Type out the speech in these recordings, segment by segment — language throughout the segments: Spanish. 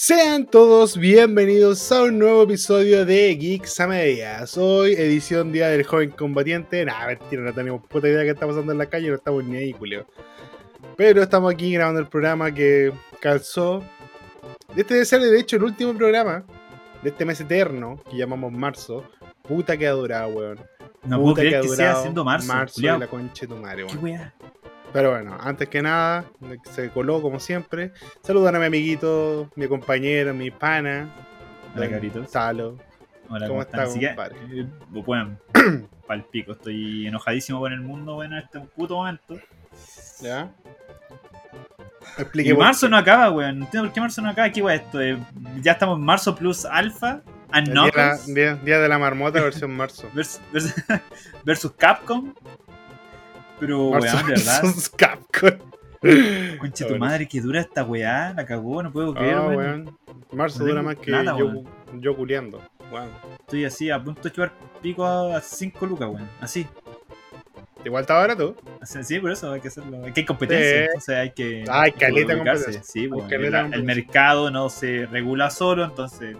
Sean todos bienvenidos a un nuevo episodio de Geeks a Medias. Hoy, edición Día del Joven Combatiente. Nah, mentira, no tenemos puta idea de qué está pasando en la calle, no estamos ni ahí, Julio. Pero estamos aquí grabando el programa que calzó. Este debe ser, de hecho, el último programa de este mes eterno que llamamos marzo. Puta que ha durado, weón. No puedo Puta creer ha que sea siendo marzo. Marzo de la concha de tu madre, Qué weón. Pero bueno, antes que nada, se coló como siempre. Saludan a mi amiguito, mi compañero, mi pana. Hola, Don cabritos. Salo. Hola, ¿Cómo ¿cómo, está, están? Así que, compadre? eh, bueno, pal pico. Estoy enojadísimo con el mundo, bueno, en este puto momento. ¿Ya? Y Explique por marzo qué. no acaba, weón. No entiendo por qué marzo no acaba. ¿Qué es esto? Eh, ya estamos en marzo plus alfa. And día, de la- día- día de la marmota versión marzo. versus, versus, versus Capcom. Pero, Marzo weón, de verdad. Capcom. Conche tu madre, que dura esta weá. La cagó, no puedo creer, Ah, weón. Marzo No dura más que plata, yo, weón. yo culiando. Weón. Estoy así a punto de chupar pico a 5 lucas, weón. Así. Igual está barato. Así, Sí, por eso hay que hacerlo. Aquí hay competencia, Sí. entonces hay que. Ah, hay caleta competencia. Sí, Hay bueno, caleta el, el competencia. mercado no se regula solo, entonces.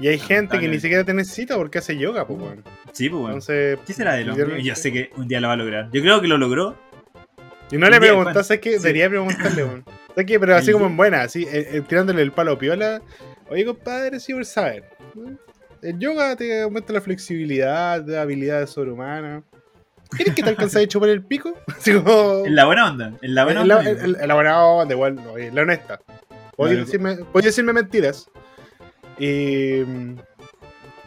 Y hay gente que ni siquiera te necesita porque hace yoga, pues, weón. Sí, pues bueno. Entonces. ¿Qué será hombre? literalmente- Yo sé que un día lo va a lograr. Yo creo que lo logró. Y no le Un preguntas, ¿sabes qué? sí. Debería preguntarle, weón. ¿Sabes qué? Pero así como en buena, así, eh, eh, tirándole el palo a piola. Oye, compadre, sí, por saber. El yoga te aumenta la flexibilidad, te da habilidades sobrehumanas. ¿Quieres que te alcances a chupar el pico? Así como. En la buena onda. En la buena En la, onda. en- en la buena onda, igual, oye, la honesta. Podéis Claro. decirme, podéis decirme mentiras. Y.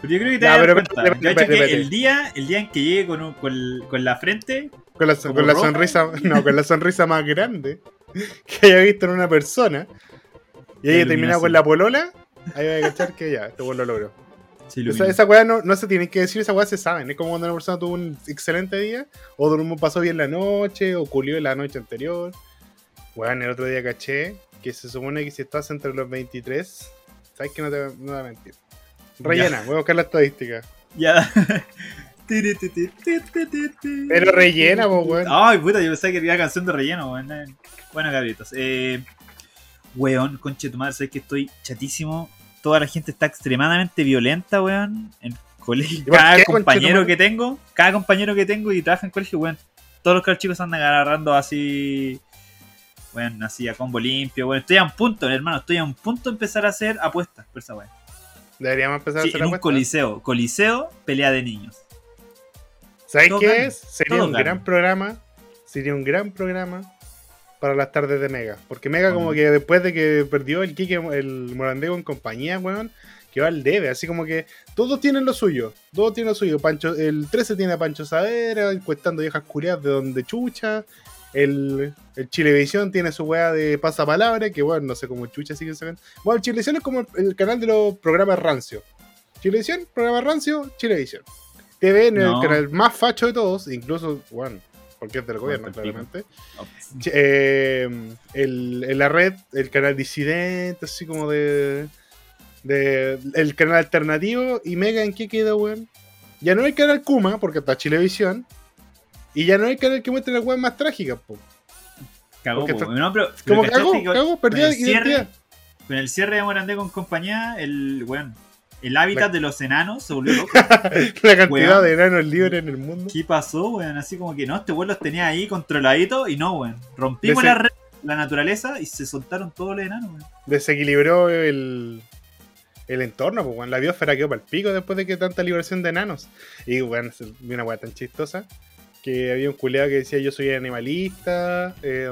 Pero yo creo que te pero que el día, el día en que llegue con, un- con, con la frente, Con la, ¿Como con la sonrisa, no, con la sonrisa más grande que haya visto en una persona y haya terminado con la polola, ahí va a cachar que ya, este lo logró. Esa, esa weá no, no se tiene que decir, esa weá se saben. Es como cuando una persona tuvo un excelente día, o durmió, pasó bien la noche, o culió la noche anterior. Weón, el otro día caché que se supone que si estás entre los 23, sabes que no te, no a mentir. Rellena, voy a buscar la estadística. Ya. Pero rellena, po, weón. Ay, puta, yo pensaba que era canción de relleno, weón. Bueno, cabritos. Eh, weón, conche tu madre, sabes que estoy chatísimo. Toda la gente está extremadamente violenta, weón. En colegio. ¿Y por Cada qué, compañero que tengo, cada compañero que tengo y trabaja en colegio, weón. Todos los chicos andan agarrando así. Weón, así a combo limpio, weón. Estoy a un punto, hermano, estoy a un punto de empezar a hacer apuestas por esa weón. Deberíamos empezar Sí, a hacer en un apuestas. coliseo. Coliseo, pelea de niños. ¿Sabes Todo qué gana, es? Sería un gana. gran programa. Sería un gran programa para las tardes de Mega. Porque Mega, como que después de que perdió el Kike, el Morandego en compañía, weón, que va al debe. Así como que todos tienen lo suyo. Todos tienen lo suyo. Pancho, el 13 tiene a Pancho Savera, encuestando viejas curiadas de donde chucha. El, el Chilevisión tiene su weá de pasapalabra, que bueno, no sé cómo chucha siguen sacando. Bueno, el Chilevisión es como el, el canal de los programas rancio. Chilevisión, programa rancio, Chilevisión. TVN, No. el canal más facho de todos, incluso, bueno, porque es del gobierno, el claramente. Eh, el, en la red, el canal disidente, así como de, de. El canal alternativo. ¿Y Mega en qué queda, weón? Ya no hay canal Kuma, porque está Chilevisión. Y ya no hay canal que muestre las weas más trágicas, po. Cagó, po, no, pero, Como pero cagó, ¿cachaste que cagó, perdía con el cierre-. Con el cierre de Morandé con compañía, el weón, el hábitat La- de los enanos se volvió loco. La cantidad Weón. de enanos libres en el mundo. ¿Qué pasó, weón? Así como que no, este weón los tenía ahí controladitos y no, weón. Rompimos Dese- la, naturaleza y se soltaron todos los enanos, weón. Desequilibró el. El entorno, pues, weón. La biosfera quedó para el pico después de que tanta liberación de enanos. Y, weón, se- vi una weá tan chistosa. Que había un culeado que decía: Yo soy animalista, eh,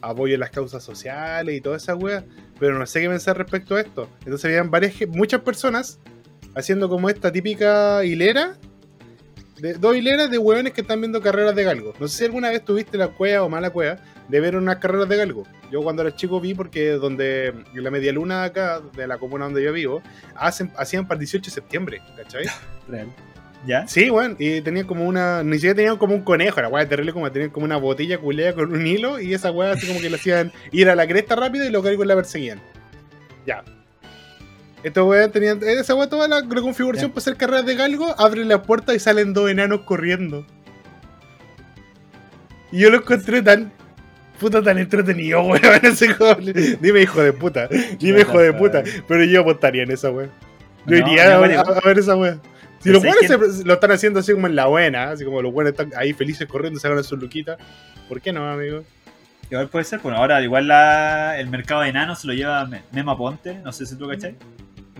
apoyo las causas sociales y toda esa weá. Pero no sé qué pensar respecto a esto. Entonces, habían varias, muchas personas haciendo como esta típica hilera. De, dos hileras de hueones que están viendo carreras de galgo. No sé si alguna vez tuviste la cueva o mala cueva de ver unas carreras de galgo. Yo cuando era chico vi porque donde en la media luna acá, de la comuna donde yo vivo, hacen, hacían para el 18 de septiembre, ¿cachai? Real. ¿Ya? Sí, weón, y tenían como una, ni siquiera tenían como un conejo, la weá terrible como tenían como una botella culea con un hilo y esa weá así como que le hacían ir a la cresta rápido y los galgos la perseguían. Ya. Estos weón tenían, esa weá toda la, la configuración Ya. para hacer carreras de galgo, abren la puerta y salen dos enanos corriendo. Y yo lo encontré tan Puta tan entretenido, weón. ese. Dime hijo de puta. Dime hijo de puta. Pero yo apostaría en esa weón. Yo No, iría a, igual- a- a ver esa weón. Si los buenos lo están haciendo así como en la buena, así como los buenos están ahí felices corriendo, se ganan sus luquitas. ¿Por qué no, amigo? Igual puede ser, bueno, ahora igual la, el mercado de enanos se lo lleva Me- Mema Ponte, no sé si tú cachai.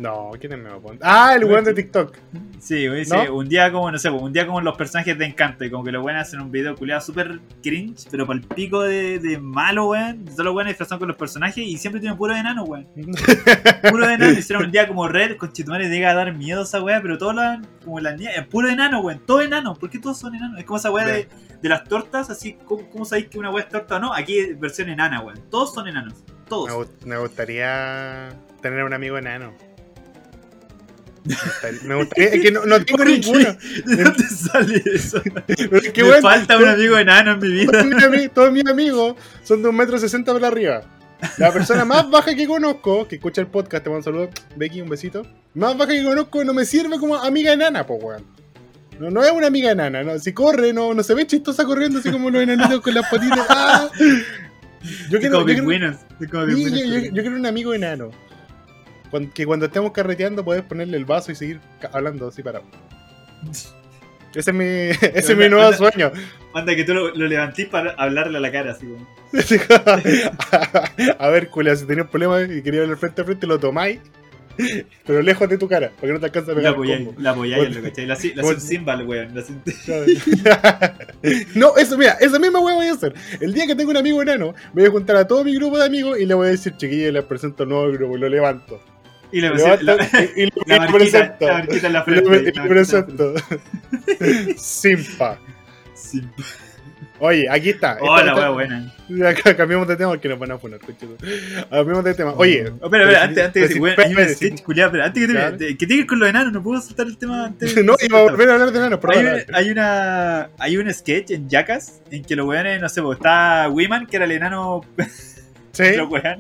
No, ¿quién es Memo Ponte? Ah, el weón de TikTok. Sí, güey, sí, ¿No? un día como, no sé, un día como los personajes de Encanto, y como que los buenos hacen un video culiado súper cringe, pero para el pico de, de malo, weón. Todos los buenos disfrazados con los personajes y siempre tienen puro enano, weón. Puro enano, hicieron un día como red, con Chitumare llega a dar miedo esa weá, pero todos los, como las niñas, puro enano, weón, todo enano, ¿por qué todos son enanos? Es como esa weá de, de las tortas, así, ¿cómo, cómo sabéis que una weá es torta o no? Aquí es versión enana, weón, todos son enanos, Me, todos. gust- me gustaría tener un amigo enano. Me gustaría, es que no, no tengo ninguno. ¿De dónde sale eso? Pero es que, Me falta un amigo enano en mi vida. Todos mis, amigos son de un metro sesenta para arriba. La persona más baja que conozco, que escucha el podcast, te mando un saludo, Becky, un besito. Más baja que conozco no me sirve como amiga enana, po weón. No, no es una amiga enana, no. Si corre, no, no se ve chistosa corriendo así como los enanitos con las patitas. ¡Ah! Yo quiero, yo quiero- yo- yo quiero un amigo enano. Que cuando estemos carreteando puedes ponerle el vaso y seguir hablando así parado. Ese es mi, ese es mi nuevo sueño. Manda que tú lo, lo levantís para hablarle a la cara, así como. a ver, culia, si tenías un problema y querías ver frente a frente, lo tomáis, pero lejos de tu cara, para que no te alcance a La pegar el apoyáis, la apoyáis, lo cachai. La, la Bueno. cymbal, weón. La no, eso, mira, esa misma hueá voy a hacer. El día que tengo un amigo enano, voy a juntar a todo mi grupo de amigos y le voy a decir, chiquillos, les presento un nuevo grupo, y lo levanto. Y le y, la presento. la en la frente. frente. presento. Simpa. Sí. Oye, aquí está. Oh, Esta- la esta- wea buena. Acá cambiamos de tema porque nos van a poner, cochito. Cambiamos de tema. Oye, Oh, espera, espera, antes, antes, de pero antes que te que tiene que con los enanos, no puedo soltar el tema antes. no, iba a volver a hablar de enanos, Hay, ahora- un- hay una hay un sketch en Jackass en que los weones, no sé, pues está Wiman, que era el enano ¿Sí? los weones,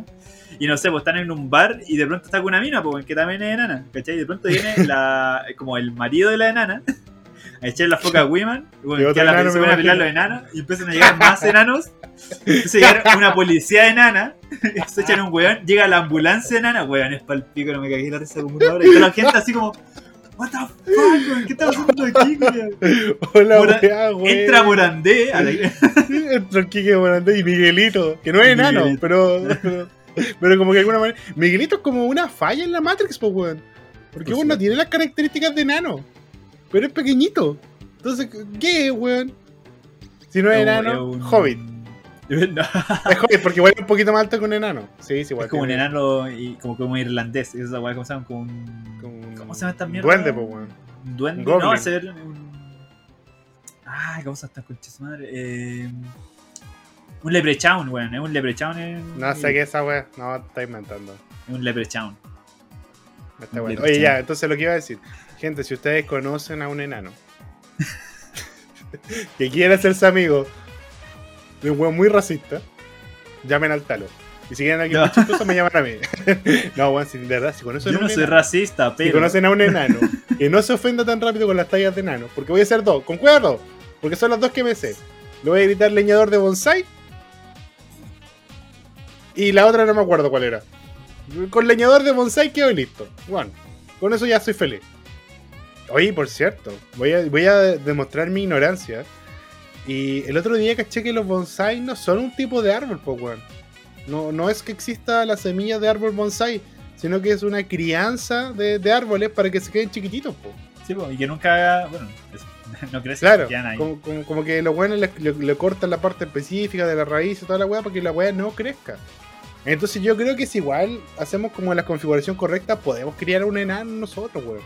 y no sé, pues están en un bar y de pronto está con una mina, pues que también es enana, ¿cachai? Y de pronto viene la, como el marido de la enana a echar la foca a Wiman, bueno, que a la enano, se van a pelear los enanos y empiezan a llegar más enanos. Empieza a llegar una policía enana, se echan un weón, llega la ambulancia enana, weón, es pa'l pico, no me cagué la risa como una hora. Y toda la gente así como, What the fuck, weón, ¿qué estás haciendo aquí, weón? Hola, Mora- weá, güey. Entra Morandé a la Entra Quique Morandé y Miguelito, que no es enano, pero, pero como que de alguna manera. Miguelito es como una falla en la Matrix, pues, weón. Porque Por weón no supuesto. tiene las características de enano, pero es pequeñito. Entonces, ¿qué es, weón? Si no es enano, un- Hobbit. No, Es Hobbit, porque igual es un poquito más alto que un enano. Sí, sí, igual. es como un enano y como, como irlandés. Esa weá, ¿cómo se llama? Como un. como ¿Cómo se llama esta mierda? Duende, pues, weón. Un duende. Goblin. no, ese era un. Ay, ¿cómo se llama esta concha madre? Eh, un leprechaun, weón. Es un leprechaun. en- No sé qué es esa weá. No, está inventando. Es un leprechaun. Está bueno. Oye, ya, entonces lo que iba a decir. Gente, si ustedes conocen a un enano que quiere hacerse amigo de un weón muy racista, llamen al talo. Y si quieren a alguien No. chistoso, me llaman a mí. no, weón, si de verdad, si conocen Yo a un no soy enano, racista, si pero. conocen a un enano que no se ofenda tan rápido con las tallas de enano, porque voy a hacer dos, con cuidado, porque son las dos que me sé. Le voy a gritar leñador de bonsai. Y la otra no me acuerdo cuál era. Con leñador de bonsai quedo listo. Bueno, con eso ya soy feliz. Oye, por cierto, voy a, voy a demostrar mi ignorancia. Y el otro día caché que los bonsai no son un tipo de árbol, pues, weón. No, no es que exista la semilla de árbol bonsai, sino que es una crianza de, árboles para que se queden chiquititos, pues. Sí, po, y que nunca. no crece. Claro, ahí. como, como- como que los le, le- le cortan la parte específica de la raíz y toda la weá para que la weá no crezca. Entonces yo creo que si igual hacemos como la configuración correcta, podemos criar un enano nosotros, weón.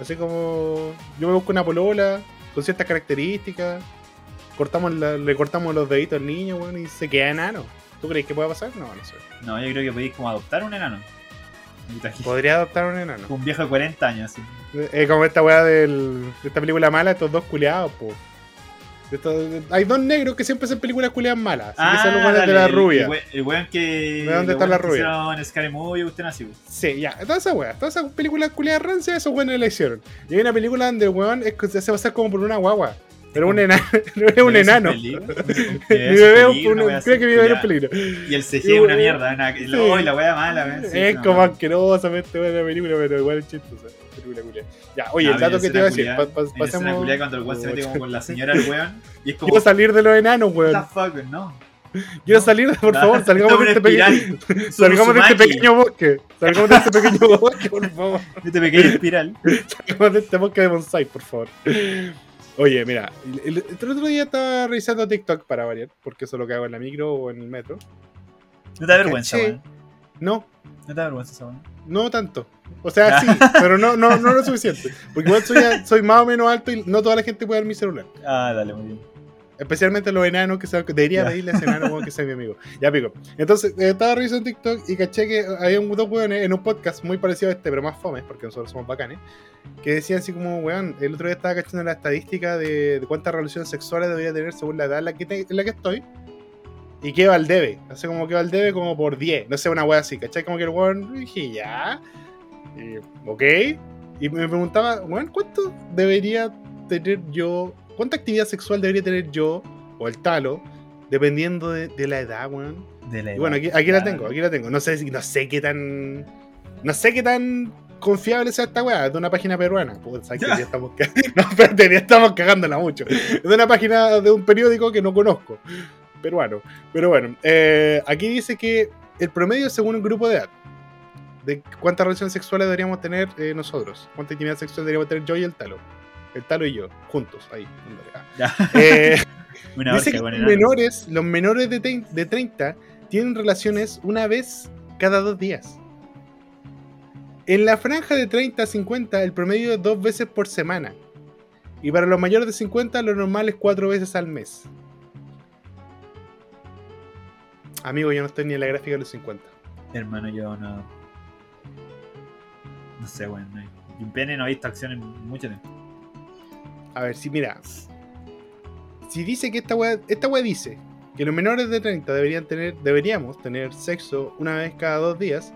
Así como yo me busco una polola con ciertas características, cortamos la- le cortamos los deditos al niño, weón, y se queda enano. ¿Tú crees que puede pasar? No, no sé. No, yo creo que podéis como adoptar un enano. Podría adoptar un enano. Un viejo de 40 años, así. Es como esta weá del, de esta película mala, estos dos culeados, po. Estos- hay dos negros que siempre hacen películas culeadas malas. Que son los weones de dale, la rubia. El, we- el weón que. ¿De dónde está la rubia? hicieron Scary Movie, usted nació. Sí, ya, todas esas weas, todas esas películas culeadas rancias, esos weones la hicieron. Y hay una película donde el weón es, se hace pasar como por una guagua. Pero un enano, un enano. creo que mi bebé es un peligro. Y el CG es una un- mierda. Una, sí. oh, la wea mala, weón. sí, es no, como no. asquerosamente buena película, pero igual es chistosa. Película culia. Ya, oye, Ah, el dato que te iba a decir, pa- pa- pasemos. culiá cuando el weón se mete como con la señora el weón. Y es como. Quiero salir de los enanos, What the weón. fuck, weón, no. Quiero salir, por favor, salgamos esto de es este pequeño. Salgamos de este pequeño bosque. Salgamos de este pequeño bosque, por favor. Este pequeño espiral. Salgamos de este bosque de bonsai, por favor. Oye, mira, el, el- el otro día estaba revisando TikTok para variar, porque eso es lo que hago en la micro o en el metro. No te da vergüenza, weón. No, No te da vergüenza esa weón. no tanto. O sea, sí, pero no, no, no lo suficiente. Porque igual soy, soy más o menos alto y no toda la gente puede ver mi celular. Ah, dale, muy bien. Especialmente los enanos que se, debería Ya. pedirle a ese enano que sea mi amigo. Ya pico. Entonces, eh, estaba revisando TikTok y caché que había un, dos weones en un podcast muy parecido a este, pero más fome, porque nosotros somos bacanes, que decían así como, weón, el otro día estaba cachando la estadística de, cuántas relaciones sexuales debería tener según la edad en la que, la que estoy. Y que va al debe. Hace como que va al debe como por 10. No sé, una wea así, ¿cachai? Como que el weón, dije, ya. Y, ok. Y me preguntaba, weón, ¿cuánto debería tener yo? ¿Cuánta actividad sexual debería tener yo o el talo? Dependiendo de, de la edad, weón. De la Y bueno, aquí, aquí la tengo, aquí la tengo. No sé, no sé qué tan. No sé qué tan confiable sea esta weá. Es de una página peruana. Puta, ¿sabes que ya estamos ca- No, espérate, ya estamos cagándola mucho. Es de una página de un periódico que no conozco. Peruano. Pero bueno, eh, aquí dice que el promedio según un grupo de edad. De cuántas relaciones sexuales deberíamos tener eh, nosotros. Cuánta intimidad sexual deberíamos tener yo y el talo. El talo y yo, juntos, ahí. ah. Eh, Una Dice que los menores, los menores de, trein- de 30 tienen relaciones una vez cada dos días. En la franja de 30 a 50, el promedio es dos veces por semana. Y para los mayores de 50, lo normal es cuatro veces al mes. Amigo, yo no estoy ni en la gráfica de los 50. Hermano, yo no. No sé, weón. No hay... y un pene no ha visto acción en mucho tiempo. A ver, si mira. Si dice que esta weá, esta weá dice que los menores de 30 deberían tener, deberíamos tener sexo una vez cada dos días,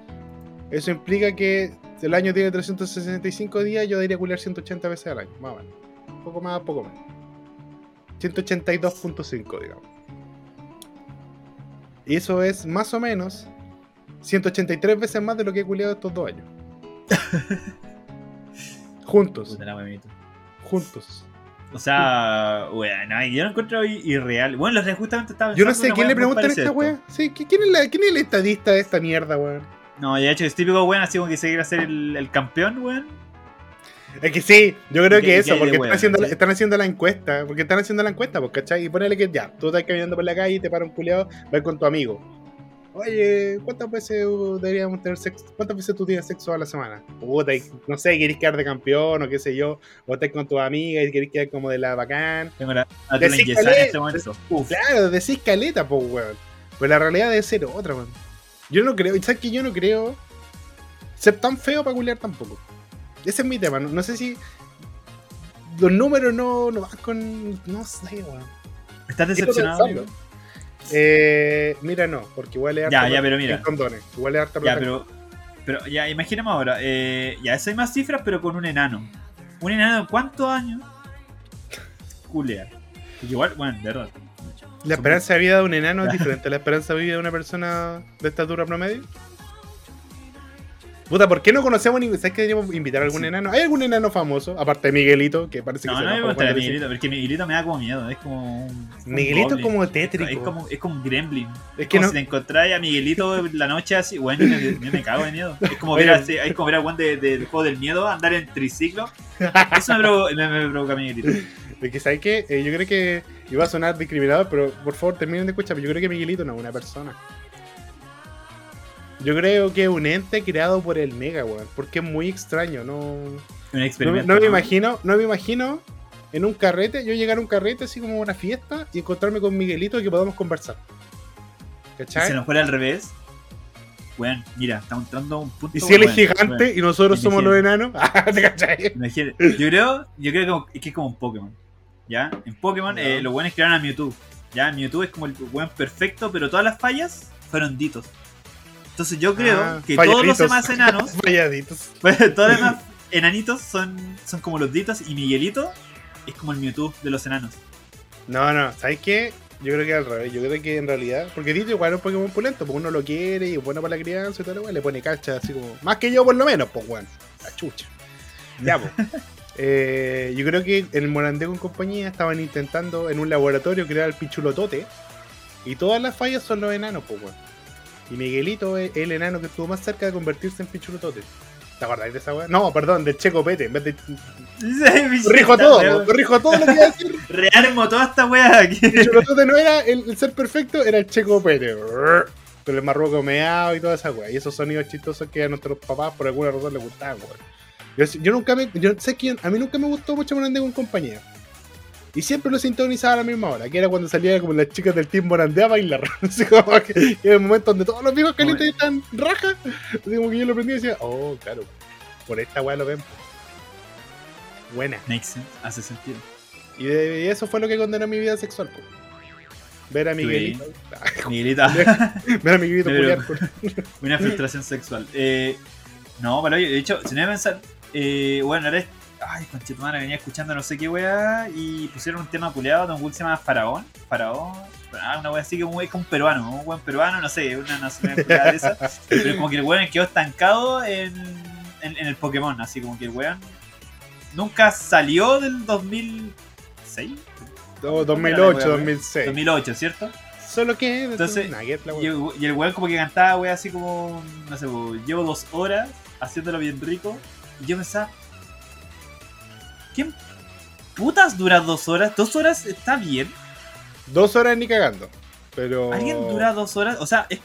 eso implica que el año tiene 365 días, yo debería culiar 180 veces al año, más o menos. Poco más, poco menos. 182.5, digamos. Y eso es más o menos 183 veces más de lo que he culiado estos dos años. juntos, juntos. O sea, weón, ay, yo lo encuentro irreal. Bueno, los justamente estaba Yo no sé, ¿quién le weá preguntan a esta wea? Sí, ¿qui- ¿quién es, la, ¿quién es el estadista de esta mierda, weón? No, y de hecho es típico weón, así como que se quiere hacer el, el campeón, weón. Es que sí, yo creo ¿Y qué- que eso, porque weón, están, haciendo, la- sí? están haciendo la encuesta, porque están haciendo la encuesta, pues, ¿cachai? Y ponele que ya, tú estás caminando por la calle y te para un culiado, vas con tu amigo. Oye, ¿cuántas veces deberíamos tener sexo? ¿Cuántas veces tú tienes sexo a la semana? Puta, no sé, querés quedar de campeón o qué sé yo, o estás con tu amiga y querés quedar como de la bacán. Tengo la, la De tula sí, enyesada en este momento. Uf. Claro, decís caleta, pues, weón. Pero la realidad debe ser otra, weón. Yo no creo, ¿sabes que Yo no creo ser tan feo para culiar tampoco. Ese es mi tema. No, no sé si los números no, no van con. No sé, weón. ¿Estás decepcionado? amigo? Eh, mira, no, porque igual es Ya, harta ya, plata pero mira. en condones. Igual es harta Ya, plata. pero, pero ya, imaginemos ahora. Eh, ya, eso hay más cifras, pero con un enano. ¿Un enano cuántos años? Porque igual, bueno, de verdad. La esperanza de vida de un enano es diferente a la esperanza de vida de una persona de estatura promedio. Puta, ¿por qué no conocemos ni. ¿Sabes que deberíamos invitar a algún Sí. enano? ¿Hay algún enano famoso? Aparte de Miguelito, que parece que No, se no me le Miguelito, porque Miguelito me da como miedo. Es como. un- Miguelito es como tétrico. Es como, es como un gremlin. Es Es que como no- si te encontráis a Miguelito la noche así, bueno, yo me, yo me cago de miedo. Es como ver, así, es como ver a Juan de- del juego del miedo andar en triciclo. Eso me, provo- me- me provoca Miguelito. De que, ¿sabes qué? Eh, yo creo que iba a sonar discriminador, pero por favor terminen de escuchar. Yo creo que Miguelito no es una persona. Yo creo que es un ente creado por el Mega, weón. Porque es muy extraño, no. No, experimento. no me imagino, no me imagino en un carrete, yo llegar a un carrete así como una fiesta y encontrarme con Miguelito y que podamos conversar. Si ¿Cachai? se nos fuera al revés. Bueno, mira, estamos entrando a un punto. Y si él es weón, gigante weón. y nosotros somos los enanos, ah, ¿te cachai? Yo creo, yo creo que como- que es como un Pokémon. ¿Ya? En Pokémon, Ya. eh, los buenos crearon a Mewtwo. ¿Ya? Mewtwo es como el buen perfecto, pero todas las fallas fueron ditos. Entonces yo creo Ah, que todos los demás enanos, Falladitos. todos los demás enanitos son, son como los ditos y Miguelito es como el Mewtwo de los enanos. No, no, ¿sabes qué? Yo creo que al revés. Yo creo que en realidad. Porque Tito igual es un Pokémon pulento, porque uno lo quiere y es bueno para la crianza y tal. Le pone cacha así como. Más que yo, por lo menos, pues, weón. La chucha. Ya, pues. Eh, yo creo que el Morandego en compañía estaban intentando en un laboratorio crear el pichulotote. Y todas las fallas son los enanos, pues, weón. Y Miguelito es el enano que estuvo más cerca de convertirse en pichulotote. ¿Te acordáis de esa weá? No, perdón, del Checo Pete. En vez de. Corrijo todo, corrijo todo lo que iba a decir. Rearmo toda esta weá aquí. Pichulotote no era el, el ser perfecto, era el Checo Pete. Con el marroco meado y toda esa weá. Y esos sonidos chistosos que a nuestros papás por alguna razón les gustaban, weón. Yo, yo nunca me. Yo sé quién. A mí nunca me gustó mucho Morandé con compañía. Y siempre lo sintonizaba a la misma hora, que era cuando salía como las chicas del team Morandé a bailar. Así como que, que era el momento donde todos los viejos calientes están rajas. Así como que yo lo prendía y decía, oh, claro, por esta weá lo ven. Buena. Makes sense, hace sentido. Y, de- y eso fue lo que condenó mi vida sexual. po. Ver a Miguelito. Miguelito, Ver a Miguelito po. una frustración sexual. Eh, no, pero oye, de hecho, si no voy a pensar, eh, bueno, ahora. Ay, conchetumana, venía escuchando no sé qué weá y pusieron un tema culeado de un weón que se llama Faraón. Faraón. Ah, una weá así que es como un peruano, un buen peruano, no sé, una nacionalidad de esa. Pero como que el weón quedó estancado en, en, en el Pokémon, así como que el weón nunca salió del 2006, No, 2008, 2006. 2008, ¿cierto? Solo que. Entonces, Nugget, la Y el, y el weón como que cantaba, weón, así como, no sé, weón, llevo dos horas haciéndolo bien rico. Y yo pensaba, ¿quién putas dura dos horas? ¿Dos horas está bien? Dos horas ni cagando. Pero. ¿Alguien dura dos horas? O sea, es,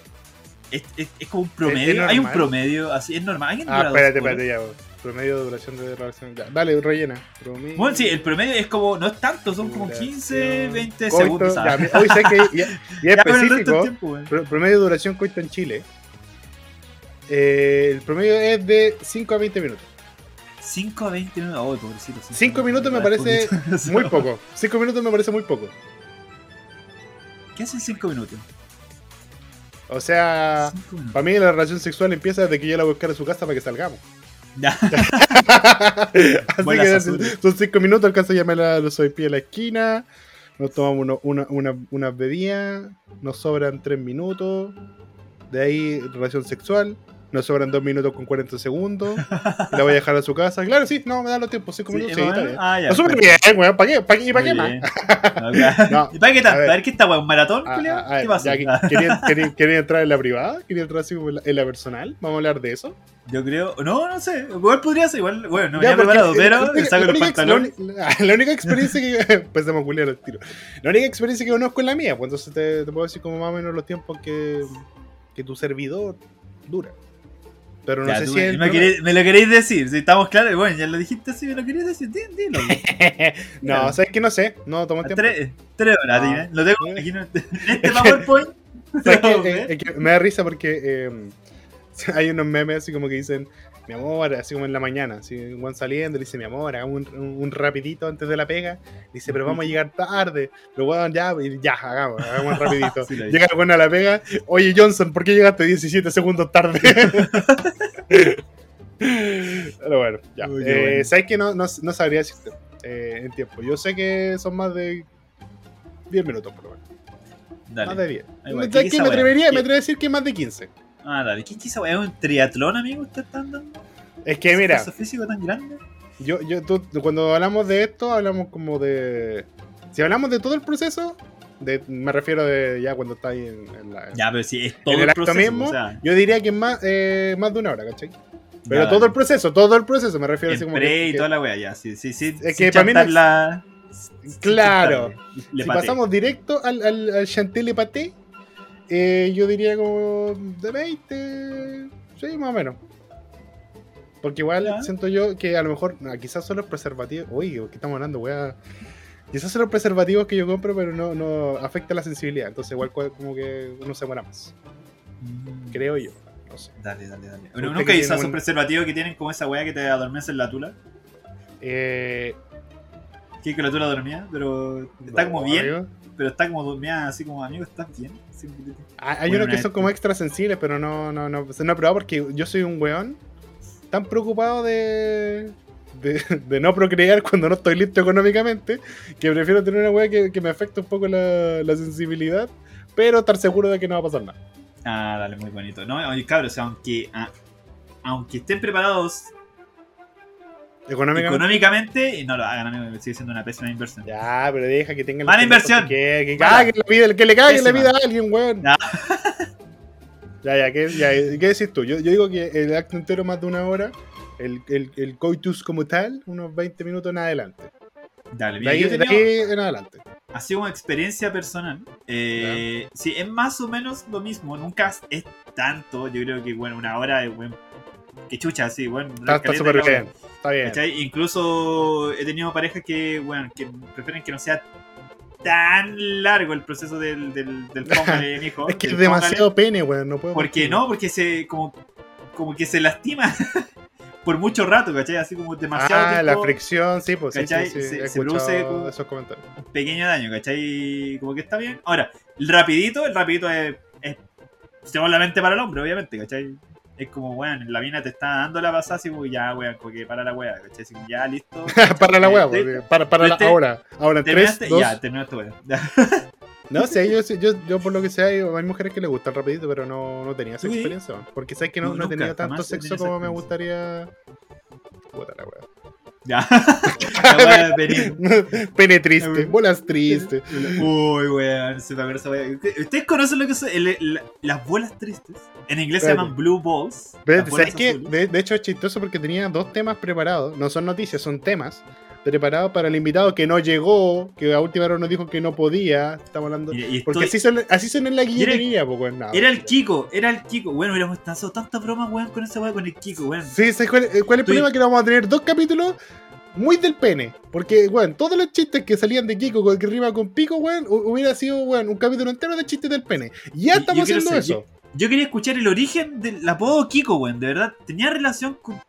es, es- es como un promedio. Hay un promedio, así, es normal. ¿Alguien Ah, dura espérate, dos horas? espérate, ya. weón. Promedio de duración de relación. Dale, rellena. Promedio. Bueno, sí, el promedio es como, no es tanto, son como 15, duración, 20 coito, segundos. Hoy sé que. Ya, ya específico. tiempo, promedio de duración coito en Chile. Eh, el promedio es de 5 a 20 minutos. 5 a 20 minutos. Oh, pobrecito. cinco Cinco minutos me parece poquito. Muy poco. 5 minutos me parece muy poco. ¿Qué hacen 5 minutos? O sea, minutos. para mí la relación sexual empieza desde que yo la voy a buscar a su casa para que salgamos. Así Buena que sazón. son 5 minutos, alcanzo a llamar a los soypi a la esquina. Nos tomamos uno- una, una, unas bebidas. Nos sobran 3 minutos. De ahí, relación sexual. Nos sobran 2 minutos con 40 segundos. La voy a dejar a su casa. Claro, sí, no, me da los tiempos. 5 Sí, minutos. Sí, está bien. Ah, ya. Súper bien, weón. ¿Para qué? ¿Para qué? ¿Y para qué más? No. ¿Y para qué A tanto? A ver. ver, ¿qué está, weón? ¿Un maratón, Ah, ah, ah, ¿Qué pasa? ya, ¿querían, querían- querían entrar en la privada? ¿Querían entrar así en la, en la personal? ¿Vamos a hablar de eso? Yo creo. No, no sé. Igual podría ser. Igual, bueno, no me había preparado, pero saco los pantalones. La, única experiencia que. Empezamos a culiar al tiro. La única experiencia que conozco es la mía, pues entonces te, te puedo decir como más o menos los tiempos que, que tu servidor dura. Pero no Ya, sé si me, me, queréis- me lo queréis decir. Si estamos claros, bueno, ya lo dijiste así, me lo queréis decir. Dilo. No, sabes que no sé, no tomo tiempo. Tres, tres horas, No. dime. Lo tengo aquí en este PowerPoint. Eh, es que me da risa porque eh, hay unos memes así como que dicen, mi amor, así como en la mañana, así un guan saliendo, le dice, mi amor, hagamos un, un- un rapidito antes de la pega. Dice, pero vamos a llegar tarde. Pero bueno, ya, ya, hagamos, hagamos un rapidito. Sí, lo Llega el a la pega, oye Johnson, ¿por qué llegaste 17 segundos tarde? pero bueno, ya. Uy, Eh, bueno. ¿Sabes que no, no, no sabría decirte eh, en tiempo? Yo sé que son más de 10 minutos, por lo menos. Más de 10. Ahí va. ¿Sabes ¿Qué qué? esa Me atrevería, me atrevería a decir que más de 15. Ah, dale. ¿Qué es? ¿Es un triatlón, amigo? ¿Usted está andando? Es que mira, ¿Esfuerzo físico tan grande? yo, yo, tú- cuando hablamos de esto, hablamos como de. Si hablamos de todo el proceso, de, me refiero de ya cuando está ahí en, en la. Ya, pero si es todo el el proceso. mismo, o sea, yo diría que es más, eh, más de una hora, ¿cachai? Pero ya, todo dale. el proceso, todo el proceso, me refiero El así como. que- y que- toda la wea, ya. Sí, sí, sí. Es que para mí no es- la- Claro. Le si pasamos directo al, al, al chantilly paté, eh, yo diría como de 20, sí, más o menos. Porque igual Ya. siento yo que a lo mejor, quizás son los preservativos, uy, ¿qué estamos hablando? Weá. Quizás son los preservativos que yo compro, pero no, no afecta la sensibilidad. Entonces igual como que uno se muera más, Mm, creo yo. No sé. Dale, dale, dale. Usted ¿Nunca que hay esos un- preservativos que tienen como esa wea que te adormece en la tula? Eh, Que que la tula dormía, pero está como bien, amigo. Pero está como dormida así como amigo, ¿estás bien? Ah, Hay Bueno, unos que son como extra sensibles, pero no, no, no, no he probado porque yo soy un weón tan preocupado de, de, de no procrear cuando no estoy listo económicamente, que prefiero tener una weá que, que me afecte un poco la, la sensibilidad, pero estar seguro de que no va a pasar nada. Ah, dale, muy bonito. No, oye, cabros, aunque, ah, aunque estén preparados Económicamente. económicamente, y no lo hagan, amigo, sigue siendo una pésima inversión. Ya, pero deja que tengan Mala inversión. Que, que, Mala. caguen la vida, que le caguen la Pésima. vida a alguien, weón. Ya. Ya, ya, ¿qué, ya, ¿qué decís tú? Yo, yo digo que el acto entero más de una hora, el, el, el coitus como tal, unos 20 minutos en adelante. Dale, De mira, ahí, yo he de ahí en adelante. así como experiencia personal. Eh, sí, es más o menos lo mismo. Nunca es tanto. Yo creo que, bueno, una hora es, bueno, que chucha, sí, bueno. Está súper la bien. Está bien. ¿cachai? Incluso he tenido parejas que, bueno, que prefieren que no sea tan largo el proceso del, del, del póngale, mijo. Es que es demasiado pene, weón. No puedo. Porque no, porque se, como, como que se lastima por mucho rato, ¿cachai? Así como demasiado Ah, la fricción, sí, pues sí, sí, sí, Se- produce como- esos comentarios. un pequeño daño, ¿cachai? Como que está bien. Ahora, el rapidito, el rapidito es, es solamente para el hombre, obviamente, ¿cachai? Es como, weón, la mina te está dando la pasada, así como ya, weón, como que para la weá, ¿cachai? Así como, ya, listo. para la weá, para, para la, ahora. Ahora, en 3, ¿Terminaste? 2. Ya, terminaste, weón. No sé, yo, yo, yo por lo que sé, hay, mujeres que les gusta el rapidito, pero no, no tenía esa Sí. experiencia. Porque sabes que no, No, no he tenido tanto sexo como me gustaría. Puta la weá. Ya. Pene triste, bolas tristes. Uy, weón, se me acuerda. ¿Ustedes conocen lo que son el- el- las bolas tristes? En inglés se llaman blue balls. De, de hecho es chistoso porque tenía dos temas preparados. No son noticias, son temas preparados para el invitado que no llegó, que a última hora nos dijo que no podía. Estamos hablando. Y- y Porque estoy- así son, así son en la guillería, pues, weón. No, Era el Kiko, era el Kiko. Bueno, hubiéramos estado tantas bromas, weón, con esa weá con el Kiko, weón. Sí, ¿sabes cuál, eh, cuál es el Estoy- problema? Que vamos a tener dos capítulos muy del pene. Porque, weón, todos los chistes que salían de Kiko con que rima con Pico, weón, hu- hubiera sido, weón, un capítulo entero de chistes del pene. Y ya estamos haciendo ser- eso. Yo quería escuchar el origen del apodo Kiko, weón. De verdad, tenía relación con.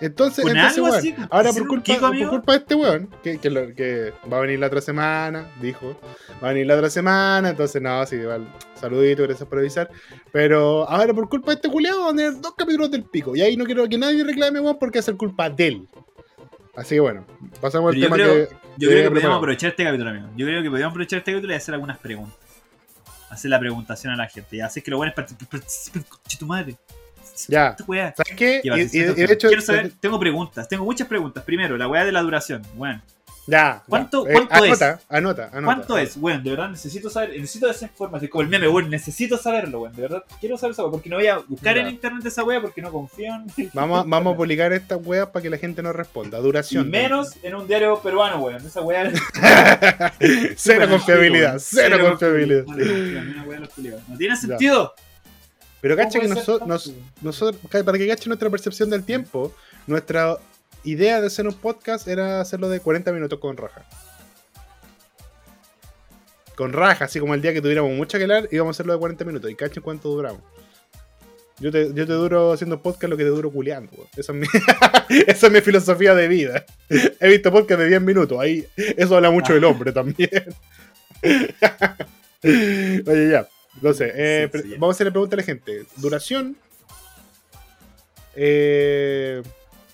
Entonces, entonces weón, así, ahora por culpa, Kiko, por culpa de este weón, que, que, lo- que va a venir la otra semana, dijo, va a venir la otra semana, entonces no, sí, igual, saludito, gracias por avisar. Pero ahora por culpa de este culiado van a tener dos capítulos del pico. Y ahí no quiero que nadie reclame, weón, porque es el culpa de él. Así que bueno, pasamos al Pero yo tema creo- que. Yo creo que podríamos aprovechar este capítulo, amigo. Yo creo que podríamos aprovechar este capítulo y hacer algunas preguntas. Hacer la preguntación a la gente. Y así que lo bueno es conche tu madre. Ya. Weá. ¿Sabes qué? Y Y, y- y de hecho, Quiero saber, tengo preguntas, tengo muchas preguntas. Primero, la weá de la duración. Bueno, ya. ¿Cuánto- ya. cuánto es? anota, Anota, anota. ¿cuánto es? Bueno, de verdad necesito saber, necesito esa información. Como el meme, bueno, necesito saberlo, bueno, de verdad. Quiero saber esa weá, porque no voy a buscar Ya. en internet esa weá porque no confío en. Vamos, a- vamos a publicar estas weas para que la gente nos responda. Y Duración. menos en un diario peruano, weón. Esa weá. cero confiabilidad, cero confiabilidad. No tiene sentido, una Pero ¿Cómo cacha que noso- nos- nosotros, para que cache nuestra percepción del tiempo, nuestra idea de hacer un podcast era hacerlo de 40 minutos con raja. Con raja, así como el día que tuviéramos mucha que hablar, íbamos a hacerlo de 40 minutos. Y cachen cuánto duramos. Yo te, yo te duro haciendo podcast lo que te duro culeando. Esa es, mi, esa es mi filosofía de vida. He visto podcast de 10 minutos. Ahí, eso habla mucho del hombre también. Oye, ya. Entonces, eh, Sí, ya. vamos a hacerle pregunta a la gente. Duración. eh,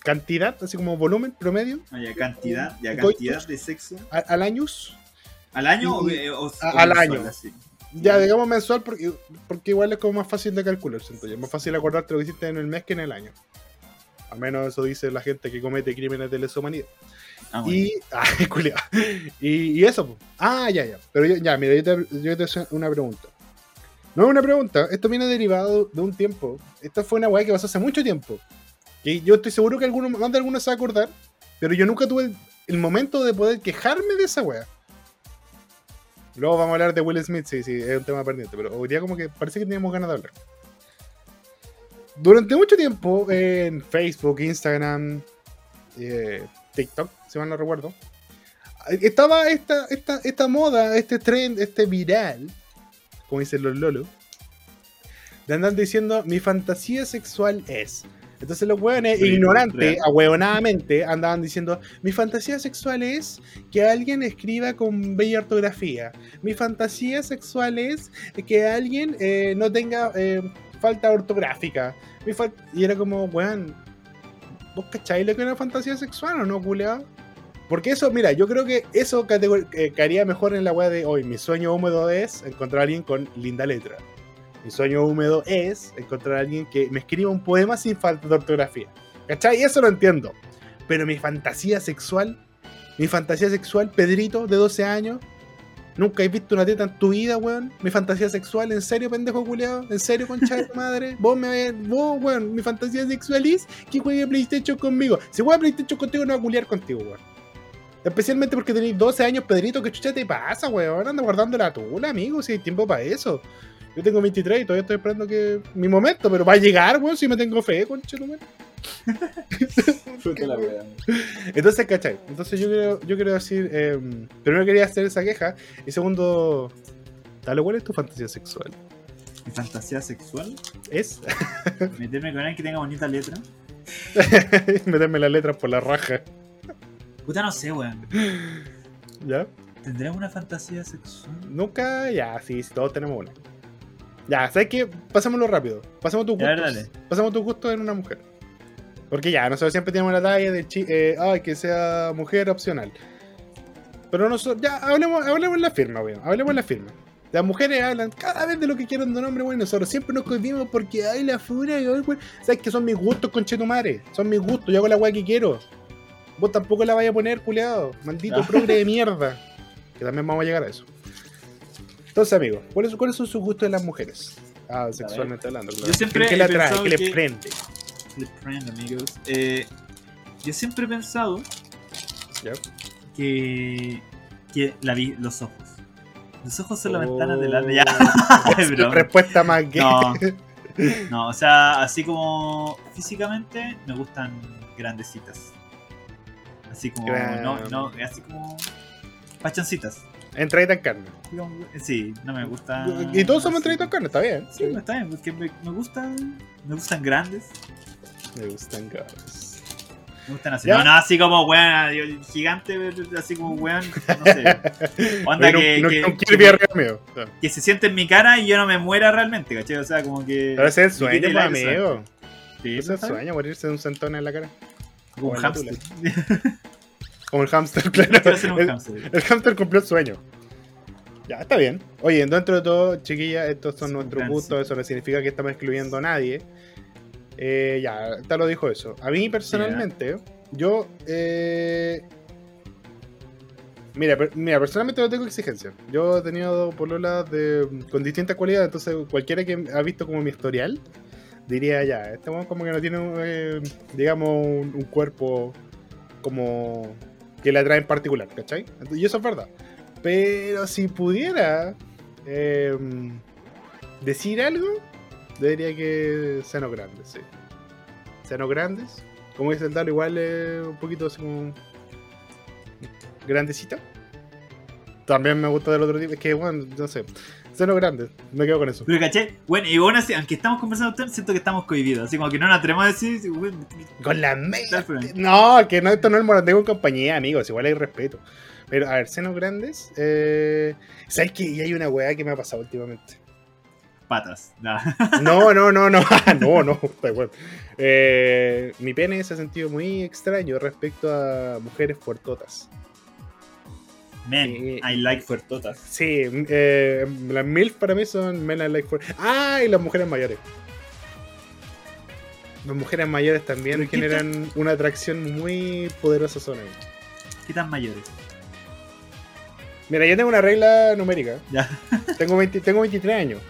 cantidad, así como volumen promedio. Oye, cantidad, ya cantidad de sexo. al año. ¿Al año o, Y- o- o a- al mensual, año. así? Ya, digamos mensual, porque, porque igual es como más fácil de calcular, siento yo. Es más fácil acordarte lo que hiciste en el mes que en el año. Al menos eso dice la gente que comete crímenes de lesa humanidad. Ah, bueno. Y, culiao. y, y eso, ah, ya, ya. Pero yo, ya, mira, yo te, yo te hago una pregunta. No es una pregunta, esto viene derivado de un tiempo. Esta fue una weá que pasó hace mucho tiempo. Que yo estoy seguro que alguno, más de algunos se va a acordar, pero yo nunca tuve el, momento de poder quejarme de esa weá. Luego vamos a hablar de Will Smith, sí, sí, es un tema pendiente, pero hoy día como que parece que teníamos ganas de hablar. Durante mucho tiempo en Facebook, Instagram, eh, TikTok, si mal no recuerdo, estaba esta, esta, esta moda, este trend, este viral, como dicen los lolos, de andar diciendo mi fantasía sexual es. Entonces los hueones, Sí, ignorantes, ahueonadamente, andaban diciendo mi fantasía sexual es que alguien escriba con bella ortografía. Mi fantasía sexual es que alguien eh, no tenga eh, falta ortográfica. Mi y era como, weón, ¿Vos cacháis lo que es una fantasía sexual o no, culeado? Porque eso, mira, yo creo que eso eh, caería mejor en la weá de hoy. Mi sueño húmedo es encontrar a alguien con linda letra. Mi sueño húmedo es encontrar a alguien que me escriba un poema sin falta de ortografía. ¿Cachai? Eso lo entiendo. Pero mi fantasía sexual, mi fantasía sexual, Pedrito, de 12 años, nunca has visto una teta en tu vida, weón. Mi fantasía sexual, ¿en serio, pendejo culeado? ¿En serio, concha de tu madre? Vos, me, vos, weón, mi fantasía sexual es que juegue PlayStation conmigo. Si juega PlayStation contigo, no va a culiar contigo, weón. Especialmente porque tenéis 12 años, Pedrito, ¿qué chucha te pasa, weón? Anda guardando la tula, amigo, si hay tiempo para eso. Yo tengo 23 y todavía estoy esperando que mi momento, pero va a llegar, weón, si me tengo fe, concha de tu madre. Puta la wea. Entonces, ¿cachai? Entonces yo quiero, yo quiero decir, eh, primero quería hacer esa queja, y segundo, dale, ¿cuál es tu fantasía sexual? Mi fantasía sexual, ¿Es? meterme con alguien que tenga bonita letra. Meterme las letras por la raja, Puta, no sé, weón. ¿ya? ¿Tendré una fantasía sexual? Nunca, ya, sí, sí, todos tenemos una. Ya, ¿sabes qué? Pasémoslo rápido. Pasemos tus gustos. Pasemos tus gustos en una mujer. Porque ya, nosotros siempre tenemos la talla de chi eh, ay, que sea mujer opcional. Pero nosotros, ya, hablemos, hablemos en la firma, weón. Hablemos en la firma. Las mujeres hablan cada vez de lo que quieren de un hombre, weón. Nosotros siempre nos cohibimos porque, ay, la fura, weón. Sabes que son mis gustos, conchetumare. Son mis gustos, yo hago la weá que quiero. Vos tampoco la vayas a poner, culeado. Maldito Ah. progre de mierda. Que también vamos a llegar a eso. Entonces, amigos, ¿cuáles, ¿cuáles son sus gustos de las mujeres? Ah, sexualmente hablando, claro. Yo siempre ¿Qué atrae? pensado ¿Qué le que- prende? Le prendo, amigos. Eh, yo siempre he pensado ¿Ya? que, que la vi, los ojos. Los ojos son la Oh. ventana del alma. Ya. Es broma. Respuesta más gay. No. No, o sea, así como físicamente me gustan grandecitas. Así como, Gran- no, no, así como pachoncitas. Entradita en carne. Sí, no me gusta. Y todos somos así. entraditos en carne, está bien. Sí, está bien, porque me, me gustan, me gustan grandes. Me gustan gatos. Me gustan así. ¿Ya? No, no, así como weón, gigante, así como weón, no sé. Onda que, no, que, no, que- se siente en mi cara y yo no me muera realmente, ¿cachai? O sea, como que. Pero ese es el sueño, pues, amigo. Sí, Ese es el sueño, morirse de un sentón en la cara. Como hamster. Como el hámster, claro. Quiero ser un El, hamster. el cumplió el sueño. Ya, está bien. Oye, dentro de todo, chiquillas, estos son Sí, nuestros gustos, eso no significa que estamos excluyendo a nadie. Eh, ya, tal lo dijo eso. A mí personalmente, yo... Eh, mira, per- mira, personalmente no tengo exigencia. Yo he tenido pololas de, con distintas cualidades, entonces cualquiera que ha visto como mi historial, diría ya, este weón como que no tiene, eh, digamos, un, cuerpo como que le atrae en particular, ¿cachai? Y eso es verdad. Pero si pudiera eh, decir algo, diría que senos grandes, sí. Senos grandes. Como dice el Dalo, igual eh, un poquito así como grandecita. También me gusta del otro tipo. Es que, bueno, no sé. Senos grandes. Me quedo con eso. Pero caché, bueno, y bueno, así, aunque estamos conversando siento que estamos cohibidos. Así como que no nos atrevemos a decir, Con la media. No, que no, esto no es morandeo en compañía, amigos. Igual hay respeto. Pero, a ver, senos grandes. Eh, ¿Sabes que Y hay una weá que me ha pasado últimamente? patas. Nah. No, no, no, no. No, no. está bueno. Eh, mi pene se ha sentido muy extraño respecto a mujeres fuertotas. Men. I like fuertotas. Sí, eh, las MILF para mí son men I like for... Ah, y las mujeres mayores. Las mujeres mayores también ¿Pero qué generan una atracción muy poderosa sobre mí. ¿Qué tan mayores? Mira, yo tengo una regla numérica. Ya. Tengo, 20 tengo 23 años.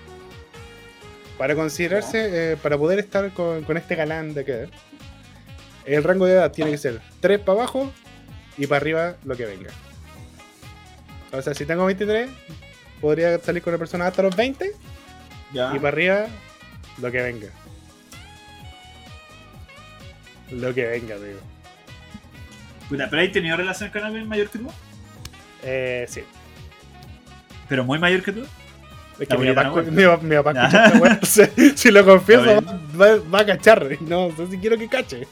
Para considerarse, eh, para poder estar con, con este galán de acá, el rango de edad tiene que ser 3 para abajo y para arriba lo que venga. O sea, si tengo 23, podría salir con una persona hasta los 20 Ya. y para arriba lo que venga. Lo que venga, digo. Puta, ¿pero has tenido relación con alguien mayor que tú? Eh, sí. ¿Pero muy mayor que tú? Es que mi papá, mi, papá- mi papá Ya. escucha esta weá, entonces, si lo confieso, va, va- va a cachar. No, no sé si quiero que cache.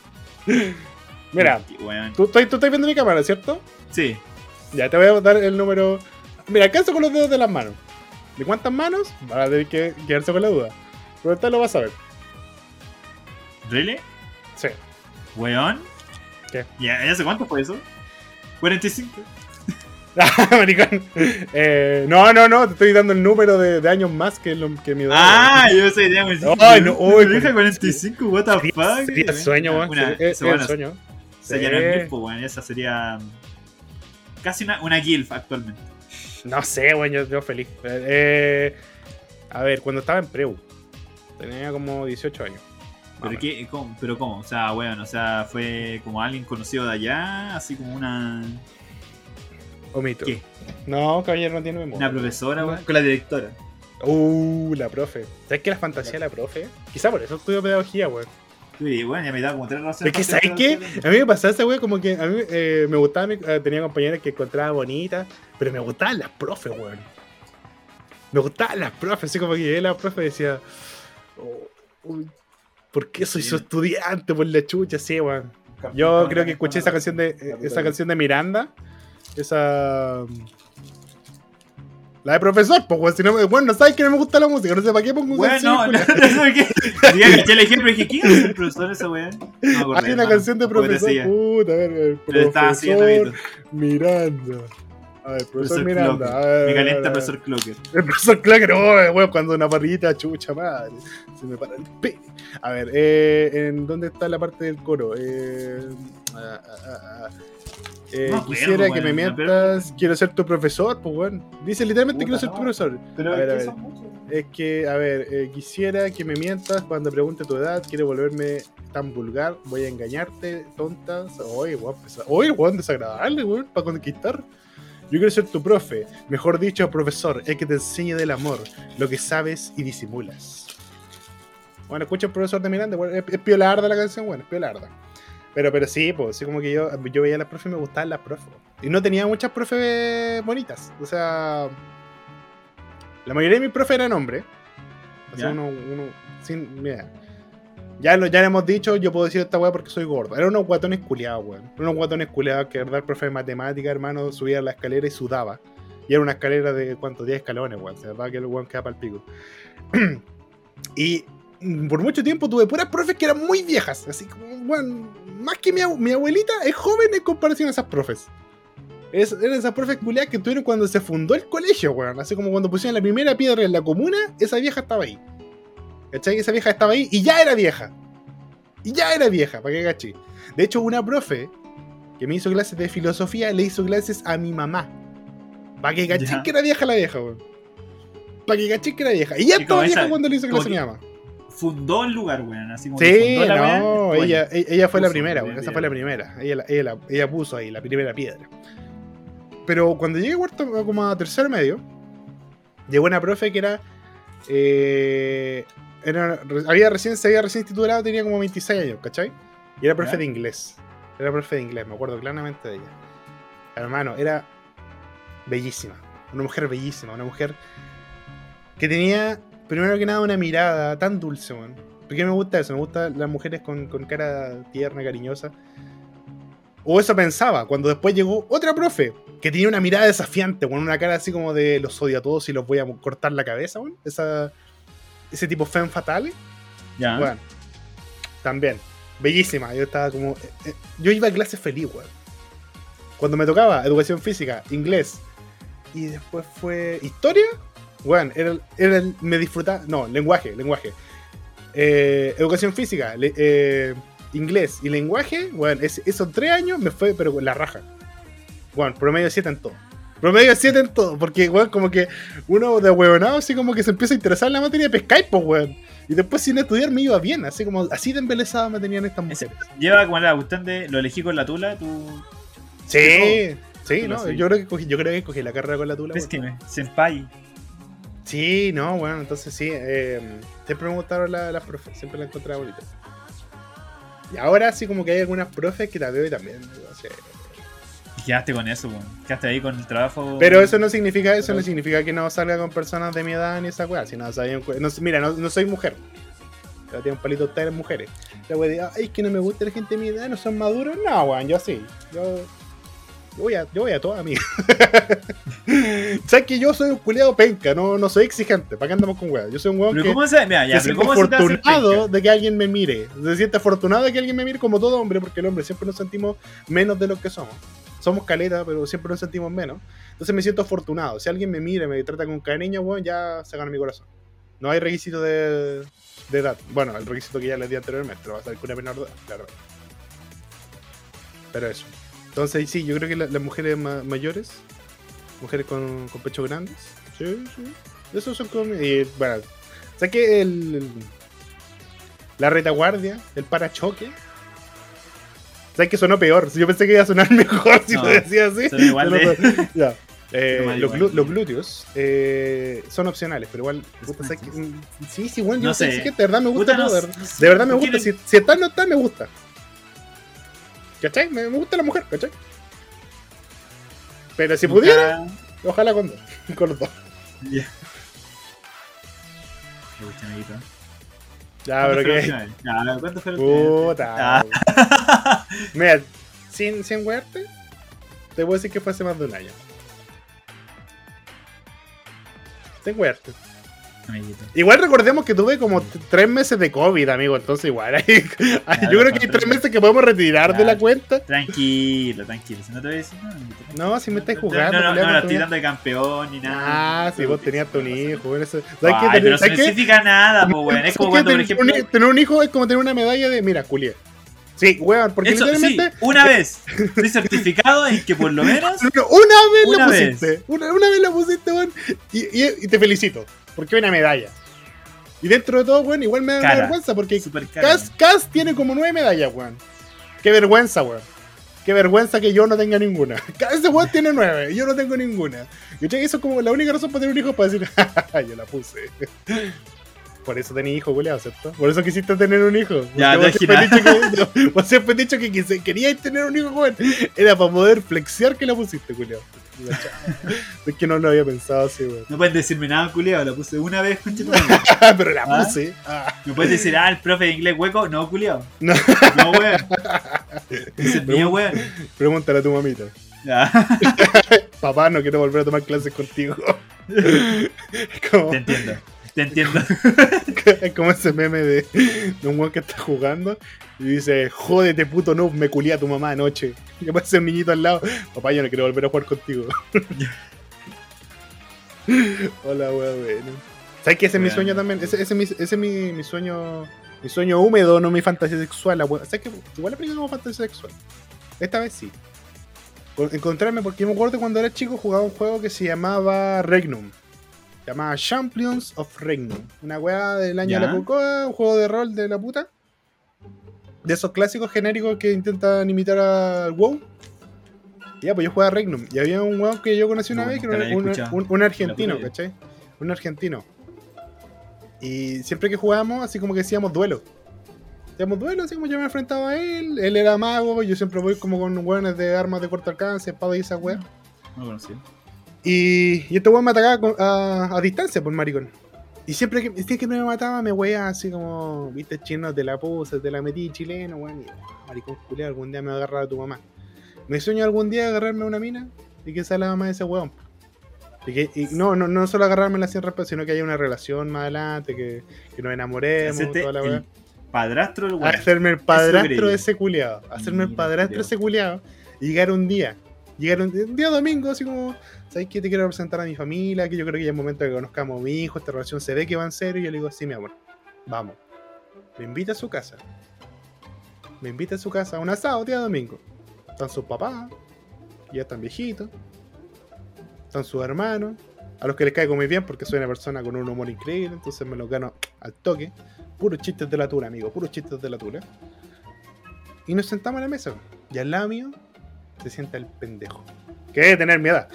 Mira, tú, estás- tú estás viendo mi cámara, ¿cierto? Sí. Ya te voy a dar el número. Mira, alcanzo con los dedos de las manos. ¿De cuántas manos? Van a tener que quedarse con la duda. Pero esta lo vas a ver. ¿Really? Sí. Weón. ¿Qué? ¿Ya, ¿Ya sé cuánto fue eso? 45. Ah, maricón. Eh, no, no, no, te estoy dando el número de, de años más que, lo, que mi edad. Ah, yo sé, ya me Ay, no, uy, Me dije 45, what the fuck. sería el sueño, weón. Una- Sería- sueño. La MILF, pues, weón. Esa sería. Casi una, una GILF actualmente. No sé, weón, yo, yo feliz. Eh, a ver, cuando estaba en Preu, tenía como 18 años. ¿Pero qué? ¿Cómo? ¿Pero cómo? O sea, weón, o sea, fue como alguien conocido de allá, así como una. Omito. ¿Qué? No, caballero no tiene memoria. Una profesora, weón. Con la directora. Uh, la profe. ¿Sabes qué la fantasía de la profe? Quizá por eso estudio pedagogía, weón. Sí, bueno, ya me da como tres razones. Es que, ¿sabes qué? A mí me pasaba esa weón como que a mí eh, me gustaba, eh, tenía compañeras que encontraba bonitas, pero me gustaban las profes, weón. Me gustaban las profes, así como que llegué a la profe y decía, oh, uy, ¿por qué soy su estudiante por la chucha? Sí, weón. Yo creo que escuché esa canción de eh, esa canción de Miranda, esa la de profesor, pues weón, si no bueno, no sabes que no me gusta la música, no sé para qué pongo Bueno, canción, no, no, no. Ya caché el ejemplo y dije, ¿quién es el profesor esa weón? No Hay una canción de profesor, puta, a ver, el profesor. Miranda. A ver, profesor Profesor Miranda. Clocker. a ver, Me calienta ver. profesor Clocker. El profesor Clocker, oh, weón, cuando una parrillita, chucha madre. Se me para el pe. A ver, eh, ¿en dónde está la parte del coro? Eh, ah, ah, ah, ah. Eh, No me acuerdo, quisiera que me pero- mientas, quiero ser tu profesor, pues weón. Dice literalmente Puta, quiero ser no. tu profesor. Pero A ver, a es que ver. son muchos. Es que, a ver, eh, quisiera que me mientas cuando pregunte tu edad, quiero volverme tan vulgar, voy a engañarte, tontas. Oye, weón, oye, weón, desagradable, weón, para conquistar. Yo quiero ser tu profe, mejor dicho, profesor, el que te enseñe del amor, lo que sabes y disimulas. Bueno, escucha el profesor de Miranda, weón, es, es piolarda la canción, bueno, es piolarda. Pero, pero sí, pues, así como que yo, yo veía a las profes y me gustaban las profes. Y no tenía muchas profes bonitas. O sea, la mayoría de mis profes eran hombres. Así ¿Ya? uno, uno, sin, mira. Ya lo, ya lo hemos dicho, yo puedo decir esta weá porque soy gordo. Eran unos guatones culiados, weón. Unos guatones culiados que, verdad, el profe de matemática, hermano, subía la escalera y sudaba. Y era una escalera de, ¿cuántos? 10 escalones, weón. De verdad que el weón queda para el pico. y por mucho tiempo tuve puras profes que eran muy viejas. Así como, weón, más que mi, mi abuelita es joven en comparación a esas profes. Es, eran esas profes culiadas que tuvieron cuando se fundó el colegio, weón. Así como cuando pusieron la primera piedra en la comuna, esa vieja estaba ahí. ¿Cachai? Esa vieja estaba ahí y ya era vieja. Y ya era vieja, para que caché. De hecho, una profe que me hizo clases de filosofía le hizo clases a mi mamá. Para que caché que era vieja la vieja, weón. Para que caché que era vieja. Y ya estaba vieja cuando le hizo clases a mi mamá. Fundó el lugar, weón. Así como Sí, fundó la no, bueno. ella, ella, fue la primera, weón, esa fue la primera. Ella, la- ella, la- ella puso ahí la primera piedra. Pero cuando llegué a cuarto, como a tercero medio, llegó una profe que era. eh, era había recién, se había recién titulado, tenía como 26 años, ¿cachai? Y era profe Ya. de inglés. Era profe de inglés, me acuerdo claramente de ella. Hermano, era bellísima. Una mujer bellísima, una mujer que tenía, primero que nada, una mirada tan dulce, weón. ¿Por qué me gusta eso? Me gustan las mujeres con, con cara tierna, cariñosa. O eso pensaba, cuando después llegó otra profe, que tenía una mirada desafiante, con una cara así como de los odio a todos y los voy a cortar la cabeza, weón. Esa, ese tipo femme fatale. Ya. Bueno, también. Bellísima. Yo estaba como. eh, eh, yo iba a clases feliz, weón. Cuando me tocaba educación física, inglés y después fue historia, weón, era, era me disfrutaba. No, lenguaje, lenguaje. Eh, educación física, le- eh, inglés y lenguaje, weón, es- esos tres años me fue, pero con la raja. Weón, promedio 7 en todo. Promedio 7 en todo, porque, weón, como que uno de huevonado así como que se empieza a interesar en la materia de pescar, pues, weón. Y después sin estudiar me iba bien, así como así de embelesada me tenían estas mujeres. Lleva como la cuestión de lo elegí con la tula, tú. Sí, sí, no, yo creo que cogí, yo creo que cogí la carrera con la tula. Es que me. Senpai. Sí, no, bueno, entonces sí, eh, siempre me gustaron la- las profes, siempre las encontraba bonitas. Y ahora sí como que hay algunas profes que la veo y también, no sé. Y quedaste con eso, weón. Quedaste ahí con el trabajo. Pero eso no significa, eso no significa que no salga con personas de mi edad ni esa weá, sino, o sea, no, mira, no, no soy mujer. Yo tengo un palito ustedes mujeres. La weá de, ay, es que no me gusta la gente de mi edad, no son maduros. No, weón, yo sí. Yo Yo voy a, yo voy a toda, amiga. ¿Sabes que yo soy un culiado penca? No, no soy exigente. ¿Para qué andamos con weas? Yo soy un weón que ¿cómo se.? Mira, ya, se pero siente ¿cómo se te hace afortunado de que alguien me mire. Se siente afortunado de que alguien me mire como todo hombre, porque el hombre siempre nos sentimos menos de lo que somos. Somos caleta, pero siempre nos sentimos menos. Entonces me siento afortunado. Si alguien me mira y me trata con cariño, weón, ya se gana mi corazón. No hay requisito de, de edad. Bueno, el requisito que ya les di anteriormente, pero va a con una menor de edad, claro. Pero eso. Entonces, sí, yo creo que la- las mujeres ma- mayores, mujeres con, con pechos grandes, sí, sí. Esos son como. Y, bueno, ¿sabes qué? El, el- la retaguardia, el parachoque. ¿Sabes que sonó peor? Yo pensé que iba a sonar mejor si No, lo decía así. igual de-. Eh, los, glu- los glúteos eh, son opcionales, pero igual. puta, ¿sabes qué? Mm, Sí, sí, bueno, yo No sé. sé. que de verdad me gusta Puta, todo, de verdad. me ¿Por gusta. Si, si está, no está, me gusta. ¿Cachai? Me, me gusta la mujer, ¿cachai? Pero si nunca- pudiera, ojalá con dos. Con los dos. Amiguito. Ya, pero ¿Cuánto fue la que. última vez? Ya. Puta. Ah. Mira, sin, sin wearte, te voy a decir que fue hace más de un año. Sin wearte. Amiguito. Igual recordemos que tuve como tres meses de COVID, amigo. Entonces, igual. hay- yo creo que hay tres meses que podemos retirar de la cuenta. Tranquilo, tranquilo. Si no te voy a decir nada. tranquilo. No, si me estáis No, jugando, No, no, no, no, no estoy dando de campeón ni nada. Ah, si vos tenías tu hijo. bueno, eso- ¿Sabes Ay, qué? pero eso ¿Sabes no significa nada, po, weón. Es ¿Sabes como cuando, por Tener ejemplo. un- tener un hijo es como tener una medalla de. Mira, culié. Sí, weón, porque Eso, sí, literalmente. una vez estoy certificado en que por lo menos No, no, Una vez Una la vez. pusiste. Una, una vez la pusiste, weón. Y, y- y te felicito. Porque hay una medalla. Y dentro de todo, weón, igual me da Cara. vergüenza. Porque super caro. Cas, Cas tiene como nueve medallas, weón. Qué vergüenza, weón. Qué vergüenza que yo no tenga ninguna. Ese weón tiene nueve y yo no tengo ninguna. Que eso es como la única razón para tener un hijo para decir, "Ja, yo la puse. Por eso tenía hijo, culiado, ¿cierto? Por eso quisiste tener un hijo. Ya, vos siempre dicho que, vos siempre dicho que queríais tener un hijo, weón. Era para poder flexear que la pusiste, culiado. Es que no lo había pensado así, weón. No puedes decirme nada, culiado. La puse una vez, concha. Pero la ¿Ah? puse. Ah. Me puedes decir, ah, el profe de inglés hueco. No, culiado. No. No, weón. Es el mío, weón. Pregúntale a tu mamita. Papá, no quiero volver a tomar clases contigo. Como, Te entiendo. Te entiendo. es como ese meme de, de un weón que está jugando y dice, jódete puto noob, me culé a tu mamá anoche. Y aparece un niñito al lado, papá, yo no quiero volver a jugar contigo. Hola, weón, bueno. ¿Sabes que ese es mi sueño también? Ese, ese es, mi, ese es mi, mi sueño mi sueño húmedo, no mi fantasía sexual. la. ¿Sabes que Igual aplica como fantasía sexual. Esta vez sí. Con- Encontrarme, porque yo me acuerdo cuando era chico jugaba un juego que se llamaba Regnum. Se llamaba Champions of Regnum. Una weá del año Ya. de la cocoa, un juego de rol de la puta. De esos clásicos genéricos que intentan imitar al WoW. Y Ya, pues yo jugaba Regnum. Y había un weón que yo conocí una No, vez, que era un, escuchado. un- un argentino, ¿cachai? Un argentino. Y siempre que jugábamos, así como que hacíamos duelo. Hacíamos duelo, así como yo me enfrentaba a él. Él era mago, yo siempre voy como con weones de armas de corto alcance, espada y esa weá. No lo conocí. Y, y este weón me atacaba a, a distancia, por maricón. Y siempre que, siempre que me mataba, me weía así como, viste, chino, te la puse, te la metí chileno, weón. Y, maricón culiao, algún día me va a agarrar a tu mamá. Me sueño algún día agarrarme a una mina y que sea la mamá de ese weón. Y que, y no, no, no solo agarrármela sin respeto, sino que haya una relación más adelante, que, que nos enamoremos, Hacerte toda la weá. el padrastro del weón. Hacerme el padrastro de ese culiado. Hacerme el padrastro de ese culiado. Y llegar un día. Llegar un, un día domingo, así como, ¿sabes qué? Te quiero presentar a mi familia, que yo creo que ya es momento de que conozcamos a mi hijo, esta relación se ve que va en serio. Y yo le digo, sí, mi amor, vamos. Me invita a su casa. Me invita a su casa a un asado día domingo. Están sus papás, ya están viejitos. Están sus hermanos, a los que les caigo muy bien porque soy una persona con un humor increíble, entonces me lo gano al toque. Puros chistes de la tula, amigo, puros chistes de la tula. Y nos sentamos a la mesa. Y al lado mío se sienta el pendejo. Que debe tener mi edad.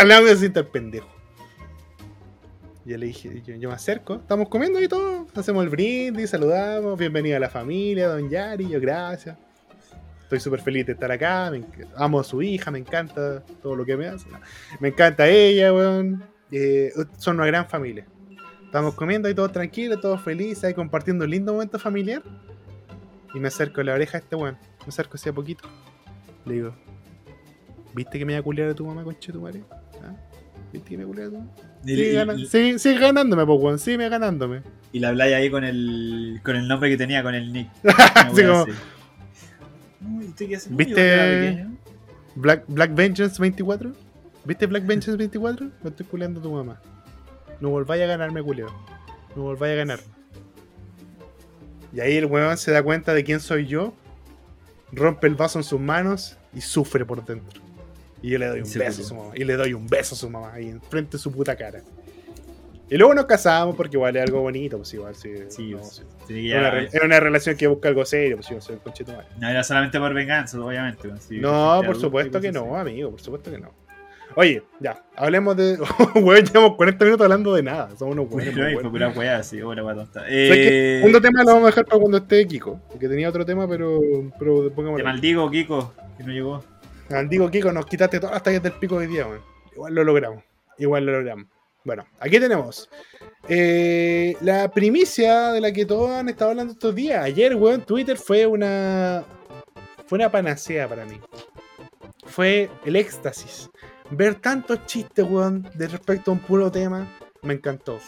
al lado el pendejo. Yo le dije, yo, me acerco, estamos comiendo y todo, hacemos el brindis, saludamos, bienvenida a la familia, don Yari, yo gracias. Estoy súper feliz de estar acá, amo a su hija, me encanta todo lo que me hace. Me encanta ella, weón. Eh, son una gran familia. Estamos comiendo ahí todos tranquilos, todos felices, ahí compartiendo un lindo momento familiar. Y me acerco a la oreja de este weón. Me acerco así a poquito. Le digo, ¿Viste que me iba a culiar a tu mamá, conche tu madre? ¿Ah? ¿Viste que me culiar a tu mamá? Sigue, y- gana- y- sigue- sigue ganándome, po, weón. Sigue ganándome. y la habláis ahí con el, con el nombre que tenía, con el nick. Wea como-. Uy, ¿Viste? Black, Black Vengeance 24. ¿Viste Black Vengeance 24? Me estoy culeando a tu mamá. No volváis a ganarme, culeo. No volváis a ganar. Y ahí el weón se da cuenta de quién soy yo. Rompe el vaso en sus manos y sufre por dentro. Y yo le doy un beso a su mamá. Y le doy un beso a su mamá ahí enfrente de su puta cara. Y luego nos casamos porque igual es algo bonito, pues igual sí. Sí, no, pues, sí. sí, que Era, una, era una relación que busca algo serio, pues yo soy el no era solamente por venganza, obviamente. pues, sí, No, por supuesto que cosas no, amigo, por supuesto que no. Oye, ya, hablemos de. Weón, llevamos 40 minutos hablando de nada. Somos unos Bueno, buenos. y fue pura wea, así, hola, wea tonta. ¿Sabes qué? Eh, Segundo tema lo vamos a dejar para cuando esté Kiko. Porque tenía otro tema, pero. pero te maldigo, Kiko, que no llegó. Digo, Kiko, nos quitaste todas las tallas del pico hoy día, weón. Igual lo logramos. Igual lo logramos. Bueno, aquí tenemos eh, la primicia de la que todos han estado hablando estos días. Ayer, weón, Twitter fue una. Fue una panacea para mí. Fue el éxtasis. Ver tantos chistes, weón, de respecto a un puro tema, me encantó.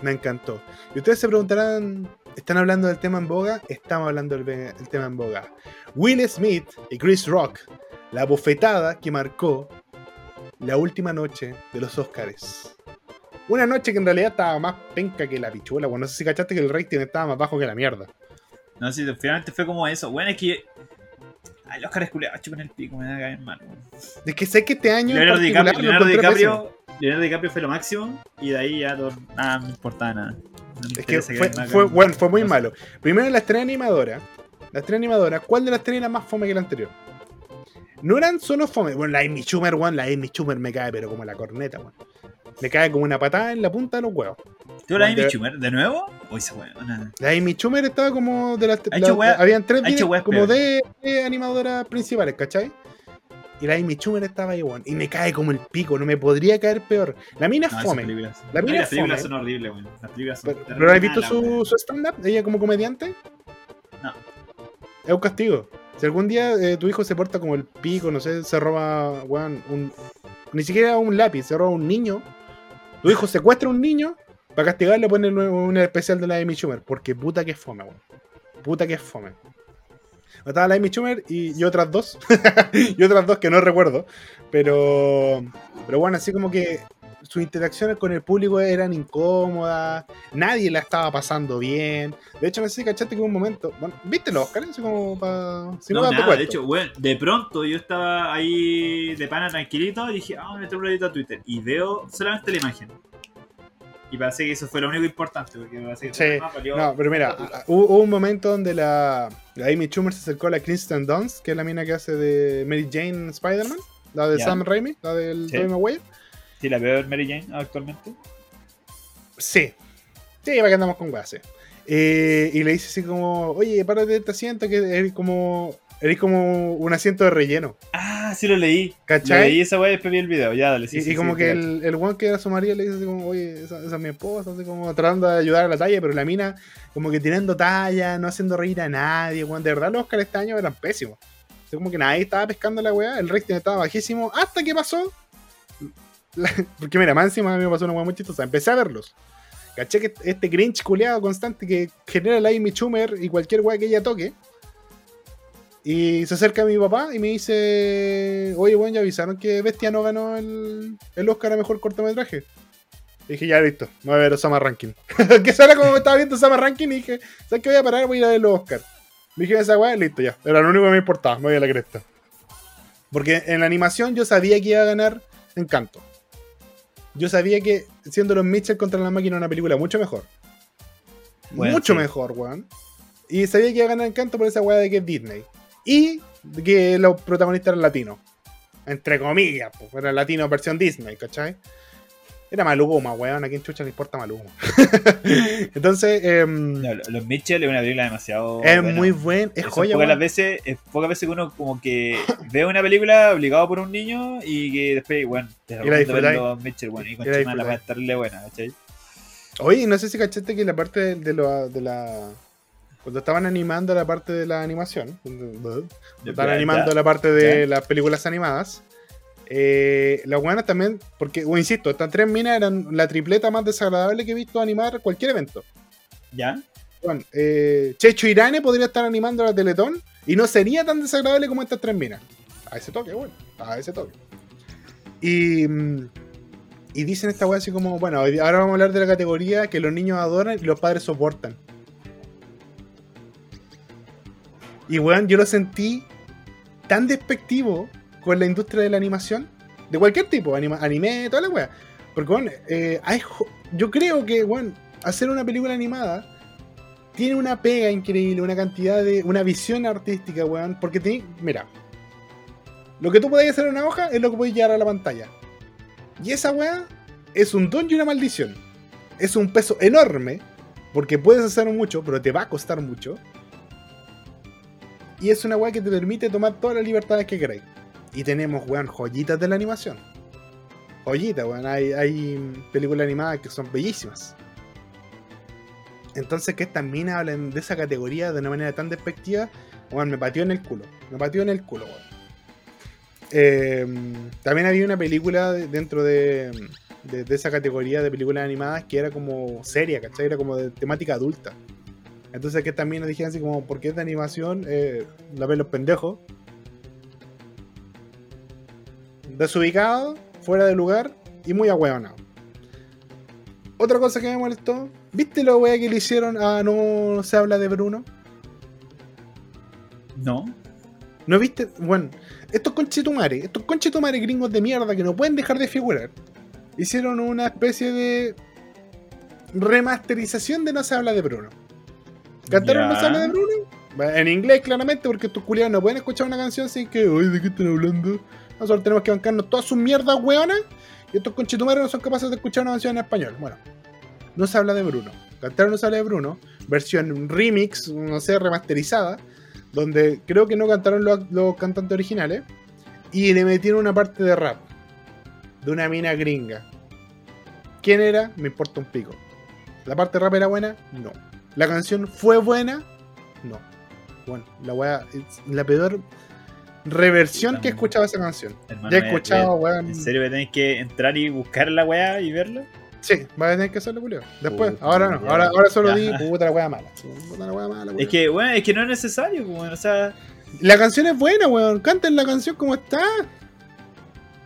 Me encantó. Y ustedes se preguntarán, ¿están hablando del tema en boga? Estamos hablando del tema en boga. Will Smith y Chris Rock, la bofetada que marcó la última noche de los Oscars. Una noche que en realidad estaba más penca que la pichula, bueno, no sé si cachaste que el rating estaba más bajo que la mierda. No sé, si finalmente fue como eso. Bueno, es que. Ay, los caras culeados chupan el pico, me da caer mal. weón. Es que sé que este año Leonardo DiCaprio, Leonardo, DiCaprio, Leonardo DiCaprio fue lo máximo y de ahí ya todo- nada me importaba nada. No Es que fue, bueno, fue muy no malo. Primero la estrella animadora. La estrella animadora, ¿cuál de las tres era más fome que la anterior? No eran solo fome. Bueno, la Amy Schumer, weón, la Amy Schumer me cae, pero como la corneta, weón. Me cae como una patada en la punta de los huevos. ¿Tú la Amy Schumer de nuevo? Uy, esa weona. La Amy Schumer estaba como de las. Ha hecho la- wea- habían tres como de, de animadoras principales, ¿cachai? Y la Amy Schumer estaba ahí, weón. Y me cae como el pico, no me podría caer peor. La mina es No, fome. La mina las es películas fome. son horribles, weón. Las películas son Pero, ¿pero has visto su, weón. su stand-up? ¿Ella como comediante? No. Es un castigo. Si algún día eh, tu hijo se porta como el pico, no sé, se roba, weón, un, ni siquiera un lápiz, se roba un niño. Tu hijo secuestra a un niño, para castigarle ponen un, un especial de la Amy Schumer, porque puta que es fome, weón. Puta que es fome. Estaba la Amy Schumer y, y otras dos. y otras dos que no recuerdo. Pero, pero bueno, así como que sus interacciones con el público eran incómodas. Nadie la estaba pasando bien. De hecho, no sé si cachaste que hubo un momento. Bueno, ¿viste los? Así como para. Si no, nada, de hecho, weón, de pronto yo estaba ahí de pana tranquilito y dije, ah, voy a meter un ratito a Twitter. Y veo solamente la imagen. Y parece que eso fue lo único importante, porque parece que Sí, valió- No, pero mira, hubo, hubo un momento donde la, la Amy Schumer se acercó a la Kristen Dunst, que es la mina que hace de Mary Jane Spider-Man, la de. Sam Raimi, la del Sí. Maguire. Sí, la veo en Mary Jane actualmente. Sí. Sí, para que andamos con guase. Eh, y le dice así como, oye, párate de este asiento, que eres como, eres como un asiento de relleno. Ah, sí lo leí. ¿Cachai? Lo leí esa weá y después vi el video. Ya, dale, sí. y, sí, y como sí, que el, el one que era su marido le dice así como, oye, esa, esa es mi esposa, así como tratando de ayudar a la talla, pero la mina como que tirando talla, no haciendo reír a nadie, weón. De verdad los Oscars este año eran pésimos. Así como que nadie estaba pescando la weá, el rating estaba bajísimo, hasta que pasó. Porque mira, más me pasó una weá muy chistosa. Empecé a verlos. Caché que este cringe culeado constante que genera la Amy Schumer y cualquier weá que ella toque. Y se acerca a mi papá y me dice, oye, bueno, ya avisaron que Bestia no ganó el, el Oscar a Mejor Cortometraje. Y dije, ya listo, me voy a ver Osama Ranking. que era como me estaba viendo Osama Ranking y dije, ¿sabes qué voy a parar? Voy a ir a ver los Oscars. Me dije esa weá, listo, ya. Era lo único que me importaba, me voy a la cresta. Porque en la animación yo sabía que iba a ganar Encanto. Yo sabía que siendo los Mitchell contra la máquina una película mucho mejor. Bueno, mucho sí. mejor, weón. Y sabía que iba a ganar Encanto por esa weá de que es Disney. Y que los protagonistas eran latinos. Entre comillas, pues. Era latino versión Disney, ¿cachai? Era Maluma, weón. A quién chucha le importa Maluma. Entonces, em, No, Los Mitchell es una película demasiado. es buena. muy buen. Es Son joya, pocas las veces, es pocas veces que uno como que ve una película obligado por un niño y que después, bueno, te ver los Mitchell, bueno, y con la Chima la va a estarle buena, ¿cachai? Oye, no sé si cachaste que la parte de, de lo- de la cuando estaban animando la parte de la animación, cuando estaban animando la parte de las películas animadas, eh, las buenas también, porque, o insisto, estas tres minas eran la tripleta más desagradable que he visto animar cualquier evento. ¿Ya? Bueno, eh, Checho Irane podría estar animando la Teletón y no sería tan desagradable como estas tres minas. A ese toque, bueno, a ese toque. Y, mm, y dicen esta weá así como, bueno, ahora vamos a hablar de la categoría que los niños adoran y los padres soportan. Y weón, yo lo sentí tan despectivo con la industria de la animación, de cualquier tipo, anima- anime, toda la weá. Porque, weón, eh, yo creo que, weón, hacer una película animada tiene una pega increíble, una cantidad de. una visión artística, weón. Porque te, mira, lo que tú podés hacer en una hoja es lo que podés llevar a la pantalla. Y esa weá es un don y una maldición. Es un peso enorme, porque puedes hacer mucho, pero te va a costar mucho. Y es una weá que te permite tomar todas las libertades que queráis. Y tenemos, weón, joyitas de la animación. Joyitas, weón. Hay, hay películas animadas que son bellísimas. Entonces que estas minas hablen de esa categoría de una manera tan despectiva, weón, me pateó en el culo. Me pateó en el culo, weón. Eh, también había una película de- dentro de, de- de esa categoría de películas animadas que era como seria, ¿cachai? Era como de temática adulta. Entonces que también nos dijeron así como, ¿por qué es de animación? Eh, la ven los pendejos. Desubicado, fuera de lugar y muy ahueonado. Otra cosa que me molestó, ¿viste la wea que le hicieron a No se habla de Bruno? No. ¿No viste? Bueno, estos conchetumares, estos conchetumares gringos de mierda que no pueden dejar de figurar, hicieron una especie de remasterización de No se habla de Bruno. ¿Cantaron. No se habla de Bruno? En inglés, claramente, porque estos culiados no pueden escuchar una canción sin que, oye, ¿de qué están hablando? Nosotros tenemos que bancarnos todas sus mierdas, weonas, y estos conchetumares no son capaces de escuchar una canción en español. Bueno, no se habla de Bruno. Cantaron No se habla de Bruno, versión remix, no sé, remasterizada, donde creo que no cantaron los, los cantantes originales, y le metieron una parte de rap de una mina gringa. ¿Quién era? Me importa un pico. ¿La parte de rap era buena? No. ¿La canción fue buena? No. Bueno, la weá la peor reversión que he escuchado esa canción. Hermano, Ya he escuchado, weón. ¿En serio que tenéis que entrar y buscar la weá y verla? Sí, vas a tener que hacerlo, Julio. Después, Puta, ahora no. Ahora, ahora solo di puta la weá mala. Puta la weá mala. Es que, weón, es que no es necesario, weón. O sea, La canción es buena, weón. Canten la canción como está.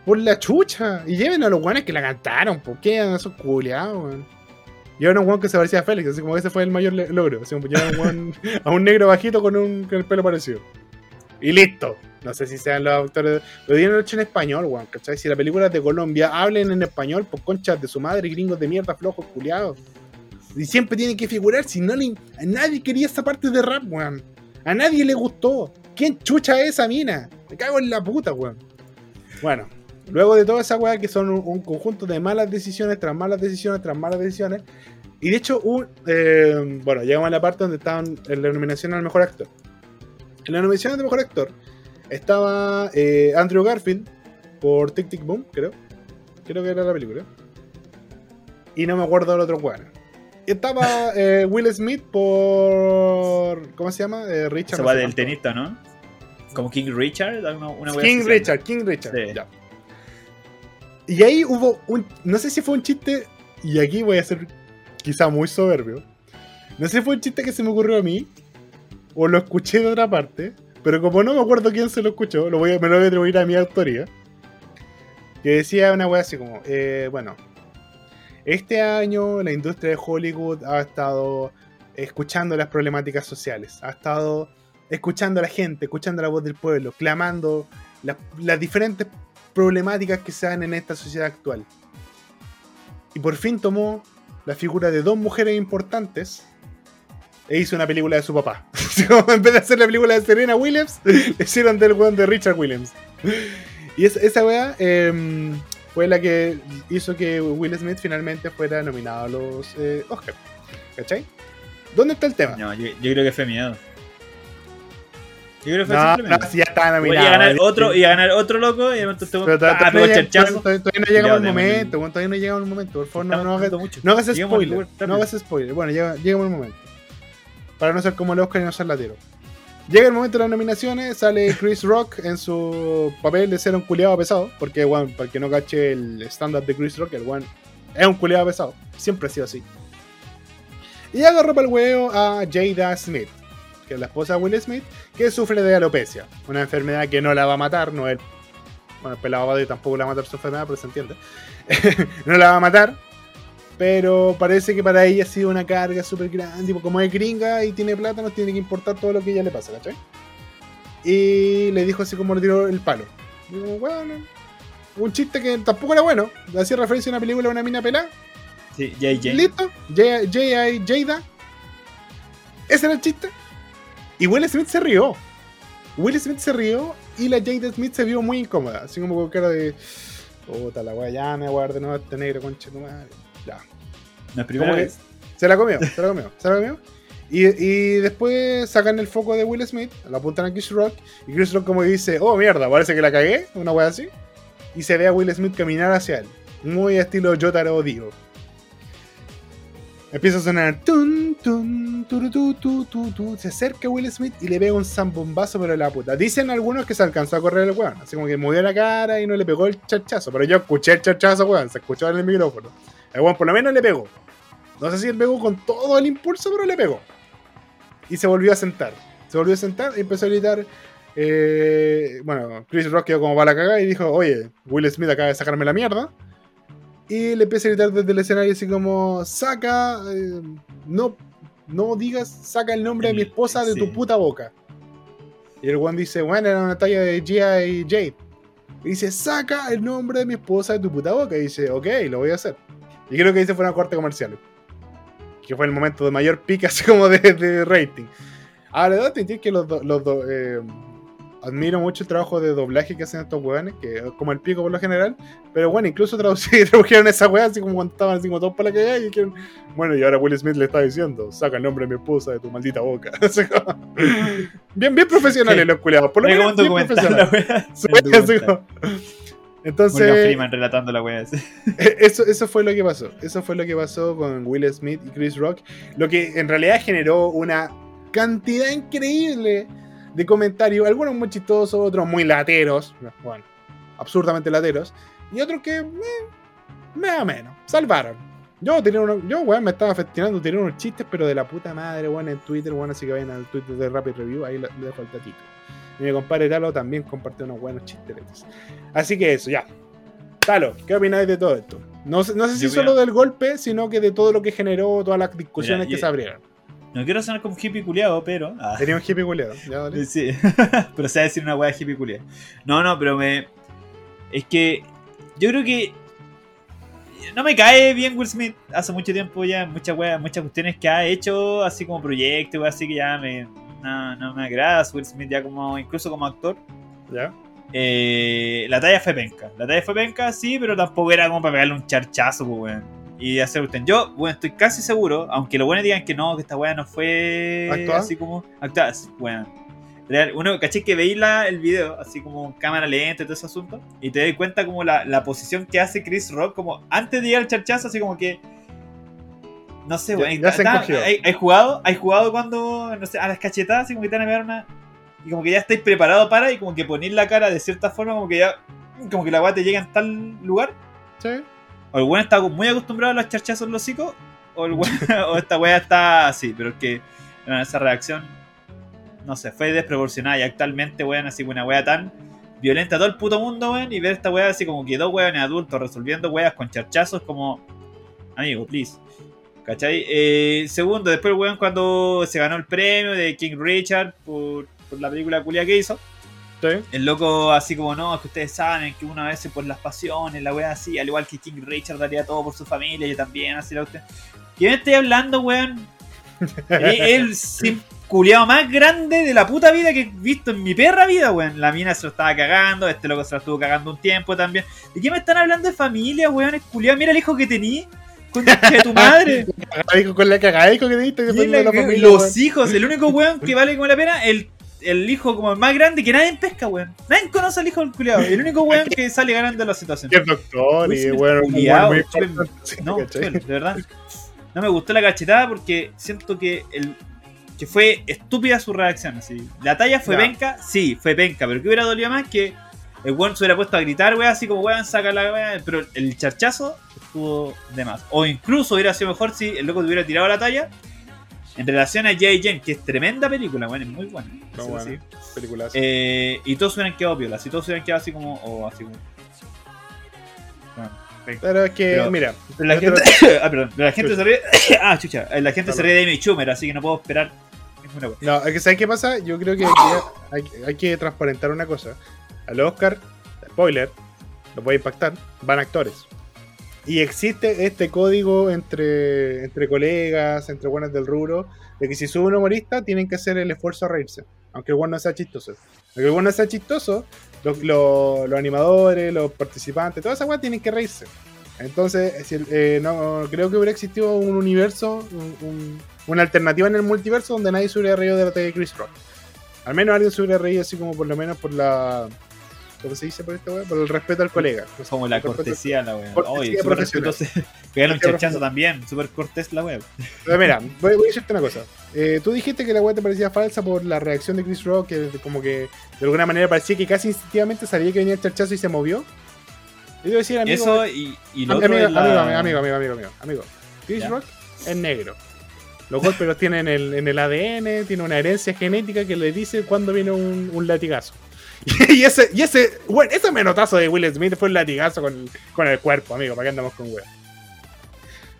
Por la chucha. Y lleven a los weones que la cantaron. ¿Por qué esos culiados, weón? Llevan a un weón que se parecía a Félix, así como ese fue el mayor logro. Así como llevan a un, weón- a un negro bajito con, un, con el pelo parecido. Y listo. No sé si sean los autores. Lo dieron hecho en español, weón. ¿Cachai? Si la película de Colombia, hablen en español, por conchas de su madre, gringos de mierda, flojos, culiados. Y siempre tienen que figurar. Si no le, a nadie quería esa parte de rap, weón. A nadie le gustó. ¿Quién chucha es esa mina? Me cago en la puta, weón. Bueno, luego de toda esa weá que son un, un conjunto de malas decisiones tras malas decisiones tras malas decisiones. Y de hecho, eh, bueno, llegamos a la parte donde estaban en la nominación al mejor actor. En la nominación al mejor actor estaba eh, Andrew Garfield por Tic Tic Boom, creo. Creo que era la película. Y no me acuerdo del otro weón. Estaba eh, Will Smith por. ¿Cómo se llama? Eh, Richard. no weá sé del tenista, ¿no? Como King Richard, una, King. Richard, King Richard. Sí. ya. Y ahí hubo un. No sé si fue un chiste. Y aquí voy a ser quizá muy soberbio. No sé si fue un chiste que se me ocurrió a mí. O lo escuché de otra parte. Pero como no me acuerdo quién se lo escuchó, me lo voy a atribuir a mi autoría. Que decía una wea así como: eh, Bueno, este año la industria de Hollywood ha estado escuchando las problemáticas sociales. Ha estado escuchando a la gente, escuchando la voz del pueblo, clamando las diferentes problemáticas que se dan en esta sociedad actual. Y por fin tomó la figura de dos mujeres importantes e hizo una película de su papá. En vez de hacer la película de Serena Williams, le hicieron del weón de Richard Williams. Y esa, esa weá em, fue la que hizo que Will Smith finalmente fuera nominado a los eh, Oscars. ¿Cachai? ¿Dónde está el tema? No, yo, yo creo que fue miedo. Yo creo que fue No, no, si ya estaba Voy nominado. a ganar otro y a ganar otro loco y todavía, ah, charchazo. todavía- no llegamos al Ya, momento, todavía no llegamos al momento. Por favor, no, hagas, no hagas spoiler. No hagas spoiler. Bueno, llega, llegamos al momento. Para no ser como el Oscar y no ser latero. Llega el momento de las nominaciones, sale Chris Rock en su papel de ser un culiado pesado, porque, bueno, para que no cache el estándar de Chris Rock, el one es un culiado pesado, siempre ha sido así. Y agarró para el huevo a Jada Smith, que es la esposa de Will Smith, que sufre de alopecia, una enfermedad que no la va a matar, no es. Bueno, el pelado tampoco la va a matar su enfermedad, pero se entiende. no la va a matar, pero parece que para ella ha sido una carga súper grande. Tipo, como es gringa y tiene plata, no tiene que importar todo lo que ella le pasa, ¿cachai? Y le dijo así como le tiró el palo. Bueno, un chiste que tampoco era bueno. Hacía referencia a una película de una mina pelada. Sí, JJ. Listo. J.I. Jada. Ese era el chiste. Y Will Smith se rió. Will Smith se rió y la Jada Smith se vio muy incómoda. Así como con cara de. Puta la wea, ya me este negro, concha tu madre. Primera vez. Se la comió, se la comió, se la comió. Y, y después sacan el foco de Will Smith, lo apuntan a Chris Rock, y Chris Rock como que dice, oh mierda, parece que la cagué, una wea así. Y se ve a Will Smith caminar hacia él. Muy estilo Jotaro Dio. Empieza a sonar tun, tun, turu, tu, tu, tu, tu. Se acerca Will Smith y le pega un zambombazo, pero la puta. Dicen algunos que se alcanzó a correr el weón. Así como que movió la cara y no le pegó el chachazo. Pero yo escuché el chachazo, weón. Se escuchó en el micrófono. El weón por lo menos le pegó. No sé si él pegó con todo el impulso, pero le pegó. Y se volvió a sentar. Se volvió a sentar y empezó a gritar. eh, bueno, Chris Rock quedó como para la cagada y dijo: Oye, Will Smith acaba de sacarme la mierda. Y le empieza a gritar desde el escenario así como: Saca. eh, no, no digas, saca el nombre de mi esposa de tu puta boca. Y el one dice: Bueno, era una talla de Gia y Jade. Y dice: Saca el nombre de mi esposa de tu puta boca. Y dice: Ok, lo voy a hacer. Y creo que dice fue una corte comercial. Que fue el momento de mayor pica así como de, de rating. Ahora, debo admitir que los dos. Los eh, admiro mucho el trabajo de doblaje que hacen estos weones, que es como el pico por lo general. Pero bueno, incluso tradujeron esa wea así como cuando estaban así como todos para la cagada y dijeron, bueno, y ahora Will Smith le está diciendo, saca el nombre de mi esposa de tu maldita boca. Bien, bien profesionales los culiados, por lo menos bien profesionales. Entonces, Morgan Freeman relatando la wea. eh, Eso, eso fue lo que pasó. Eso fue lo que pasó con Will Smith y Chris Rock. Lo que en realidad generó una cantidad increíble de comentarios. Algunos muy chistosos, otros muy lateros. Bueno, absurdamente lateros. Y otros que, eh, más o menos, salvaron. Yo, tenía uno, yo weón, me estaba festinando, tenía unos chistes, pero de la puta madre, weón, en Twitter, weón, así que vayan al Twitter de Rapid Review, ahí le le dejo el tatito. Y mi compadre Talo también compartió unos buenos chistes. Así que eso, ya. Talo, ¿qué opináis de todo esto? No, sé- no sé si Yo solo opino- del golpe, sino que de todo lo que generó, todas las discusiones Mira, que se abrieron. No quiero sonar como hippie culiado, pero. ah, Tenía un hippie culeado. ¿ya, dale? Sí, pero se va a decir una wea hippie culiada. No, no, pero me. Es que. Yo creo que. No me cae bien Will Smith. Hace mucho tiempo ya, muchas weas, muchas cuestiones que ha hecho, así como proyectos, así que ya me. No, no me agrada Will Smith ya como. incluso como actor. ¿Ya? Eh, la talla fue penca. La talla fue penca, sí, pero tampoco era como para pegarle un charchazo, pues, weón. Y hacer usted. Yo, bueno, estoy casi seguro, aunque los buenos digan que no, que esta weá no fue ¿Actuada? así como. Sí, weón. Real, uno, caché que veis el video, así como cámara lenta y todo ese asunto, y te das cuenta como la, la posición que hace Chris Rock, como antes de llegar al charchazo, así como que. No sé, Ya- weón. ya está-. ¿hay, hay jugado? ¿Hay jugado cuando, no sé, a las cachetadas, así como que te van a pegar una. Y como que ya estáis preparados para, y como que ponéis la cara de cierta forma, como que ya. Como que la weá te llega en tal lugar. ¿Sí? O el weón está muy acostumbrado a los charchazos en los hocicos, o, el weón- o esta weá está así, pero es que bueno, esa reacción, no sé, fue desproporcionada y actualmente, weón, así una weá tan violenta a todo el puto mundo, weón, y ver esta weá así como que dos weones adultos resolviendo weas con charchazos como, amigo, please. ¿Cachai? Eh, segundo, después el weón cuando se ganó el premio de King Richard por, por la película culia que hizo. ¿Sí? El loco así como, no, es que ustedes saben que una vez por las pasiones, la wea así, al igual que King Richard daría todo por su familia, yo también, así la usted. ¿Quién me estoy hablando, weón? el culiao más grande de la puta vida que he visto en mi perra vida, weón. La mina se lo estaba cagando, este loco se lo estuvo cagando un tiempo también. ¿De qué me están hablando de familia, weón? Es culiao, mira el hijo que tení. De tu madre. Con la cagadico que diste los hijos, el único weón que vale como la pena, el, el hijo como el más grande que nadie pesca, weón. Nadie conoce al hijo del culiado. El único weón que sale ganando la situación. Que doctor y bueno, culiao, muy chupen- No, de verdad. No me gustó la cachetada porque siento que el, que fue estúpida su reacción. Así. La talla fue penca, sí, fue penca, pero que hubiera dolido más que el weón se hubiera puesto a gritar, weón, así como weón, saca la weón, pero el charchazo estuvo de más. O incluso hubiera sido mejor si el loco te hubiera tirado la talla. En relación a J.J. Jane, que es tremenda película, weón, es muy buena. No, bueno. Eh, y todos hubieran quedado piolas, y todos hubieran quedado así como, o así como. Bueno, penca. Pero es que, pero- mira, Pero la gente, ah, perdón, la gente se ríe. ah, chucha. La gente se ríe de Amy Schumer, así que no puedo esperar no, es que ¿sabes qué pasa? Yo creo que hay que transparentar una cosa. Al Oscar, spoiler, lo puede impactar, van actores. Y existe este código entre, entre colegas, entre buenas del rubro, de que si sube un humorista, tienen que hacer el esfuerzo a reírse. Aunque el bueno no sea chistoso. Aunque el bueno no sea chistoso, los, los- animadores, los participantes, toda esa weá tienen que reírse. Entonces, el- eh, no, creo que hubiera existido un universo, un- un- una alternativa en el multiverso donde nadie se hubiera reído de la talla de Chris Rock. Al menos alguien se hubiera reído así como por lo menos por la... ¿Cómo se dice por esta weá? Por el respeto al colega. Como la cortesía, la wea. cortesía Oye, súper profesional. respetuoso. Pegar un chachazo también, súper cortés la wea. Pero mira, voy, voy a decirte una cosa. Eh, tú dijiste que la weá te parecía falsa por la reacción de Chris Rock, que como que de alguna manera parecía que casi instintivamente sabía que venía el charchazo y se movió. Yo voy a decir, amigo, Eso y, y lo Amigo, otro amigo, la- amigo, amigo, amigo, amigo, amigo, amigo. Chris Ya. Rock es negro. Los golpes los tiene en el, en el ADN, tiene una herencia genética que le dice cuándo viene un, un latigazo. Y ese, y ese, bueno, ese menotazo de Will Smith fue un latigazo con, con el cuerpo, amigo, ¿para qué andamos con weón?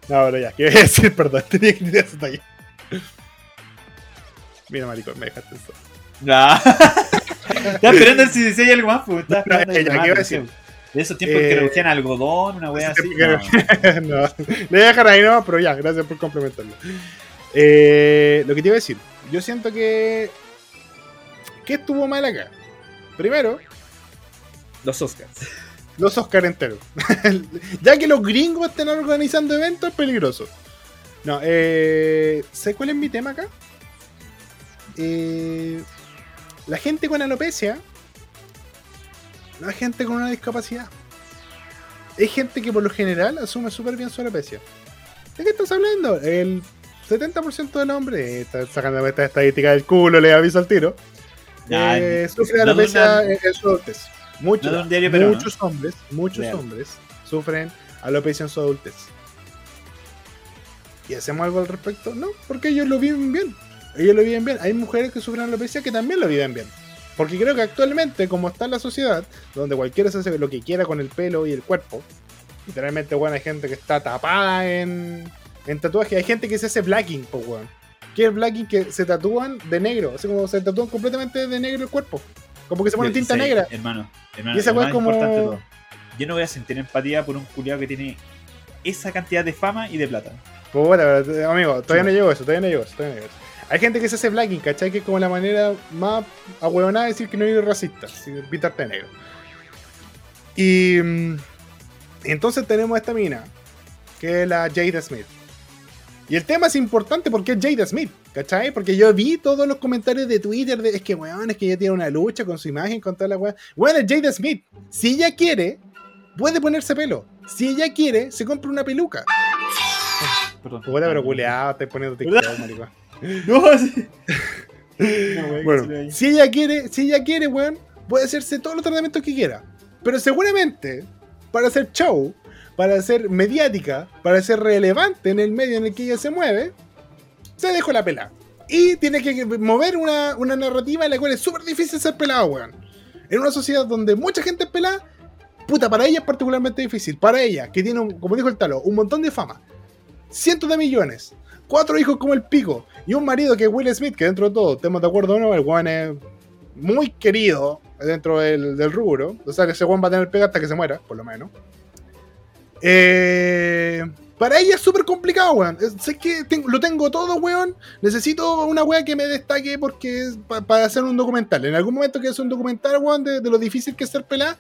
No, pero ya, ¿qué voy a decir? Perdón, tenía que tirar esa talla. Mira, maricón, me dejaste eso. Ah. Estaba esperando si si hay algo más, pues. Estaba esperando Ya, ahí ya, más, ¿qué iba a no decir? sé. De esos tiempos Eh, que reducían algodón, una wea así. Ese no. no, le voy a dejar ahí no, pero ya, gracias por complementarlo. Eh, lo que te iba a decir, yo siento que. ¿Qué estuvo mal acá? Primero, Los Oscars. los Oscar enteros. ya que los gringos estén organizando eventos, es peligroso. No, eh, ¿sabes cuál es mi tema acá? Eh, la gente con alopecia no es gente con una discapacidad. Es gente que por lo general asume súper bien su alopecia. ¿De qué estás hablando? El 70% de los hombres, eh, está sacando esta estadística del culo, le aviso al tiro, Ya, eh, sufre alopecia en, su adultez. Muchos, no diario muchos hombres, muchos Real. hombres sufren alopecia en su adultez. ¿Y hacemos algo al respecto? No, porque ellos lo viven bien. Ellos lo viven bien. Hay mujeres que sufren alopecia que también lo viven bien. Porque creo que actualmente, como está la sociedad, donde cualquiera se hace lo que quiera con el pelo y el cuerpo, literalmente, bueno, hay gente que está tapada en, en tatuaje. Hay gente que se hace blacking, pues, weón. ¿Qué es blacking? Que se tatúan de negro. Así como se tatúan completamente de negro el cuerpo. Como que se ponen tinta Sí, negra. Hermano, hermano. Y esa es como- importante todo. Yo no voy a sentir empatía por un culiado que tiene esa cantidad de fama y de plata. Puta, pero, amigo, todavía no llegó eso, todavía no llegó eso, todavía no llegó eso. Hay gente que se hace blacking, ¿cachai? Que es como la manera más ahueonada de decir que no eres racista, pintarte de negro. Y mm, entonces tenemos esta mina, que es la Jada Smith. Y el tema es importante porque es Jada Smith, ¿cachai? Porque yo vi todos los comentarios de Twitter de es que weón, es que ella tiene una lucha con su imagen, con toda la weón. Bueno, es Jada Smith. Si ella quiere, puede ponerse pelo. Si ella quiere, se compra una peluca. Perdón. Puta, pero culeado, TikTok, maricón. No, sí. No, Bueno, si ella quiere, si ella quiere, weón, puede hacerse todos los tratamientos que quiera. Pero seguramente, para hacer show, para ser mediática, para ser relevante en el medio en el que ella se mueve, se dejó la pela. Y tiene que mover una, narrativa en la cual es súper difícil ser pelado, weón. En una sociedad donde mucha gente es pelada, puta, para ella es particularmente difícil. Para ella, que tiene, un- como dijo el talo, un montón de fama, cientos de millones, cuatro hijos como el pico, y un marido que es Will Smith, que dentro de todo, estemos de acuerdo o no, el weón es muy querido dentro del, del rubro. O sea, que ese weón va a tener pega hasta que se muera, por lo menos. Eh, para ella es súper complicado, weón. Es- Sé que lo tengo todo, weón. Necesito una weá que me destaque porque es pa- para hacer un documental. En algún momento que hacer un documental, weón, de, lo difícil que es ser pelada.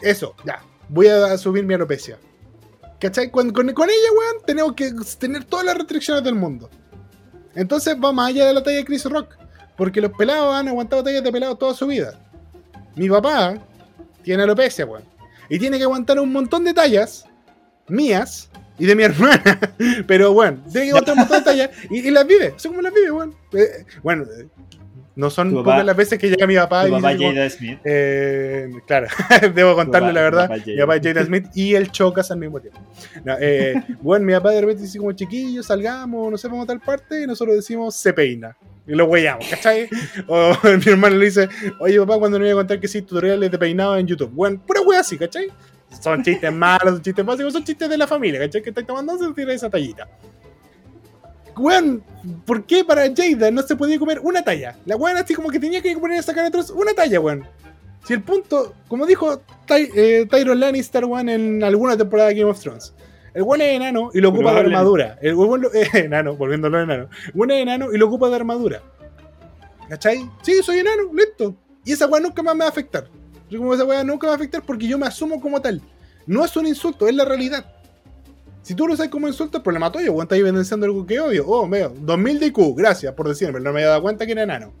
Eso, ya. Voy a subir mi alopecia. ¿Cachai? Con ella, weón, tenemos que tener todas las restricciones del mundo. Entonces va más allá de la talla de Chris Rock. Porque los pelados han aguantado tallas de pelados toda su vida. Mi papá tiene alopecia, weón. Y tiene que aguantar un montón de tallas mías y de mi hermana. Pero bueno, tiene que contar un montón de tallas y, y las vive. Sé cómo las vive, weón. Eh, bueno, eh, no son pocas papá- las veces que llega mi papá Tu y papá como, Jada Smith. eh, claro, debo contarle papá- la verdad. papá Mi papá Jada Smith y el Chocas al mismo tiempo. No, eh, bueno, mi papá de repente dice como chiquillos, salgamos, no sé, vamos a tal parte, y nosotros decimos se peina. Y lo huellamos, ¿cachai? O mi hermano le dice, oye papá, cuando me voy a contar que sí, tutoriales de peinado en YouTube. Bueno, pura wea así, ¿cachai? Son chistes malos, son chistes básicos, son chistes de la familia, ¿cachai? Que estáis tomando, se tira esa tallita. Weón, ¿por qué para Jada no se podía comer una talla? La weón así como que tenía que poner esa cara atrás una talla, weón. Si el punto, como dijo Ty- eh, Tyron Lannister, weón, en alguna temporada de Game of Thrones. El weón es enano y lo ocupa de Probable. armadura. El weón es enano, volviéndolo a enano. El weón es enano y lo ocupa de armadura. ¿Cachai? Sí, soy enano, listo. Y esa weá nunca más me va a afectar. Yo como esa weá nunca me va a afectar porque yo me asumo como tal. No es un insulto, es la realidad. Si tú lo sabes como insulto, es problema tuyo, weón. Estás evidenciando algo que obvio. Oh, veo, 2000 de IQ, gracias por decirme, no me había dado cuenta que era enano.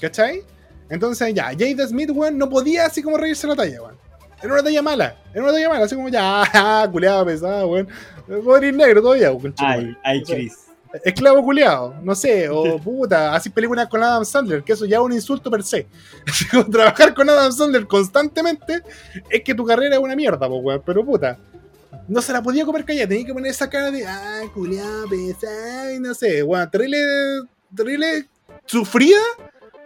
¿Cachai? Entonces ya, Jada Smith, weón, no podía así como reírse la talla, weón. Era una talla mala, era una talla mala, así como ya, ah, culeado pesado, weón. Ir negro todavía, weón. Ay, ay, Chris. Esclavo culiado, no sé, o puta, así películas con Adam Sandler, que eso ya es un insulto per se. Trabajar con Adam Sandler constantemente es que tu carrera es una mierda, po, weón, pero puta. No se la podía comer callada, tenía que poner esa cara de, ah, culiado, pesado, y no sé, weón, terrible, terrible, sufrida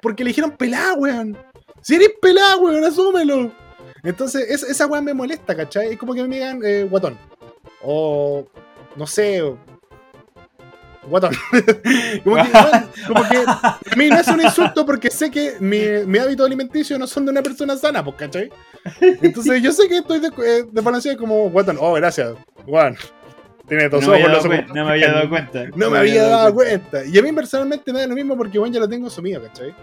porque le dijeron pelada, weón. Si eres pelada, weón, asúmelo. Entonces, es- esa weón me molesta, ¿cachai? Es como que me digan eh, guatón. O, no sé, guatón. como, que, como que a mí no es un insulto porque sé que mi, mi hábito alimenticio no son de una persona sana, pues, ¿cachai? Entonces yo sé que estoy de, eh, desbalanceado como guatón. Oh, gracias, Juan. Tiene dos No ojos, había los dado ojos- no me había dado cuenta. no me había dado cuenta. Y a mí personalmente me da lo mismo porque bueno, ya lo tengo asumido, ¿cachai?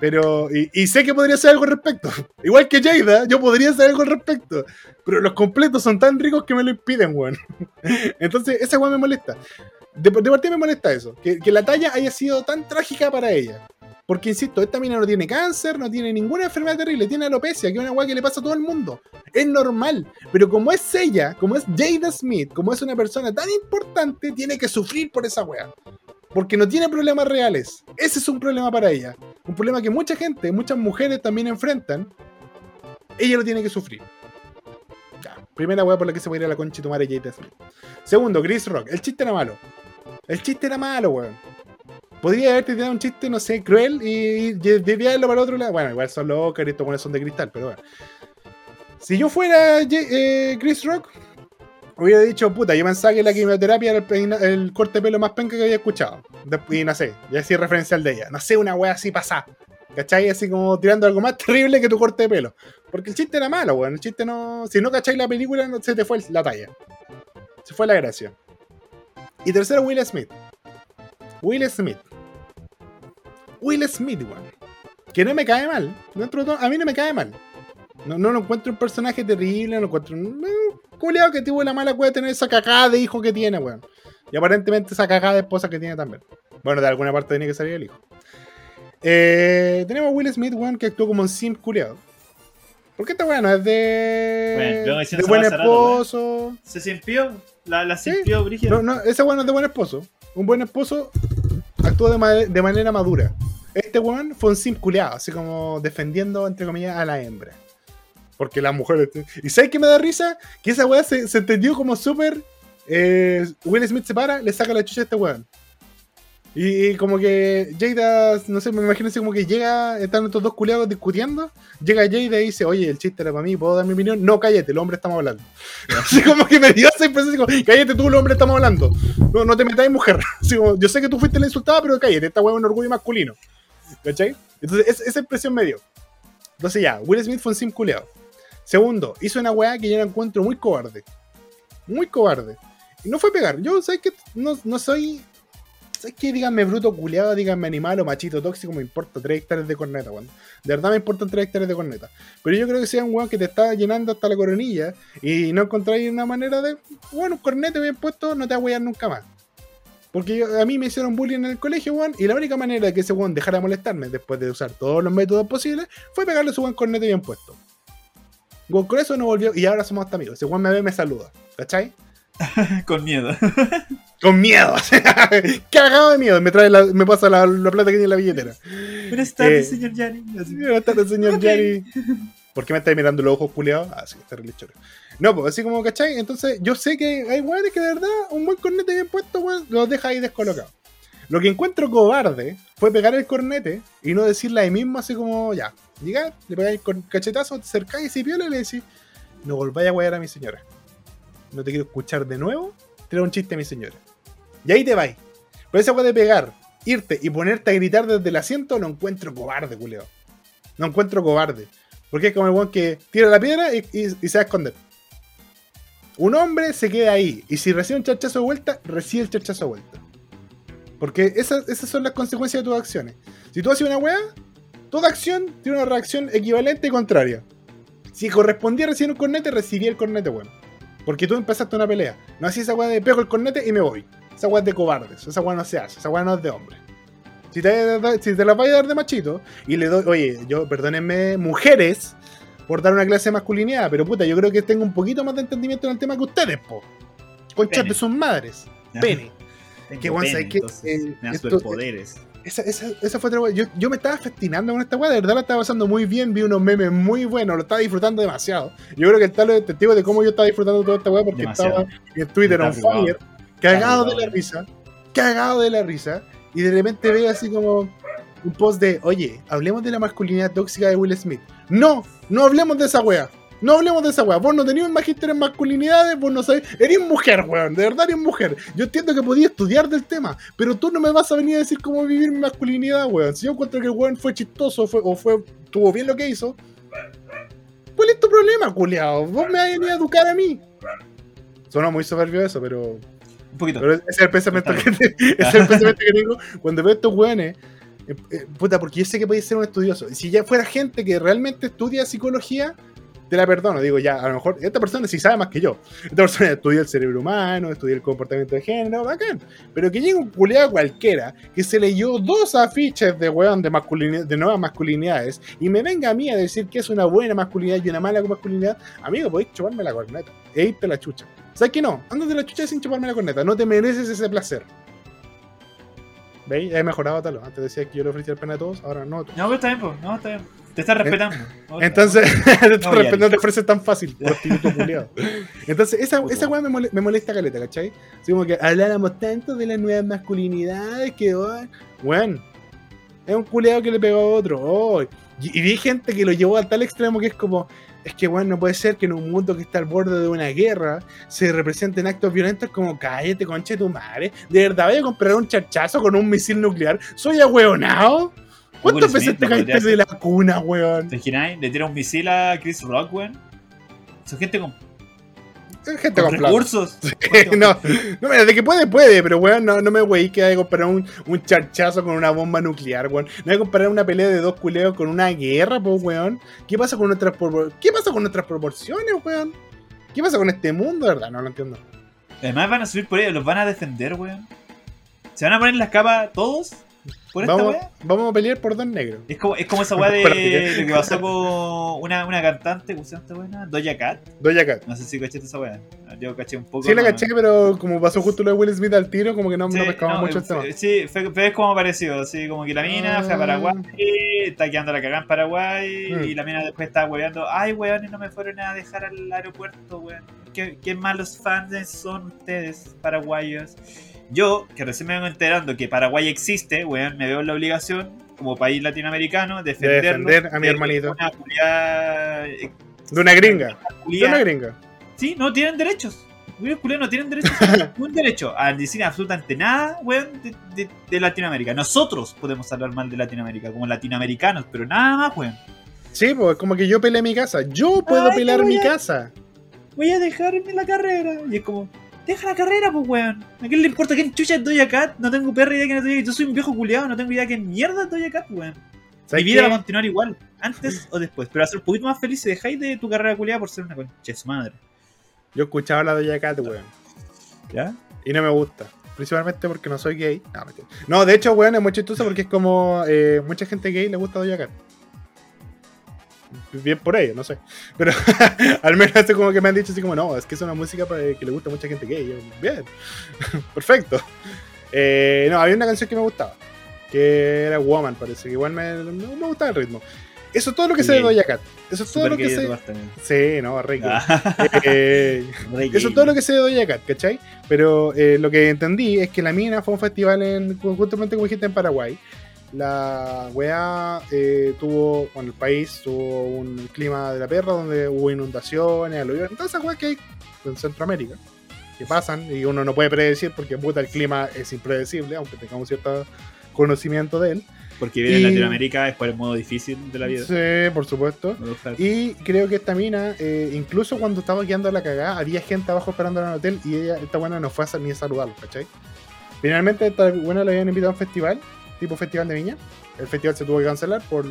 Pero, y, y sé que podría hacer algo al respecto. Igual que Jada, yo podría hacer algo al respecto. Pero los completos son tan ricos que me lo impiden, weón. Entonces, esa weón me molesta. De, de partida me molesta eso. Que, la talla haya sido tan trágica para ella. Porque, insisto, esta mina no tiene cáncer, no tiene ninguna enfermedad terrible, tiene alopecia, que es una weá que le pasa a todo el mundo. Es normal. Pero como es ella, como es Jada Smith, como es una persona tan importante, tiene que sufrir por esa weá. Porque no tiene problemas reales. Ese es un problema para ella. Un problema que mucha gente, muchas mujeres también enfrentan. Ella lo tiene que sufrir. Ya, primera weá por la que se puede ir a la concha y tomar a Jada Smith. Segundo, Chris Rock. El chiste era malo. El chiste era malo, weón. Podría haberte tirado un chiste, no sé, cruel y desviarlo para el otro lado. Bueno, igual son los y estos buenos son de cristal, pero bueno. Si yo fuera eh, Chris Rock, hubiera dicho, puta, yo pensaba que la quimioterapia era el, el corte de pelo más penca que había escuchado. Y no sé, ya así referencial de ella. No sé, una wea así pasada. ¿Cachai? Así como tirando algo más terrible que tu corte de pelo. Porque el chiste era malo, weón. El chiste no. Si no cacháis la película, no, se te fue la talla. Se fue la gracia. Y tercero, Will Smith. Will Smith. Will Smith, weón. Que no me cae mal. Dentro de todo, a mí no me cae mal. No, no lo encuentro un personaje terrible, no lo encuentro un eh, culeado que tuvo la mala cueva de tener esa cagada de hijo que tiene, weón. Y aparentemente esa cagada de esposa que tiene también. Bueno, de alguna parte tiene que salir el hijo. Eh, tenemos a Will Smith, weón, que actuó como un sim culeado. ¿Por qué esta weón no es de. Bueno, yo de buen hace rato, esposo? ¿Se simpió? ¿La, la Sí. simpió, Brígido? No, no, ese weón es de buen esposo. Un buen esposo actúa de, ma- de manera madura. Este weón fue un sim culeado, así como defendiendo, entre comillas, a la hembra. Porque las mujeres. ¿Y sabes qué me da risa? Que esa weá se, se entendió como súper. eh, Will Smith se para, le saca la chucha a este weón. Y, y como que Jada, no sé, me imagino así como que llega, están estos dos culeados discutiendo. Llega Jada y dice, oye, el chiste era para mí, ¿puedo dar mi opinión? No, cállate, el hombre estamos hablando. Así como que me dio esa impresión, como, cállate tú, el hombre estamos hablando. No, no te metáis, mujer. Así como, yo sé que tú fuiste la insultada, pero cállate, esta weá es un orgullo masculino. ¿Cachai? Entonces, es- esa impresión me dio. Entonces ya, Will Smith fue un sim culeado. Segundo, hizo una weá que yo la encuentro muy cobarde. Muy cobarde. Y no fue pegar. Yo, ¿sabes qué? No, no soy. ¿Sabes qué? Díganme bruto culeado, díganme animal o machito tóxico, me importa 3 hectáreas de corneta, weón. De verdad me importan 3 hectáreas de corneta. Pero yo creo que sea un weón que te está llenando hasta la coronilla y no encontráis una manera de. Bueno, un cornete bien puesto no te va a nunca más. Porque a mí me hicieron bullying en el colegio, weón, y la única manera de que ese weón dejara de molestarme después de usar todos los métodos posibles fue pegarle su buen cornete bien puesto. Weón, con eso no volvió y ahora somos hasta amigos. Ese weón me ve me saluda, ¿cachai? Con miedo. Con miedo. Cagado de miedo. Me trae la, me pasa la, la plata que tiene en la billetera. Buenas tardes, Eh, señor. Así. Buenas tardes, señor Ok. Yari. ¿Por qué me estáis mirando los ojos culiados? Ah, sí, está re choro. No, pues así como, ¿cachai? Entonces, yo sé que hay weones que de verdad, un buen cornete bien puesto, weón, los deja ahí descolocados. Lo que encuentro cobarde fue pegar el cornete y no decirle ahí mismo, así como, ya, llegar, le pegáis con cachetazo, te acercáis y piola y le decís, no volváis a guayar a mi señora. No te quiero escuchar de nuevo, tirar un chiste a mi señora. Y ahí te vais. Pero esa weá de pegar, irte y ponerte a gritar desde el asiento, lo encuentro cobarde, culeo. No encuentro cobarde. Porque es como el weón que tira la piedra y, se va a esconder. Un hombre se queda ahí. Y si recibe un chachazo de vuelta, recibe el chachazo de vuelta. Porque esas, son las consecuencias de tus acciones. Si tú haces una weá, toda acción tiene una reacción equivalente y contraria. Si correspondía recibir un cornete, recibí el cornete, weón. Porque tú empezaste una pelea. No así esa weá de pego el cornete y me voy. Esa weá es de cobardes. Esa weá no se hace. Esa weá no es de hombre. Si te, si te la vas a dar de machito y le doy, oye, yo, perdónenme, mujeres, por dar una clase de masculinidad, pero puta, yo creo que tengo un poquito más de entendimiento en el tema que ustedes, po. Conchas Pene. de sus madres. Ya. Pene. Tengo Que, pene, entonces Eh, me esto- superpoderes. Esa, esa, esa fue otra weá. Yo, yo me estaba festinando con esta weá, de verdad la estaba pasando muy bien, vi unos memes muy buenos, lo estaba disfrutando demasiado. Yo creo que el tal es testigo de cómo yo estaba disfrutando toda esta weá porque Demasiado. estaba en Twitter on fire, cagado de la risa, cagado de la risa, y de repente veo así como un post de, oye, hablemos de la masculinidad tóxica de Will Smith. No, no hablemos de esa weá. No hablemos de esa weá. Vos no tenías un magíster en masculinidades, vos no sabés. Eres mujer, weón. De verdad eres mujer. Yo entiendo que podías estudiar del tema, pero tú no me vas a venir a decir cómo vivir mi masculinidad, weón. Si yo encuentro que el weón fue chistoso fue, o fue, tuvo bien lo que hizo, ¿cuál es tu problema, culiao? Vos me vas a venir a educar a mí. Sonó muy soberbio eso, pero Un poquito. pero ese es el pensamiento que, ese es el pensamiento que tengo cuando veo estos weones. eh, eh, puta, porque yo sé que podéis ser un estudioso. Si ya fuera gente que realmente estudia psicología, te la perdono. Digo, ya, a lo mejor esta persona sí sabe más que yo. Esta persona estudia el cerebro humano, estudia el comportamiento de género, bacán. Pero que llegue un culeado cualquiera que se leyó dos afiches de weón de, masculinidad, de nuevas masculinidades y me venga a mí a decir que es una buena masculinidad y una mala masculinidad, amigo, podéis chuparme la corneta e irte a la chucha. ¿Sabes que no? Ándate a la chucha sin chuparme la corneta. No te mereces ese placer. ¿Veis? He mejorado, Talo. Antes decía que yo le ofrecía el pena a todos, ahora no. tú. No, pero está bien. No, está bien. Te estás respetando. Entonces, te No, ya. no te ofreces tan fácil. Entonces, esa, esa weá me, mole- me molesta caleta, ¿cachai? Así como que habláramos tanto de las nuevas masculinidades que, oh, weón, es un culiado que le pegó a otro. oh. Y, y vi gente que lo llevó a tal extremo que es como, es que, weón, no puede ser que en un mundo que está al borde de una guerra se representen actos violentos como, cállate, concha de tu madre. ¿De verdad voy a comprar un chachazo con un misil nuclear? ¿Soy ahueonado? ¿Cuántas veces te caíste de la cuna, weón? ¿Te imagináis? Le tira un misil a Chris Rock, weón. Son gente con, Gente con con recursos. no, no, mira, de que puede, puede, pero weón, no, no me wey que hay que comparar un, un charchazo con una bomba nuclear, weón. No hay que comparar una pelea de dos culeos con una guerra, pues, weón. ¿Qué pasa con nuestras ¿Qué pasa con nuestras proporciones, weón? ¿Qué pasa con este mundo, verdad? No lo entiendo. Además van a subir por ellos, los van a defender, weón. Se van a poner las capas todos por esta Vamos, vamos a pelear por dos negros. Es como, es como esa weá de lo que pasó con una, una cantante, ¿cómo se llama esta weá? Doja Cat. Doja Cat. No sé si cachaste esa weá. Yo caché un poco. Sí, la no- caché, pero como pasó justo lo de Will Smith al tiro, como que no, Sí, no pescaba no, mucho eh, el tema. fue- Sí, fue, fue como parecido, así como que la mina fue a Ah. Paraguay, está quedando la cagada en Paraguay, Mm. y la mina después estaba hueveando, ay weón, y no me fueron a dejar al aeropuerto, weón. Qué, qué malos fans son ustedes, paraguayos. Yo, que recién me vengo enterando que Paraguay existe, weón, me veo en la obligación, como país latinoamericano, De defenderlo defender a mi de hermanito. Una culiada- eh, De una gringa. De culiada- una gringa. Sí, no tienen derechos. Los no tienen derechos. ningún derecho a decir absolutamente nada, weón, de, de- de Latinoamérica. Nosotros podemos hablar mal de Latinoamérica, como latinoamericanos, pero nada más, weón. Sí, pues como que yo peleé mi casa. Yo puedo Ay, pelear mi a- casa. Voy a dejarme la carrera. Y es como, deja la carrera, pues, weón. ¿A quién le importa quién chucha es Doja Cat? No tengo perra idea quién es Doja Cat. Yo soy un viejo culiado, no tengo idea quién mierda es Doja Cat, weón. Mi ¿Sabes vida qué? va a continuar igual, antes o después. Pero va a ser un poquito más feliz si dejáis de tu carrera culiada por ser una concha su madre. Yo escuchaba la Doja Cat, weón. ¿Ya? Y no me gusta. Principalmente porque no soy gay. No, de hecho, weón, es muy chistoso porque es como. eh, mucha gente gay le gusta Doja Cat. Bien por ello, no sé. Pero al menos esto como que me han dicho así como, no, es que es una música para que le gusta a mucha gente gay. Yo, bien, perfecto. Eh, no, había una canción que me gustaba, que era Woman, parece que igual me, me, me gustaba el ritmo. Eso es todo lo que sé de Doja Cat. Eso es todo Super lo que sé. Sí, no, rico. Ah. Eh, eso es todo lo que sé de Doja Cat, ¿cachai? Pero eh, lo que entendí es que la mina fue a un festival en, justamente como dijiste en Paraguay. La weá eh, tuvo, bueno, el país tuvo un clima de la perra donde hubo inundaciones, aluvión, todas esas weas que hay en Centroamérica, que pasan y uno no puede predecir porque puta el clima es impredecible, aunque tengamos cierto conocimiento de él. Porque viene en Latinoamérica es por el modo difícil de la vida. Sí, por supuesto. Y creo que esta mina, eh, incluso cuando estaba quedando la cagada, había gente abajo esperando en el hotel y ella, esta buena no fue a, ni a saludarlo, ¿cachai? Finalmente, esta buena la habían invitado a un festival, tipo Festival de Viña. El festival se tuvo que cancelar por,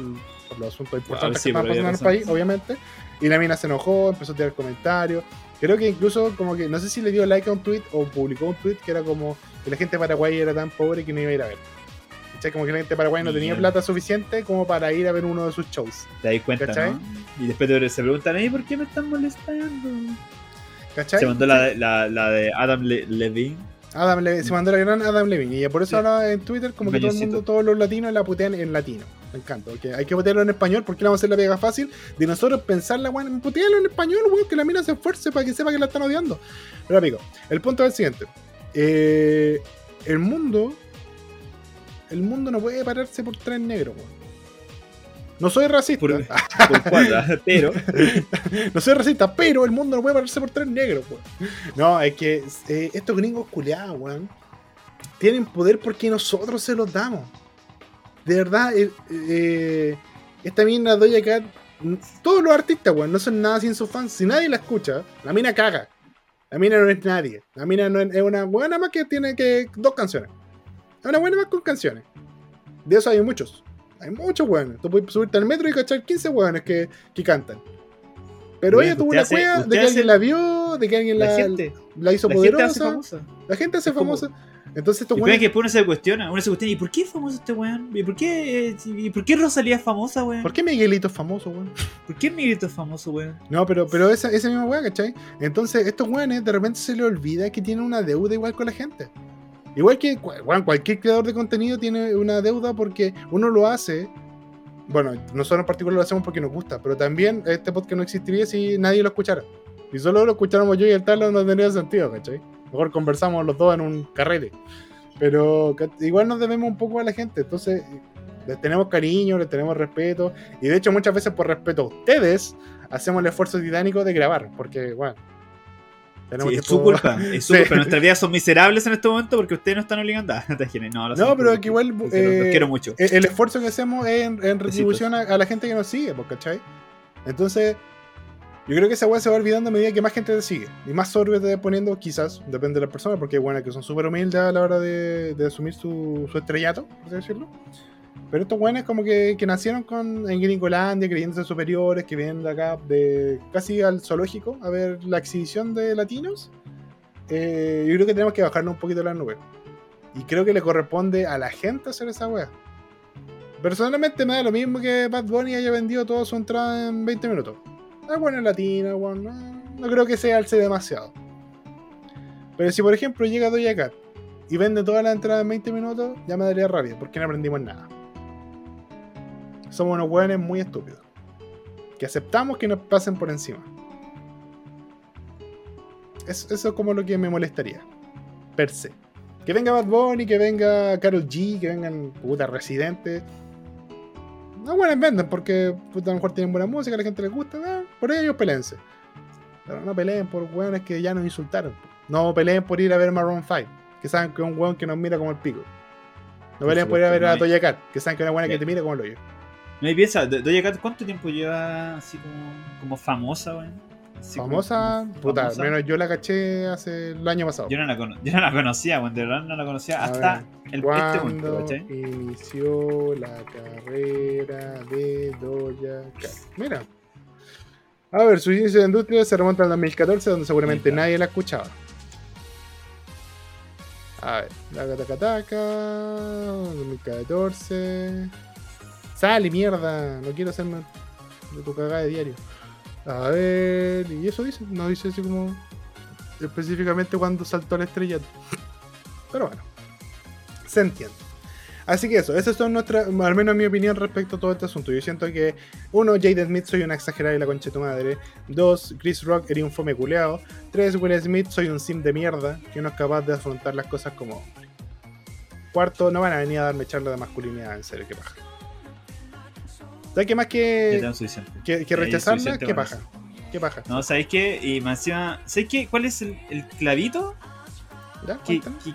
por los asuntos importantes sí, que estaban pasando en el país, obviamente. Y la mina se enojó, empezó a tirar comentarios. Creo que incluso, como que, no sé si le dio like a un tweet o publicó un tweet que era como que la gente de Paraguay era tan pobre que no iba a ir a ver. ¿Cachai? Como que la gente de Paraguay no tenía plata suficiente como para ir a ver uno de sus shows. Te das cuenta. ¿no? Y después se preguntan, "Ey, ¿por qué me están molestando? ¿Cachai? Se mandó la, la, la de Adam Le- Levine. Adam Le- se mandó la gran Adam Levine y por eso Sí. ahora en Twitter como que todo el mundo, todos los latinos la putean en latino. Me encanta, porque hay que putearlo en español porque le vamos a hacer la pega fácil de nosotros pensar la weón, putearlo en español, weón, que la mina se esfuerce para que sepa que la están odiando. Pero amigo, el punto es el siguiente. Eh, el mundo, el mundo no puede pararse por tres negros, weón. No soy racista, Por, por cuadra, pero no soy racista, pero el mundo no puede pararse por tres negros, weón. No, es que eh, estos gringos culeados, weón, tienen poder porque nosotros se los damos. De verdad, eh, eh, esta mina Doja Cat, todos los artistas, weón, no son nada sin sus fans. Si nadie la escucha, la mina caga. La mina no es nadie. La mina no es, es una buena más que tiene que dos canciones. Es una buena más con canciones. De eso hay muchos. Hay muchos weones. Tú puedes subirte al metro y cachar 15 weones que, que cantan. Pero Weón, ella tuvo una hace- cueva de que hace- alguien la vio, de que alguien la, la, gente, la hizo la poderosa. famosa. La gente hace famosa. Entonces estos weones- que uno se cuestiona, uno se cuestiona, ¿y por qué es famoso este weón? ¿Y por qué, eh, y por qué Rosalía es famosa, weón? ¿Por qué Miguelito es famoso, weón? ¿Por qué Miguelito es famoso, weón? No, pero, pero esa, esa misma weá, ¿cachai? Entonces, estos weones de repente se les olvida que tienen una deuda igual con la gente. Igual que weón, cualquier creador de contenido tiene una deuda porque uno lo hace. Bueno, nosotros en particular lo hacemos porque nos gusta, pero también este podcast no existiría si nadie lo escuchara. Si solo lo escucháramos yo y el Talo no tendría sentido, ¿cachai? Mejor conversamos los dos en un carrete. Pero igual nos debemos un poco a la gente, entonces les tenemos cariño, les tenemos respeto, y de hecho muchas veces por respeto a ustedes, hacemos el esfuerzo titánico de grabar, porque, bueno, Sí, es su culpa, es su Sí. culpa. Nuestras vidas son miserables en este momento porque ustedes no están obligando. Ah, te imaginas, no, No, pero que igual, los quiero- eh, los quiero mucho. El, el esfuerzo que hacemos es en, en retribución a, a la gente que nos sigue, pues, ¿cachai? Entonces, yo creo que esa weá se va olvidando a medida que más gente te sigue. Y más sobre te poniendo, quizás, depende de la persona, porque hay buenas que son súper humildes a la hora de, de asumir su, su estrellato, por así decirlo. Pero estos buenos como que, que nacieron con, en Gringolandia, creyéndose superiores, que vienen de acá, de casi al zoológico, a ver la exhibición de latinos. Eh, yo creo que tenemos que bajarnos un poquito la nube. Y creo que le corresponde a la gente hacer esa wea. Personalmente me da lo mismo que Bad Bunny haya vendido toda su entrada en 20 minutos. Es bueno en latina, weón, no, no creo que se alce demasiado. Pero si por ejemplo llega Doja Cat y vende toda la entrada en 20 minutos, ya me daría rabia, porque no aprendimos nada. Somos unos weones muy estúpidos. Que aceptamos que nos pasen por encima. Es- eso es como lo que me molestaría. Per se. Que venga Bad Bunny, que venga Carol G, que vengan puta residentes. No buenas venden porque puta, a lo mejor tienen buena música, a la gente les gusta, eh, por ellos peleense. Pero no peleen por weones que ya nos insultaron. No peleen por ir a ver Maroon 5, que saben que es un weón que nos mira como el pico. No peleen por ir a ver a Toya Cat, que saben que es una buena que te mira como el hoyo. No, y piensa, Do- Doja Cat, ¿cuánto tiempo lleva así como, como famosa, weón? Famosa, como puta, al famosa. menos yo la caché hace el año pasado. Yo no, la cono- yo no la conocía, weón, de verdad no la conocía hasta ver, el, este ¿Cuándo momento, ¿cachai? inició la carrera de Doja Cat? Mira. A ver, su inicio de industria se remonta al 2014, donde seguramente nadie la escuchaba. A ver, la Taca 2014. Sale, mierda, no quiero hacerme. de tu cagada de diario. A ver, y eso dice, no dice así como específicamente cuando saltó la estrella. Pero bueno, se entiende. Así que eso, esas son nuestras, al menos mi opinión respecto a todo este asunto. Yo siento que, uno, Jaden Smith soy una exagerada y la concha de tu madre. Dos, Chris Rock era un fome culeado. Tres, Will Smith soy un sim de mierda que no es capaz de afrontar las cosas como hombre. Cuarto, no van a venir a darme charla de masculinidad, en serio, qué paja. ¿Sabes qué más que, que, que rechazarla? ¿Qué paja? ¿Qué paja? No, ¿sabéis qué? Y más encima, ¿sabéis qué? ¿Cuál es el, el clavito? ¿Ya? ¿Qué, qué,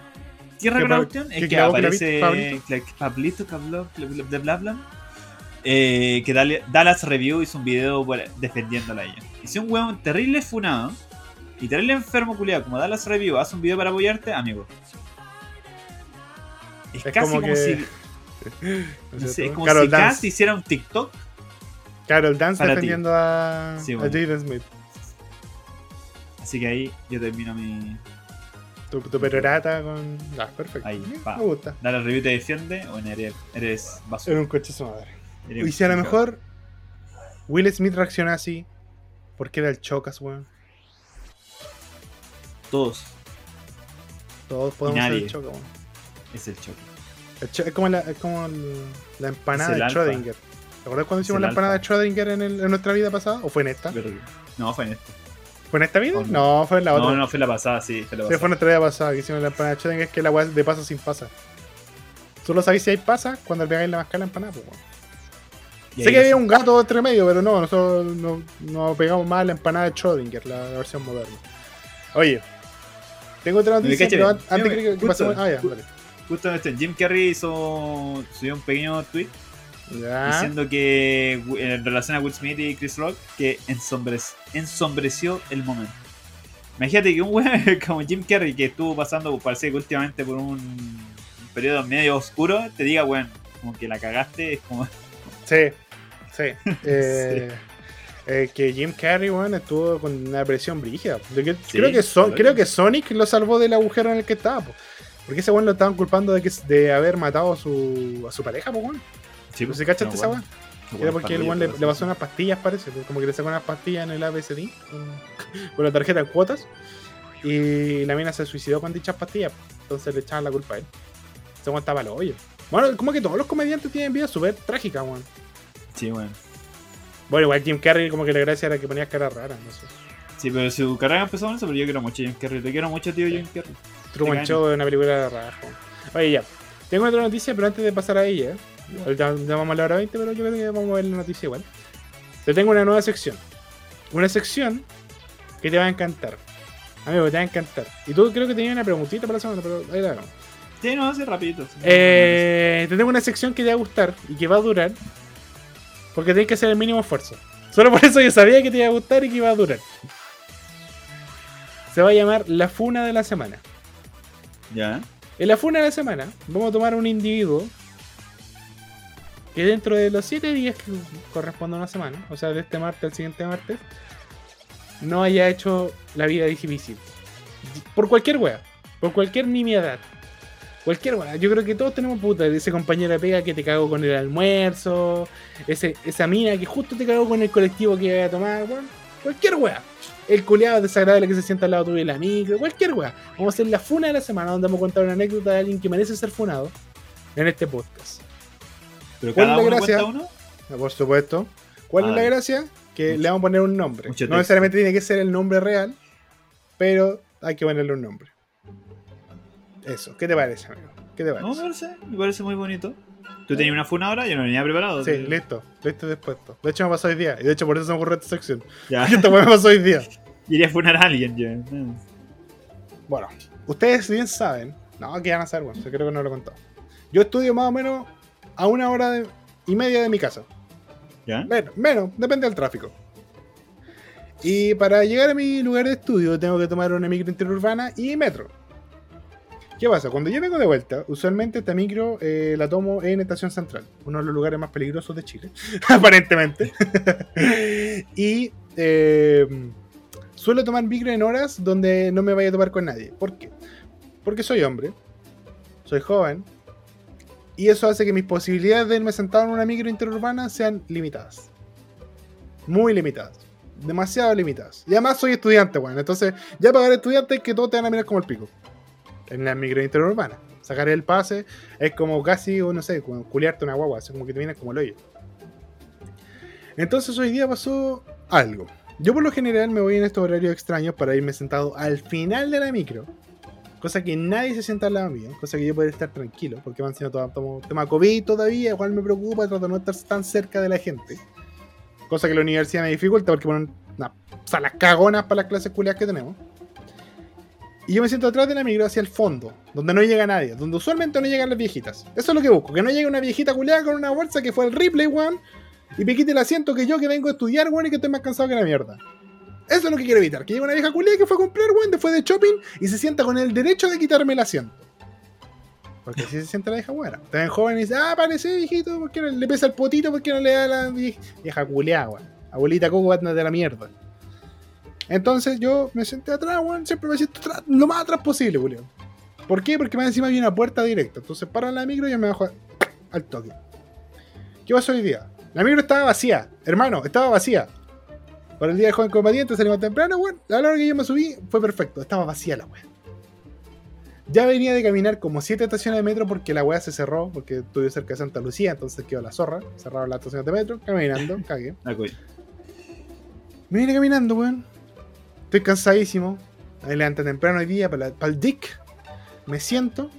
cierra ¿Qué cuestión? Es que aparece Pablito? Pablito, Cablo- bla, bla. Eh, que Dallas Review hizo un video defendiéndola a ella. Y si un weón terrible funado y terrible enfermo culiado como Dallas Review hace un video para apoyarte, amigo. Es, Es casi como como, que- si, ¿No no es sé, cierto? es como Carol si Cass Dance. hiciera un TikTok. Carol Dance para ti. defendiendo a, Sí, a bueno. Jaden Smith. Así que ahí yo termino mi. Tu, tu perorata con. Ah, perfecto. Ahí, pa. Me gusta. Dallas Review te defiende o eres, eres basura. Era un coche su madre. Eres Y si a lo mejor Will Smith reacciona así, ¿por qué era el chocas, weón? Todos Todos podemos ser nadie. el chocas, weón. es el choque. Es como, la, es como la empanada de. Schrödinger. ¿Te acuerdas cuando hicimos la empanada de Schrödinger en, el- en nuestra vida pasada? ¿O fue en esta? No, fue en esto. ¿Fue en esta vida? Oh, no. fue en la otra. No, no, fue la pasada, sí, fue la Sí, pasada. fue en nuestra vida pasada que hicimos la empanada de Schrödinger, que es que la weá de pasa sin pasa. Solo sabéis si hay pasa cuando le pegáis la mascada a la empanada, pues, Sé que había un gato entre medio, pero no, nosotros no- nos pegamos más a la empanada de Schrödinger, la, la versión moderna. Oye, tengo otra noticia, antes Mírame, que, que pasemos. Ah, ya, vale. Justo en este, Jim Carrey hizo subió un pequeño tweet Ya. diciendo que en relación a Will Smith y Chris Rock que ensombrec- ensombreció el momento. Imagínate que un weón como Jim Carrey que estuvo pasando parece que últimamente por un, un periodo medio oscuro te diga, weón, como que la cagaste, es como Sí, sí. Eh, eh, que Jim Carrey, weón, estuvo con una presión brígida. Sí, creo, que claro. creo que Sonic lo salvó del agujero en el que estaba, po. Porque ese weón lo estaban culpando de, que, de haber matado a su, a su pareja, po, weón. Sí, ¿No se cachaste esa weón? Era porque el weón le, le pasó unas pastillas, parece. pues, Como que le sacó unas pastillas en el ABCD con, la tarjeta de cuotas. Y la mina se suicidó con dichas pastillas. Entonces le echaban la culpa a él. Ese weón estaba al hoyo. Bueno, como que todos los comediantes tienen vida súper trágica, weón. Sí, weón. Bueno, igual Jim Carrey, como que la gracia era que ponía cara rara, no sé. Sí, pero su carrera empezó con eso, pero yo quiero mucho a Jim Carrey. Te quiero mucho, tío Jim Carrey. Truman Show es una película de rajo. Oye, ya. Tengo otra noticia, pero antes de pasar a ella, ya, ya vamos a la hora 20, pero yo creo que vamos a ver la noticia igual. Te tengo una nueva sección. Una sección que te va a encantar. Amigo, te va a encantar. Y tú creo que tenías una preguntita para la semana, pero ahí la vemos. Sí, no, así rapidito. Eh, te tengo una sección que te va a gustar y que va a durar. Porque tenés que hacer el mínimo esfuerzo. Solo por eso yo sabía que te iba a gustar y que iba a durar. Se va a llamar la funa de la semana. Ya. En la funa de la semana, vamos a tomar un individuo que dentro de los 7 días que corresponde a una semana, o sea, de este martes al siguiente martes, no haya hecho la vida difícil. Por cualquier wea, por cualquier nimiedad. Cualquier wea. Yo creo que todos tenemos puta. Ese compañero de pega que te cagó con el almuerzo. Ese, esa mina que justo te cagó con el colectivo que iba a tomar, weón. Cualquier wea. El culiado desagradable que se sienta al lado tuyo en la micro. Cualquier wea. Vamos a hacer la funa de la semana donde vamos a contar una anécdota de alguien que merece ser funado en este podcast. Pero ¿Cuál cada es la uno gracia? uno. Ah, Por supuesto. ¿Cuál es Ah, la ya. gracia? Que Mucho- le vamos a poner un nombre. No texto. necesariamente tiene que ser el nombre real, pero hay que ponerle un nombre. Eso, ¿qué te parece, amigo? ¿Qué te No, me parece? parece, me parece muy bonito. ¿Tú tenías una funa ahora? Yo no venía preparado. Sí, listo, listo y dispuesto. De hecho, me pasó hoy día, y de hecho, por eso se me ocurrió esta sección. Ya. Esto me pasó hoy día. Iría a funar a alguien yo. No. Bueno, ustedes bien saben, no, que van a saber, bueno, yo creo que no lo he contado. Yo estudio más o menos a una hora de- y media de mi casa. ¿Ya? Menos, menos, depende del tráfico. Y para llegar a mi lugar de estudio tengo que tomar una micro interurbana y metro. ¿Qué pasa? Cuando yo vengo de vuelta, usualmente esta micro eh, la tomo en Estación Central, uno de los lugares más peligrosos de Chile, aparentemente. y eh, suelo tomar micro en horas donde no me vaya a topar con nadie. ¿Por qué? Porque soy hombre, soy joven, y eso hace que mis posibilidades de irme sentado en una micro interurbana sean limitadas. Muy limitadas. Demasiado limitadas. Y además soy estudiante, weón. Entonces, ya para ver estudiante es que todos te van a mirar como el pico. En la micro interurbana. Sacar el pase es como casi, no sé, como culiarte una guagua. Es como que te vienes como el hoyo. Entonces hoy día pasó algo. Yo por lo general me voy en estos horarios extraños para irme sentado al final de la micro. Cosa que nadie se sienta al lado mío. Cosa que yo puedo estar tranquilo. Porque van siendo todo, tema COVID todavía. Igual me preocupa. Trato de no estar tan cerca de la gente. Cosa que la universidad me dificulta porque ponen una salas cagonas para las clases culiadas que tenemos. Y yo me siento atrás de la micro hacia el fondo, donde no llega nadie, donde usualmente no llegan las viejitas. Eso es lo que busco, que no llegue una viejita culiada con una bolsa que fue el replay, one y me quite el asiento que yo que vengo a estudiar, weón, y que estoy más cansado que la mierda. Eso es lo que quiero evitar. Que llegue una vieja culia que fue a comprar, weón, después de shopping y se sienta con el derecho de quitarme el asiento. Porque si se sienta la vieja buena. También joven y dice, ah, parece viejito, ¿por qué no le pesa el potito? ¿Por qué no le da la vieja culiada, weón? Abuelita Coco, de la mierda. Entonces yo me senté atrás, weón, siempre me siento atrás, lo más atrás posible, weón. ¿Por qué? Porque más encima había una puerta directa. Entonces paran la micro y yo me bajo al toque. ¿Qué pasó hoy día? La micro estaba vacía, hermano, estaba vacía. Para el día del joven combatiente salimos temprano, weón. La hora que yo me subí fue perfecto, estaba vacía la weá. Ya venía de caminar como 7 estaciones de metro porque la weá se cerró, porque estuve cerca de Santa Lucía, entonces quedó la zorra. Cerraron las estaciones de metro, caminando, cagué. Me vine caminando, weón. Estoy cansadísimo. Me levanté temprano hoy día para, para el dick. Me siento.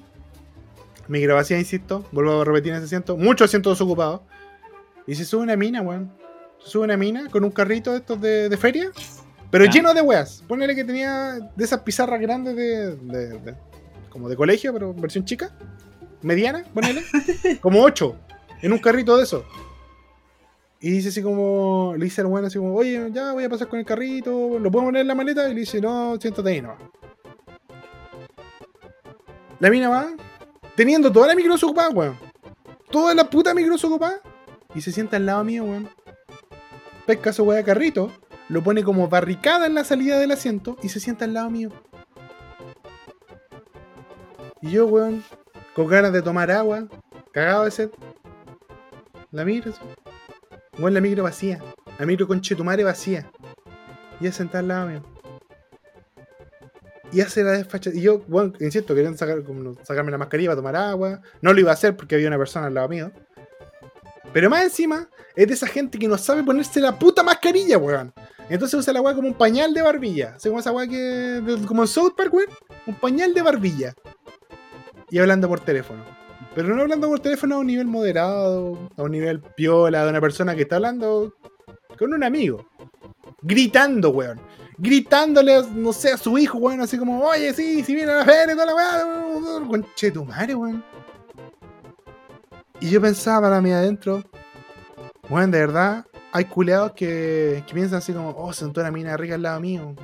Micro vacía, insisto. Vuelvo a repetir ese asiento. Muchos asientos desocupados. Y se sube una mina, weón. Se sube una mina con un carrito de estos de, feria. Pero lleno de weas. Ponele que tenía de esas pizarras grandes de, como de colegio, pero versión chica. Mediana, ponele. como ocho. En un carrito de eso. Y dice así como, le dice al weón así como, oye, ya voy a pasar con el carrito, ¿lo puedo poner en la maleta? Y le dice, no, siéntate ahí, no. La mina va, teniendo toda la micro ocupada, weón. Toda la puta micro ocupada y se sienta al lado mío, weón. Pesca su weá de carrito, lo pone como barricada en la salida del asiento y se sienta al lado mío. Y yo, weón, con ganas de tomar agua, cagado de sed. La miro, así. Weón, la micro vacía. La micro con chetumare vacía. Y ella sentada al lado mío. Y hace la desfacha. Y yo, bueno, insisto, querían sacar, sacarme la mascarilla para tomar agua. No lo iba a hacer porque había una persona al lado mío. Pero más encima, es de esa gente que no sabe ponerse la puta mascarilla, weón. Entonces usa la weá como un pañal de barbilla. ¿Se como esa weá que. como en South Park, weón? Un pañal de barbilla. Y hablando por teléfono. Pero no hablando por teléfono a un nivel moderado, a un nivel piola, de una persona que está hablando con un amigo. Gritando, weón. Gritándole, no sé, a su hijo, weón, así como, oye, sí, si viene a la feria, toda la weá. Conche tu madre, weón. Y yo pensaba para mí adentro, bueno, de verdad, hay culeados que, que piensan así como, oh, sentó una mina rica al lado mío.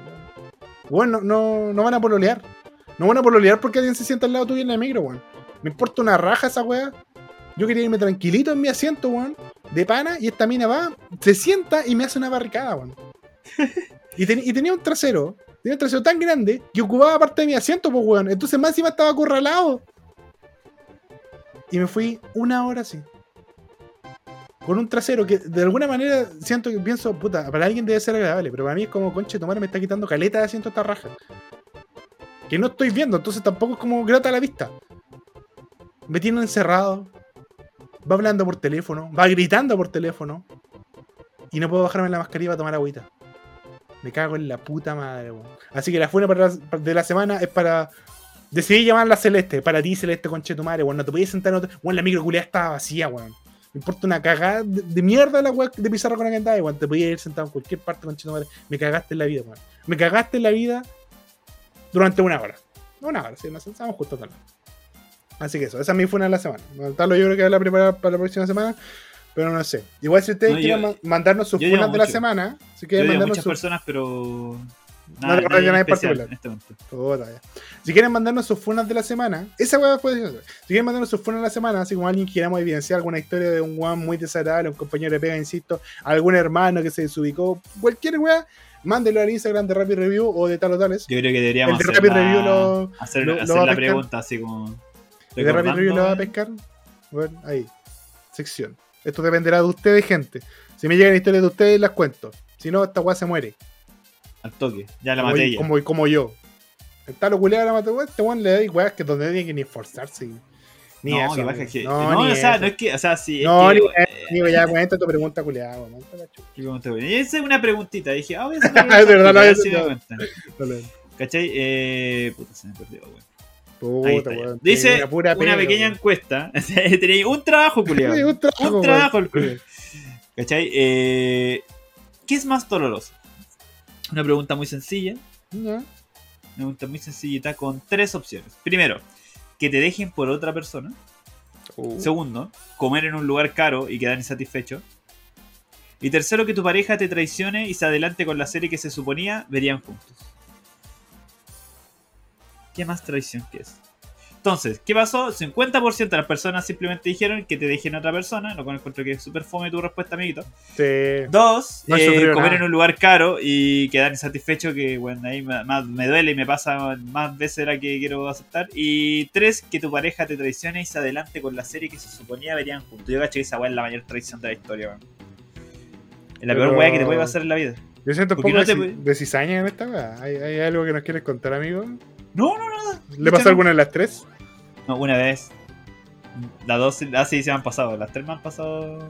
Bueno, no, no, van a pololear. No van a pololear porque alguien se sienta al lado tuyo en la micro, weón. Me importa una raja esa weá. Yo quería irme tranquilito en mi asiento, weón. De pana, y esta mina va, se sienta y me hace una barricada, weón. y, tenía un trasero. Tenía un trasero tan grande que ocupaba parte de mi asiento, pues, weón. Entonces más encima estaba acorralado. Y me fui una hora así. Con un trasero que de alguna manera siento que pienso, puta, para alguien debe ser agradable, pero para mí es como, conche, tomar me está quitando caleta de asiento esta raja. Que no estoy viendo, entonces tampoco es como grata la vista. Me tiene encerrado. Va hablando por teléfono, va gritando por teléfono. Y no puedo bajarme la mascarilla para tomar agüita. Me cago en la puta madre, weón. Así que la fuera de la semana es para Decidí llamarla Celeste. Para ti, Celeste, conchetumare, weón. No te podías sentar en otro. Weón, la micro estaba vacía, weón. Me importa una cagada de, mierda la weón de pizarra con la que andaba, weón. Te podías ir sentado en cualquier parte, conchetumare. Me cagaste en la vida, weón. Me cagaste en la vida durante una hora. Una hora, sí, nos sentamos justo tal. Así que eso, esa a mí fue una de la semana. Tal yo creo que la preparar para la próxima semana. Pero no sé. Igual si ustedes quieren mandarnos sus funas de la semana, si quieren mandarnos muchas personas, pero no le nadie en particular. Este si quieren mandarnos sus funas de la semana, esa weá puede ser. Si quieren mandarnos sus funas de la semana, así como alguien que queramos evidenciar alguna historia de un weón muy desagradable, un compañero de pega, insisto, algún hermano que se desubicó, cualquier weá, mándelo al Instagram de Rapid Review o de tal o tales. Yo creo que deberíamos hacer, la, hacer, la pregunta así como. ¿El de lo va a pescar? Bueno, ahí. Sección. Esto dependerá de ustedes, gente. Si me llegan historias de ustedes, las cuento. Si no, esta weá se muere. Al toque. Ya la como, maté ya. como, como yo. Está lo culiado la maté, weón. Este weón le da weas que donde tiene que ni esforzarse. Ni no, eso. que. No, No, ni o sea, eso. no es que. O sea, sí. No, es ni, que, eh, eh, ya cuenta tu pregunta, weón. La chucha. ¿qué pregunta, güey? Y esa es una preguntita. Dije, ah, voy a hacer una Es verdad, no, a ver eso si me no. cuentan. Dale. ¿Cachai? Eh, puta, se me perdió, güey. Puta, está, weón. Dice Una, pura una pega, pequeña weón. encuesta. Tenéis un trabajo, culiado. Sí, un trabajo, un trabajo, el. ¿Cachai? Eh, ¿Qué es más doloroso? Una pregunta muy sencilla. Ya. Una pregunta muy sencillita con tres opciones. Primero, que te dejen por otra persona. Uh, Segundo, comer en un lugar caro y quedar insatisfecho. Y tercero, que tu pareja te traicione y se adelante con la serie que se suponía verían juntos. ¿Qué más traición que es? Entonces, ¿qué pasó? 50% de las personas simplemente dijeron que te dejen a otra persona, lo cual encuentro que es súper fome tu respuesta, amiguito. sí. Dos, No eh, comer nada. en un lugar caro y quedar insatisfecho, que bueno, ahí me, me duele y me pasa más veces de la que quiero aceptar. Y tres, que tu pareja te traicione y se adelante con la serie que se suponía verían juntos. Yo caché que esa weá es la mayor traición de la historia, weón. Es la peor weá que te puede pasar en la vida. Yo siento un poco no te de cizaña en esta weá. ¿Hay, ¿Hay algo que nos quieres contar, amigo? No, no, nada. ¿Le pasó no. alguna de las tres? No, una vez. Las dos, ah, sí, se me han pasado. Las tres me han pasado.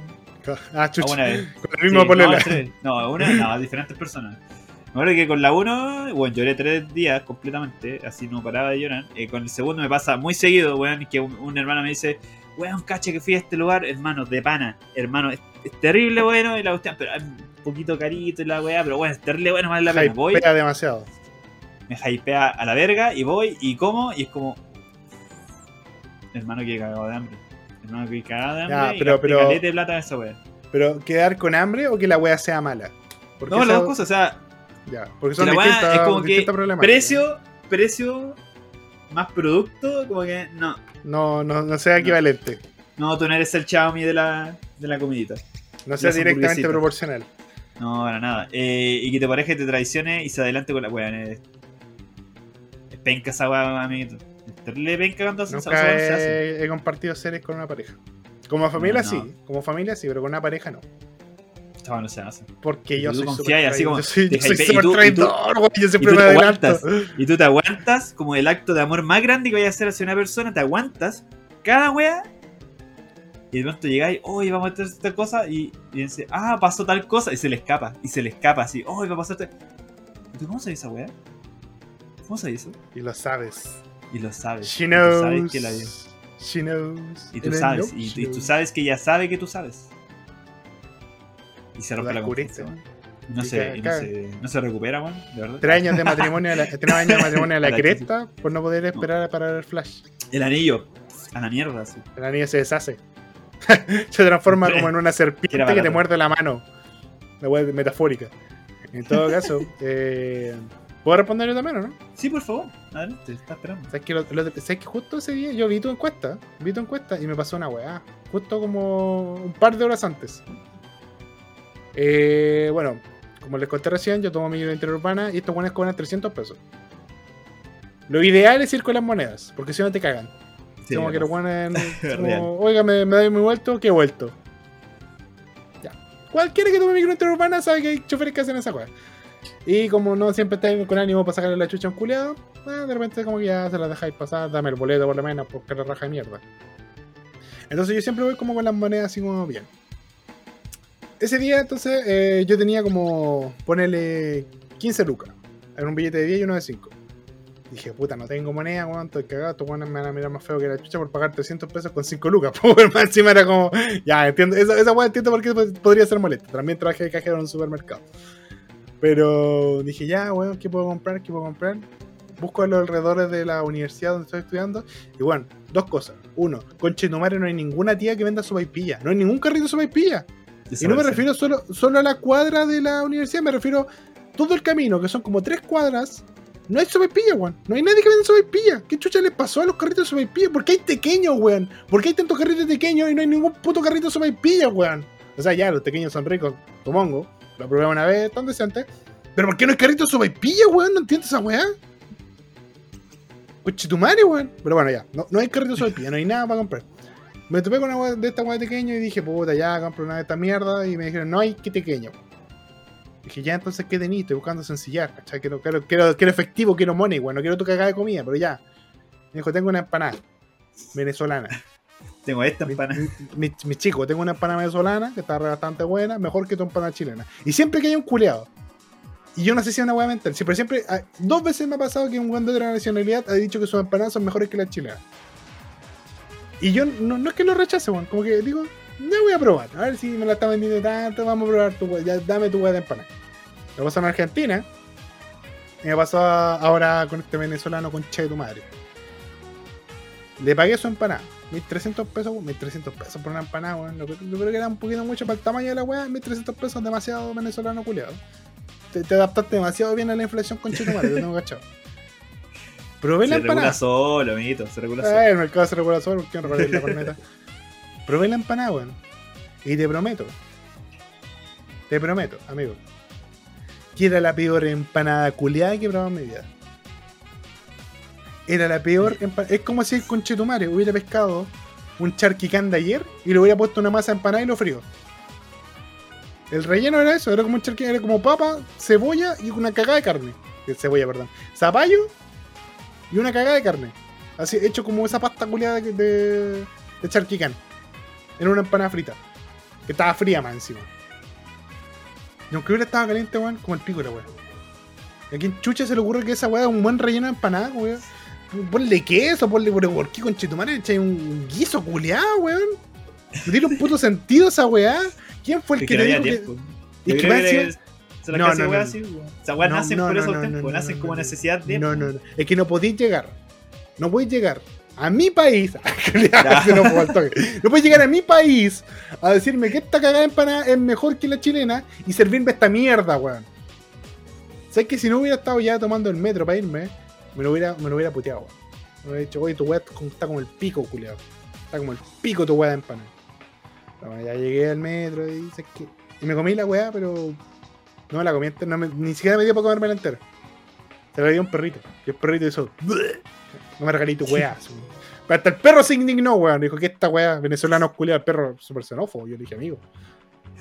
Ah, chucha. una vez. Con la misma Sí, polela. No, tres. no, una, no, diferentes personas. Me acuerdo que con la uno, bueno, lloré tres días completamente, así no paraba de llorar. Eh, con el segundo me pasa muy seguido, weón, que un, un hermano me dice, weón, caché que fui a este lugar, hermano, de pana, hermano, es, es terrible bueno y la cuestión, pero es un poquito carito y la weá, pero bueno, es terrible bueno, vale la pena. Voy, demasiado. Me hypea a la verga y voy y como y es como, hermano, que cagado de hambre. Hermano, que cagado de hambre Ya, y pero- gasté pero- plata en esa weá. Pero quedar con hambre o que la weá sea mala. Porque No, las dos cosas, o sea, Ya, porque Que son distintas, es como que precio, precio más producto, como que no. No, no, no sea equivalente. No, tú no eres el Xiaomi de la, de la comidita. No sea directamente proporcional. No, para nada. Eh, y que te pareja y te traicione y se adelante con la weá. Penca esa weá. Es terrible penca cuando Nunca weá, se hace. he, he compartido series con una pareja. Como familia No, no. sí, como familia sí, pero con una pareja no. Weá no se hace. Porque Y yo soy confías así como. Yo soy, yo soy y súper tú- y tú- traidor, güey, Yo siempre tú me aguantas. Y tú te aguantas como el acto de amor más grande que vayas a hacer hacia una persona, te aguantas cada wea. Y de pronto llegáis, hoy vamos a hacer esta cosa. Y, y dice, ah, pasó tal cosa. Y se le escapa. Y se le escapa así, hoy va a pasar tal. ¿Y tú cómo sabes esa wea? ¿Cómo sabes eso? Y lo sabes. Y lo sabes. She y tú knows. sabes que la. She knows. Y tú sabes. Y, tú knows. sabes que ella sabe que tú sabes. Y se rompe La la confianza. No se, no, se, no se recupera, weón, de verdad. Tres años de matrimonio, a la, tres años de matrimonio a la La cresta por no poder esperar para el flash. El anillo, a la mierda, así. La niña se deshace. se transforma como en una serpiente que te muerde la mano. La wea metafórica. En todo caso, eh, ¿puedo responder yo también o no? Sí, por favor. Adelante, está esperando. ¿Sabes que, lo- lo- ¿sabes que justo ese día yo vi tu encuesta? Vi tu encuesta y me pasó una weá. Justo como un par de horas antes. Eh, bueno, como les conté recién, yo tomo mi vida interurbana y estos buenos cobran 300 pesos. Lo ideal es ir con las monedas, porque si no te cagan. Sí, como que lo ponen. Como, Oiga, me, me doy mi vuelto, que he vuelto. Ya. Cualquiera que tome micro interurbana sabe que hay choferes que hacen esa cosa. Y como no siempre estáis con ánimo para sacarle la chucha a un culeado, eh, de repente como que ya se la dejáis pasar, dame el boleto por lo menos, porque la raja de mierda. Entonces yo siempre voy como con las monedas así como bien. Ese día entonces eh, yo tenía como ponerle 15 lucas. En un billete de 10 y uno de 5. Dije, puta, no tengo moneda, weón, estoy cagado, estos weones me van a mirar más feo que la chucha por pagar 300 pesos con 5 lucas. Pues encima era como, ya, entiendo, esa, esa entiendo por qué pod- podría ser molesta. También trabajé de cajero en un supermercado. Pero dije, ya, weón, ¿qué puedo comprar? ¿Qué puedo comprar? Busco a los alrededores de la universidad donde estoy estudiando. Y bueno, dos cosas. Uno, con Chetumare no hay ninguna tía que venda sopaipilla. No hay ningún carrito de sopaipilla. Y no me refiero solo, solo a la cuadra de la universidad, me refiero todo el camino, que son como tres cuadras. No hay sopaipilla, weón. No hay nadie que venda sopaipilla. ¿Qué chucha les pasó a los carritos de sopaipilla? ¿Por qué hay pequeños, weón? ¿Por qué hay tantos carritos pequeños y no hay ningún puto carrito de sopaipilla, weón? O sea, ya, los pequeños son ricos, supongo. Lo probé una vez, tan decente. Pero ¿por qué no hay carritos de sopaipilla, weón? No entiendo esa weá. Coche tu madre, weón. Pero bueno, ya. No, no hay carritos de sopaipilla, no hay nada para comprar. Me topé con una de esta weá pequeño y dije, puta, ya compro una de esta mierda. Y me dijeron, no hay que pequeño. Dije, ya entonces, ¿qué tenéis? Estoy buscando sencillar, ¿cachai? Quiero, quiero, quiero efectivo, quiero money, weón. No quiero tu cagada de comida, pero ya. Me dijo, tengo una empanada venezolana. Tengo esta Mi, empanada. mi- mi chico, tengo una empanada venezolana que está bastante buena, mejor que tu empanada chilena. Y siempre que hay un culeado, y yo no sé si es una hueá mental, siempre, siempre, ah, dos veces me ha pasado que un buen de otra nacionalidad ha dicho que sus empanadas son mejores que las chilenas. Y yo no, no es que lo rechace, weón, como que digo, ya voy a probar, a ver si me la está vendiendo tanto, vamos a probar tu hueá, ya dame tu hueá de empanada. Me pasó en Argentina, y me pasó ahora con este venezolano con che de tu madre. Le pagué su empanada. 1300 pesos, 1300 pesos por una empanada, weón. Yo creo- que era un poquito mucho para el tamaño de la weá. 1300 pesos demasiado venezolano culiado. Te, te adaptaste demasiado bien a la inflación con Chetumare, lo tengo cachado. Probé la Se regula empanada. solo, amiguito. Se regula solo. Ah, el mercado se regula solo, ¿por qué no la corneta? Probé la empanada, weón. Y te prometo, te prometo, amigo, que era la peor empanada culiada que he probado en mi vida. Era la peor empanada. Es como si el conchetumare hubiera pescado un charquicán de ayer y le hubiera puesto una masa empanada y lo frío. El relleno era eso, era como un charquicán, era como papa, cebolla y una cagada de carne. Eh, Cebolla, perdón. Zapallo y una cagada de carne. Así, hecho como esa pasta culiada de, de, de charquicán. Era una empanada frita. Que estaba fría más encima. Y aunque hubiera estado caliente, weón, como el pico la weá. ¿A quién chucha se le ocurre que esa weá es un buen relleno de empanada, weón? Ponle queso, ponle por qué con chetumare, echai un guiso culiado, weón. No tiene un puto sentido esa weá. ¿Quién fue el que te dijo que.? Es que más Se la No, no, weá no. así, weón. Esas weas No, nacen por esos tiempos, no, nacen no, como no, necesidad de. No, no, no. Es que no podéis llegar. No podéis llegar a mi país. No, podéis llegar a mi país a decirme que esta cagada de empanada es mejor que la chilena y servirme esta mierda, weón. ¿Sabes que si no hubiera estado ya tomando el metro para irme, me lo hubiera, me lo hubiera puteado. Me hubiera dicho, oye, tu weá está como el pico, culiado. Está como el pico tu weá de empanada. Bueno, ya llegué al metro y, ¿sabes qué? y me comí la weá, pero no me la comí no me- ni siquiera me dio para comérmela entera. Se la dio un perrito. Y el perrito hizo. No me regalé tu weá. Pero hasta el perro se indignó, weón. Dijo que esta weá venezolano culiado, el perro súper xenófobo. Yo le dije, amigo.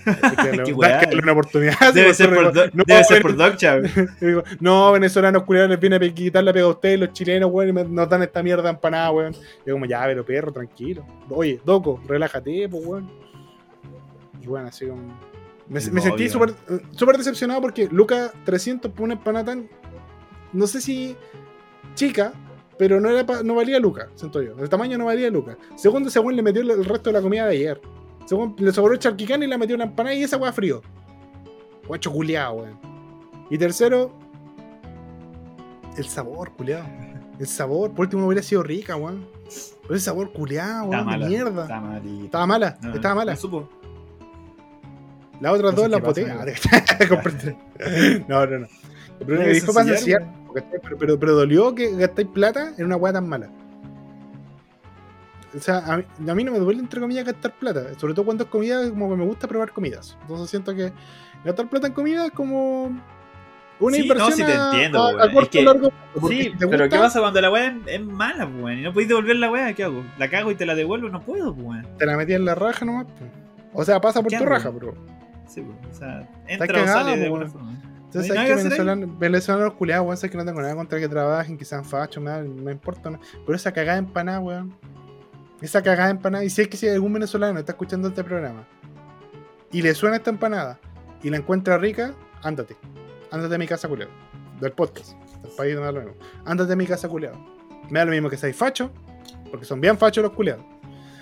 Que que una oportunidad. Debe ser por, do- no, debe ser por y digo, no, venezolanos culiados les viene a quitar la pega a ustedes, los chilenos, weón, nos dan esta mierda empanada, weón. Yo como, ya, pero perro, tranquilo. Oye, Doco, relájate, pues, weón. Y bueno, así como... Me, sentí súper súper decepcionado porque Luca 300 por una empanada tan... No sé si chica, pero no, era pa- no valía Luca, siento yo. El tamaño no valía Luca. Segundo, según le metió el resto de la comida de ayer. Según le sobró el charquicán y le metió la empanada y esa weá frío. Guacho culiado, weón. Y tercero, el sabor, culiado. El sabor, por último hubiera sido rica, weón. Pero el sabor culiado, weón, mala. mierda. Está malita. Estaba mala, No, estaba mala. No supo. Las otras No dos las boté. Ah, no, no, no. Pero me dijo para pero, pero, pero dolió que gastáis plata en una weá tan mala. O sea, a mí, a mí no me duele, entre comillas, gastar plata. Sobre todo cuando es comida, como que me gusta probar comidas. Entonces siento que gastar plata en comida es como una Sí, no, inversión sí te entiendo, a- a weón. Es corto que- largo Sí, te pero ¿qué pasa cuando la weá es, es mala, weón? Y no podéis devolver la weá, ¿qué hago? ¿La cago y te la devuelvo? No puedo, weón. Te la metí en la raja nomás. pues. O sea, pasa por ¿Qué tu hago? raja, bro. Sí, pues, o sea, entra o cagado, sale de alguna weón. forma. Entonces, No hay que nada venezolanos, venezolanos culiados, weón, sé que no tengo nada contra que trabajen, que sean fachos, me, da- me importa, no. pero esa cagada empanada, weón. Esa cagada empanada, y si es que si algún venezolano está escuchando este programa y le suena esta empanada y la encuentra rica, ándate. Ándate a mi casa, culiado. Del podcast. Del país no da lo mismo. Ándate a mi casa, culiado. Me da lo mismo que seáis fachos, porque son bien fachos los culiados.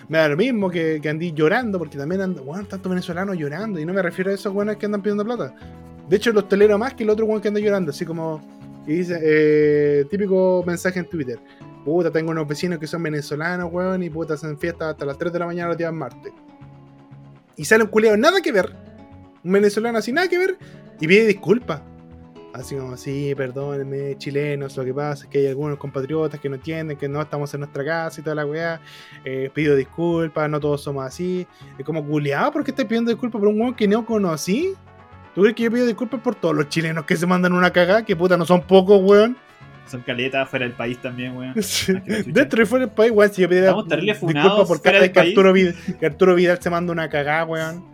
Me da lo mismo que, que andí llorando, porque también ando, weón, tanto venezolano llorando, y no me refiero a esos weones que andan pidiendo plata. De hecho, los tolero más que el otro weón que anda llorando, así como. Y dice, eh, típico mensaje en Twitter. Puta, tengo unos vecinos que son venezolanos, weón, y puta, hacen fiesta hasta las 3 de la mañana los días martes. Y sale un culiado, nada que ver. Un venezolano así, nada que ver. Y pide disculpas. Así como, sí, perdónenme, chilenos, lo que pasa es que hay algunos compatriotas que no entienden que no estamos en nuestra casa y toda la weá. Eh, pido disculpas, no todos somos así. Es como, culiado, ¿por qué estás pidiendo disculpas por un weón que no conocí? ¿Tú crees que yo pido disculpas por todos los chilenos que se mandan una cagada? Que puta, no son pocos, weón. Son caletas fuera del país también, weón. Sí. Dentro y fuera del país, weón, si yo disculpas funados por cada vez que. Arturo, Vidal, que Arturo Vidal se manda una cagada, weón.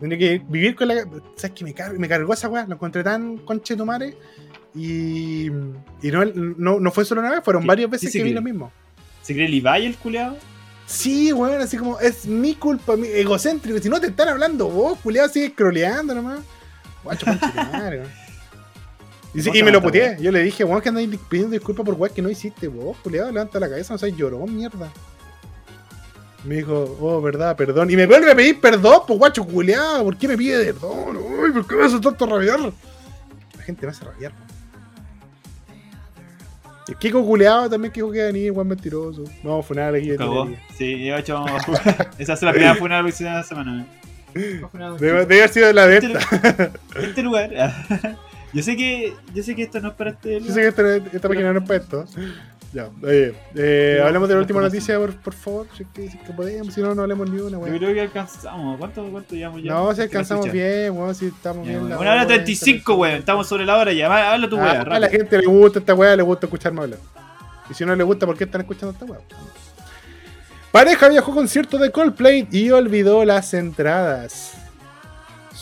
Tendría que vivir con la. ¿Sabes que me, car- me cargó esa weá? Lo encontré tan conche tu madre. Y. Y no, no, no fue solo una vez, fueron ¿Qué? varias ¿Qué veces que vi cree? lo mismo. ¿Se cree Levi el culeado? Sí, weón, así como es mi culpa, mi, egocéntrico. Si no te están hablando vos, culiado, sigue scrolleando nomás. Guacho, madre, weón. Y, sí, ¿Cómo y se me lo puteé. Yo le dije, weón, que andáis pidiendo disculpas por weón que no hiciste vos, culiado. Levanta la cabeza, no seas llorón, mierda. Me dijo, oh, verdad, perdón. Y me vuelve a pedir perdón, pues guacho culiado. ¿Por qué me pide perdón? Uy, ¿por qué me hace tanto rabiar? La gente me hace rabiar. El Kiko culeado también Kiko que venir, weón mentiroso. Vamos a funar aquí. de Cagó. Sí, yo he hecho. Esa es la primera funada que hicieron esta semana. weón. Debe, debe haber sido la de Este, esta. este lugar. Yo sé que. Yo sé que esto no es para este Yo sé que esta, esta página no es para esto. Ya, oye, eh, No, hablemos de la última noticia, por, por favor. Si si que podemos, si no, no hablemos ni una, Yo weón. creo que alcanzamos. ¿Cuánto, cuánto llevamos ya? No, si ¿Qué alcanzamos bien, weón, si estamos Ya, bien. weón. Una hora weá, 35, weón. Estamos sobre la hora ya. Habla tu Ah, weá, a la gente le gusta esta weá, le gusta escucharme hablar. Y si no le gusta, ¿por qué están escuchando esta weá? Pareja viajó a concierto de Coldplay y olvidó las entradas.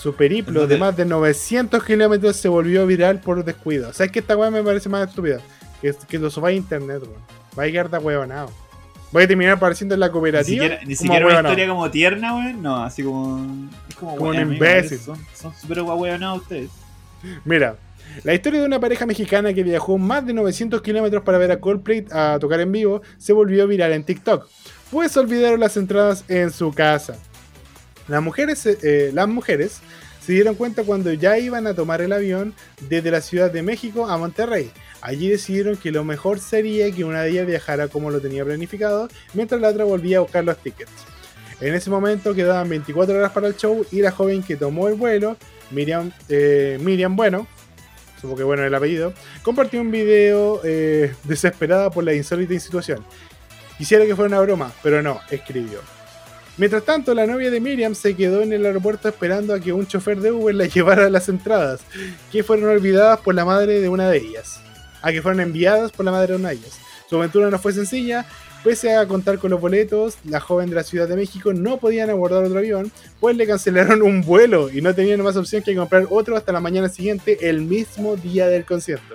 Su periplo de más de 900 kilómetros se volvió viral por descuido. ¿Sabes que esta weá me parece más estúpida? Que, que lo suba a internet, weón. Va a quedar de huevonado. Voy a terminar apareciendo en la Ni cooperativa. siquiera, ni siquiera una historia como tierna, weón. No, así como. Es como, Como un weón, amigo, imbécil. Son súper guahueonados ustedes. Mira, la historia de una pareja mexicana que viajó más de 900 kilómetros para ver a Coldplay a tocar en vivo se volvió viral en TikTok, pues olvidaron las entradas en su casa. Las mujeres, eh, las mujeres se dieron cuenta cuando ya iban a tomar el avión desde la Ciudad de México a Monterrey. Allí decidieron que lo mejor sería que una de ellas viajara como lo tenía planificado, mientras la otra volvía a buscar los tickets. En ese momento quedaban 24 horas para el show y la joven que tomó el vuelo, Miriam, eh, Miriam Bueno, supongo que bueno el apellido, compartió un video eh, desesperada por la insólita situación. Quisiera que fuera una broma, pero no, escribió. Mientras tanto, la novia de Miriam se quedó en el aeropuerto esperando a que un chofer de Uber la llevara las entradas, que fueron olvidadas por la madre de una de ellas. A que fueron enviadas por la madre de una de ellas. Su aventura no fue sencilla, pese a contar con los boletos, la joven de la Ciudad de México no podían abordar otro avión, pues le cancelaron un vuelo y no tenían más opción que comprar otro hasta la mañana siguiente, el mismo día del concierto.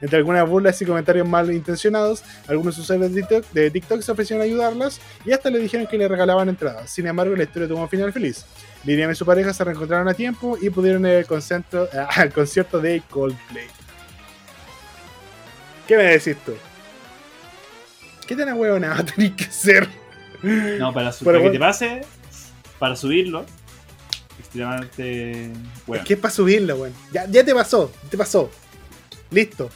Entre algunas burlas y comentarios malintencionados, algunos usuarios de TikTok, de TikTok se ofrecieron a ayudarlas y hasta le dijeron que le regalaban entradas. Sin embargo, la historia tuvo un final feliz. Miriam y su pareja se reencontraron a tiempo y pudieron ir al concierto, al concierto de Coldplay. ¿Qué me decís tú? ¿Qué tan ahueonado tenés que ser? No, para, su- para que bueno. te pase, para subirlo, extremadamente. Bueno, Es que es para subirlo, weón. Ya, ya te pasó, te pasó. Listo.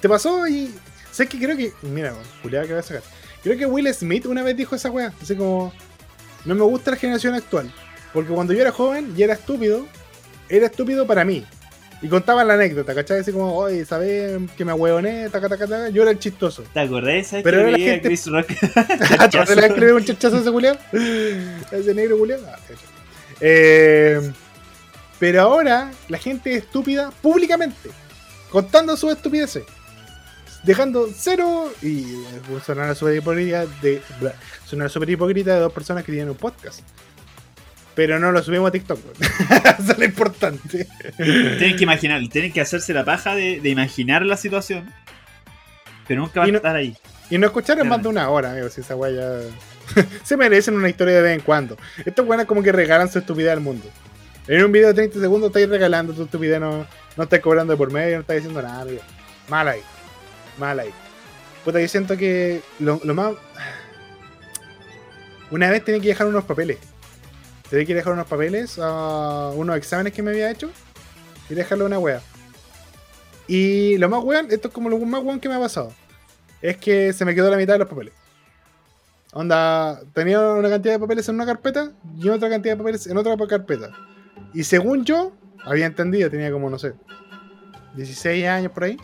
Te pasó y. Sé que creo que. Mira, culiao que voy a sacar. Creo que Will Smith una vez dijo esa weá. Así como. No me gusta la generación actual. Porque cuando yo era joven y era estúpido, era estúpido para mí. Y contaba la anécdota, ¿cachai? Así como, oye, ¿sabes que me ahueoné? Taca, taca, taca. Yo era el chistoso. ¿te acordás? ¿Sabes Pero que ahora la gente- Chris Rock? ¿Te le escribir un chachazo a ese culiao? ¿A ese negro culiao? Ah. Eh, pero ahora la gente es estúpida públicamente, contando sus estupideces, dejando cero y sonar super hipócrita de sonar super hipócrita de dos personas que tienen un podcast. Pero no lo subimos a TikTok. Eso es lo importante. tienen que imaginar, tienen que hacerse la paja de, de imaginar la situación, pero nunca van no- a estar ahí. Y no escucharon más de una hora, amigos. Si esa weá ya. Se merecen una historia de vez en cuando. Estos weones como que regalan su estupidez al mundo. En un video de 30 segundos estáis regalando tu estupidez, no, no estáis cobrando de por medio, no estáis diciendo nada, amigo. Mal ahí. Mal ahí. Puta, yo siento que lo, más. Una vez tenía que dejar unos papeles. Tenía que dejar unos papeles a unos exámenes que me había hecho y dejarlo a una wea. Y lo más weón, esto es como lo más weón que me ha pasado es que se me quedó la mitad de los papeles. Onda, tenía una cantidad de papeles en una carpeta y otra cantidad de papeles en otra carpeta. Y según yo, había entendido, tenía como, no sé, 16 años por ahí.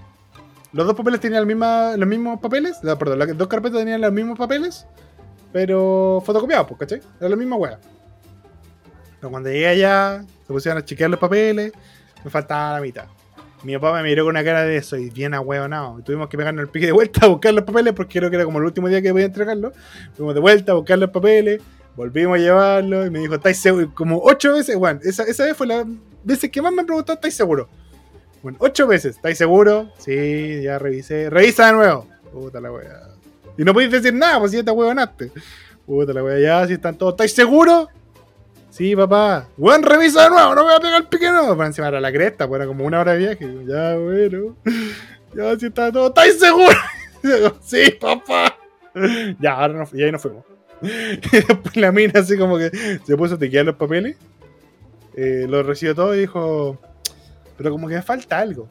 Los dos papeles tenían misma- los mismos papeles, perdón, las dos carpetas tenían los mismos papeles, pero fotocopiados, pues, ¿cachai? Era la misma wea. Pero cuando llegué allá, se pusieron a chequear los papeles, me faltaba la mitad. Mi papá me miró con una cara de eso y bien ahueonado. Tuvimos que pegarnos el pique de vuelta a buscar los papeles porque creo que era como el último día que podía entregarlo. Fuimos de vuelta a buscar los papeles, volvimos a llevarlo y me dijo, ¿estáis seguros? Como ocho veces, bueno, esa, esa vez fue la vez que más me preguntó, ¿estáis seguro? Bueno, ocho veces, ¿estáis seguro? Sí, ya revisé. Revisa de nuevo. Puta la wea. Y no podéis decir nada, pues si ya te huevonaste. Puta la wea, ya, si están todos, ¿estáis seguros? Sí, papá. Weón, revisa de nuevo, no me voy a pegar el pique no. Para encima era la cresta, pues era como una hora de viaje. Ya, bueno. Ya, si está todo. ¿Estáis seguros? Digo, sí, papá. Ya, ahora no, y ahí nos fuimos. Y después la mina así como que se puso a tequear los papeles. Eh, lo recibió todo y dijo, pero como que me falta algo.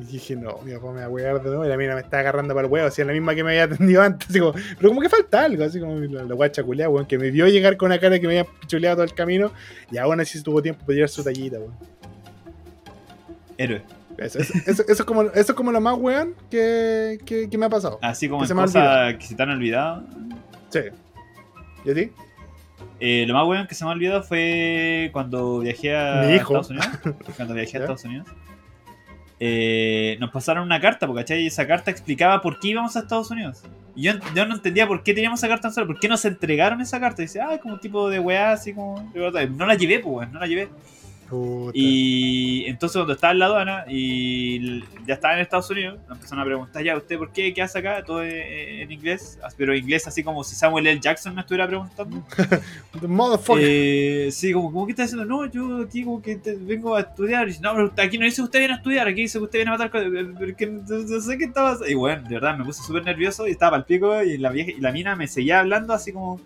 Y dije, no, mi papá me va a huear de nuevo. Y la mina me está agarrando para el huevo, así es la misma que me había atendido antes. Así como, pero como que falta algo, así como la, la guacha weón, que me vio llegar con una cara que me había pichuleado todo el camino. Y aún así tuvo tiempo para llevar su tallita, weón. Héroe. Eso, eso, eso- eso es como, eso es como lo más weón que, que, que me ha pasado. Así como Que en se me cosas que se te han olvidado. Sí. ¿Y a ti? Eh, lo más bueno que se me ha olvidado fue cuando viajé a. Estados Unidos. Cuando viajé a. Estados Unidos. Eh, nos pasaron una carta, porque esa carta explicaba por qué íbamos a Estados Unidos. Y yo, yo no entendía por qué teníamos esa carta en solo, por qué nos entregaron esa carta. Y dice, ah, como un tipo de weá, así como. No la llevé, pues, no la llevé. Puta. Y entonces cuando estaba en la aduana y ya estaba en Estados Unidos, nos empezaron a preguntar, ya, ¿usted por qué? ¿Qué hace acá? Todo en, en inglés, pero inglés así como si Samuel L. Jackson me estuviera preguntando. The motherfucker. Eh, sí, como, como que está diciendo, no, yo aquí como que te- vengo a estudiar. Y no, pero aquí no dice que usted viene a estudiar, aquí dice que usted viene a matar. co- pero que no, no sé qué estaba. Y bueno, de verdad me puse súper nervioso y estaba al pico. Y la, vieja, y la mina me seguía hablando así como.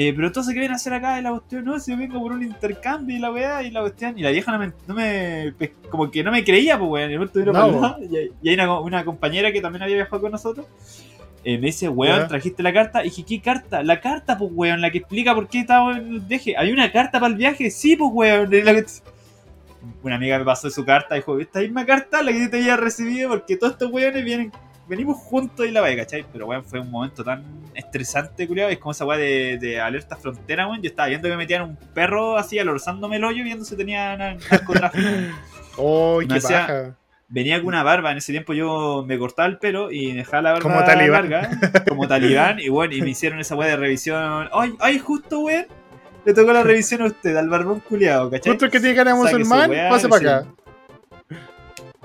Eh, pero entonces, ¿qué viene a hacer acá? Y la cuestión, no, si yo vengo por un intercambio y la weá y la cuestión. Y la vieja no me, no me- pues, como que no me creía, pues weón. Y, No, lado, y, y hay una, una compañera que también había viajado con nosotros. eh, me dice, weón, trajiste la carta. Y dije, ¿qué carta? La carta, pues weón, la que explica por qué estaba en el viaje. ¿Hay una carta para el viaje? Sí, pues weón. Y la que- Una amiga me pasó su carta y dijo, esta misma carta la que yo te había recibido porque todos estos weones vienen, venimos juntos y la vaya, ¿cachai? Pero weón, fue un momento tan estresante, culiado. Es como esa weá de, de alerta frontera, weón. Yo estaba viendo que metían un perro así alorzándome el hoyo viendo si tenía na- narcotráfico. ¡Ay, me qué hacía-! Venía con una barba, en ese tiempo yo me cortaba el pelo y dejaba la barba Como talibán. larga, como talibán, y bueno, y me hicieron esa weá de revisión. ¡Ay, ay, justo, weón! Le tocó la revisión a usted, al barbón culiado, ¿cachai? Justo que tiene cara de musulmán, pase para acá.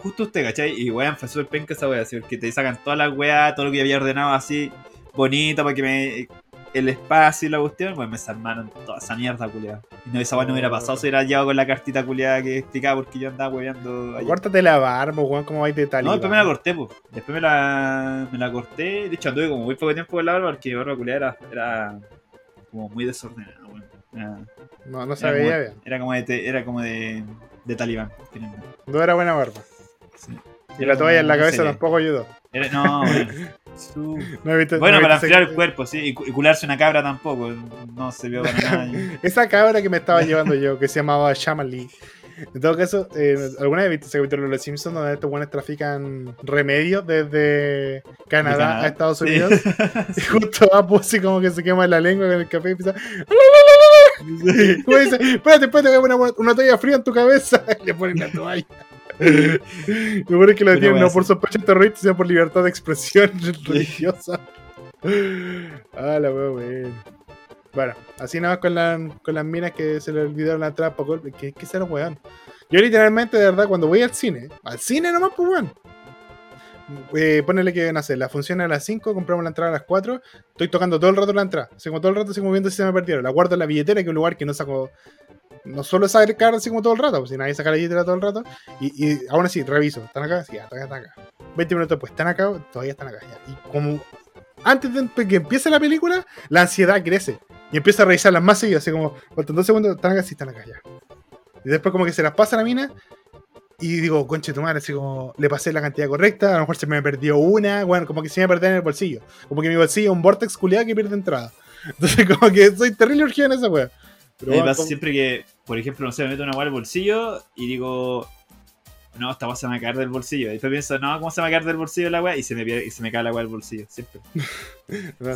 Justo usted, ¿cachai? Y weón, fue súper penca esa weá, así, porque te sacan todas las weas, todo lo que había ordenado así, bonito, para que me. El espacio y la cuestión, pues me desarmaron toda esa mierda, culiada. Y no, esa weá no hubiera pasado si hubiera llevado con la cartita culiada que explicaba por qué yo andaba allá. Córtate la barba, weón, como vais de tal. No, después me la corté, pues. Después me la, me la corté. De hecho, anduve como muy poco tiempo con la barba porque mi barba culiada era, era como muy desordenada, weón. Era, No, no se era como, bien. era como de, era como de, de talibán. No era buena barba. Sí. Y la toalla en la No cabeza tampoco ayudó. Era- no, weón. Su- No he visto- Bueno, no he para enfriar el cuerpo, sí. Y, cu- y cularse una cabra tampoco. No se vio para nada. Esa cabra que me estaba llevando yo, que se llamaba Shamali. En todo caso, eh, ¿alguna vez viste ese capítulo de Los Simpsons donde estos buenos trafican remedios desde Canadá, Canadá. a Estados Sí. Unidos? Y justo Apu así como que se quema la lengua con el café y empieza. Y dice, espérate, espérate, voy a poner una, una toalla fría en tu cabeza. Y le ponen la toalla. Lo bueno es que lo detienen no por sospecha terrorista, sino por libertad de expresión religiosa. Ah, la wea, weón. Bueno, así nada más con, la, con las minas que se le olvidaron la entrada para golpe. ¿Qué, qué será, weón? Yo literalmente, de verdad, cuando voy al cine, al cine nomás, pues, weón. Eh, ponele que, no sé, la función es a las 5, compramos la entrada a las 4, estoy tocando todo el rato la entrada. Así como todo el rato, así como viendo si se me perdieron. La guardo en la billetera, que es un lugar que no saco. No suelo sacar así como todo el rato, pues si nadie saca la billetera todo el rato. Y, y aún así, reviso. ¿Están acá? Sí, están acá, están acá. 20 minutos después, ¿están acá? Todavía están acá. ya. Y como antes de que empiece la película, la ansiedad crece. Y empieza a revisarlas más seguido, así como, faltan dos segundos, están acá, sí, están acá, ya. Y después como que se las pasa a la mina. Y digo, conche tu madre, así como, le pasé la cantidad correcta, a lo mejor se me perdió una, bueno, como que se me perdió en el bolsillo. Como que mi bolsillo es un vortex culiado que pierde entrada. Entonces como que soy terrible urgido en esa wea. Pero me pasa como- siempre que, por ejemplo, no sé, me meto una weá al bolsillo y digo, no, esta weá se me va a caer del bolsillo. Y después pienso, no, ¿cómo se me va a caer del bolsillo la weá? Y se me, y se me cae la weá del bolsillo. Siempre. no,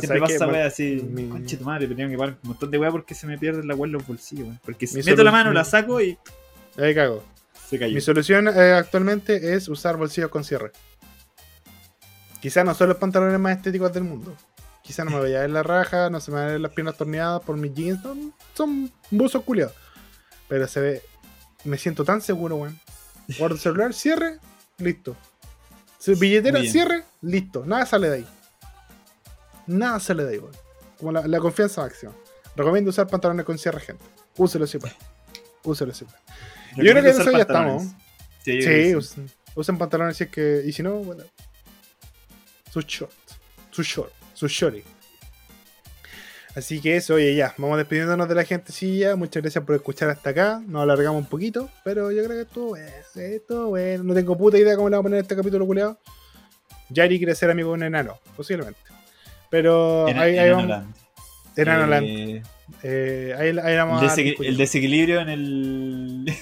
Siempre ¿sabes pasa weá así, mi- conche tu madre, tenía que pagar un montón de weá porque se me pierde la en los bolsillos. Porque si Mi meto la mano, la saco y Ahí cago. Se cayó. Mi solución eh, actualmente es usar bolsillos con cierre. Quizá no son los pantalones más estéticos del mundo. Quizá no me vaya a ver la raja, no se me van a ver las piernas torneadas por mis jeans. Son, son buzos culiados. Pero se ve. Me siento tan seguro, weón. Guardo el celular, cierre, listo. Si- Billetera, bien. cierre, listo. Nada sale de ahí. Nada sale de ahí, weón. Como la, la confianza máxima. Recomiendo usar pantalones con cierre, gente. Úselo siempre. Úselo siempre. Yo creo que en eso ya estamos. Sí, usen pantalones si es que. Y si no, bueno. Su short. Su short. Su shorty. Así que eso, oye, ya. Vamos despidiéndonos de la gentecilla. Muchas gracias por escuchar hasta acá. Nos alargamos un poquito. Pero yo creo que sí, estuvo bueno. No tengo puta idea cómo le vamos a poner este capítulo culeado. Yari quiere ser amigo de un enano. Posiblemente. Pero En- ahí, en ahí vamos. Anoland. Enano Land. Eh, Eh, ahí, ahí vamos el, a desequil- el desequilibrio en el.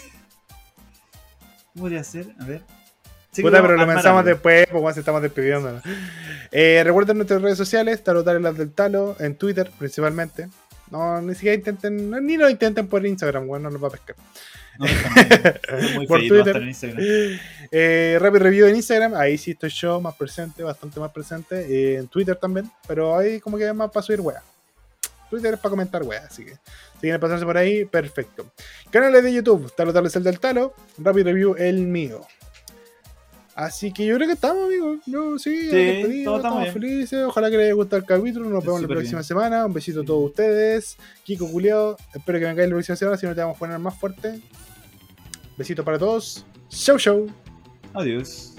¿Qué podría ser? A ver. Sí, Puta, pero lo pensamos algo. después, pues estamos despidiendo. Eh, recuerden nuestras redes sociales, Talotar las del Talo, en Twitter principalmente. No, ni siquiera intenten, no, ni lo intenten por Instagram, weón, no nos va a pescar. No, no, no. Muy Por Twitter. estar en Instagram. Eh, Rapid Review en Instagram, ahí sí estoy yo más presente, bastante más presente. eh, en Twitter también, pero ahí como que es más para subir weá. Twitter es para comentar weá, así que si quieren pasarse por ahí, perfecto. Canales de YouTube, Talo Talo es el del Talo, Rapid Review el mío. Así que yo creo que estamos, amigos. Yo sí, Sí, todos estamos felices. Ojalá que les haya gustado el capítulo. Nos vemos la próxima bien. semana. Un besito a todos ustedes. Kiko Culeado, espero que vengáis la próxima semana, si no te vamos a poner más fuerte. Besito para todos. Show, show. Adiós.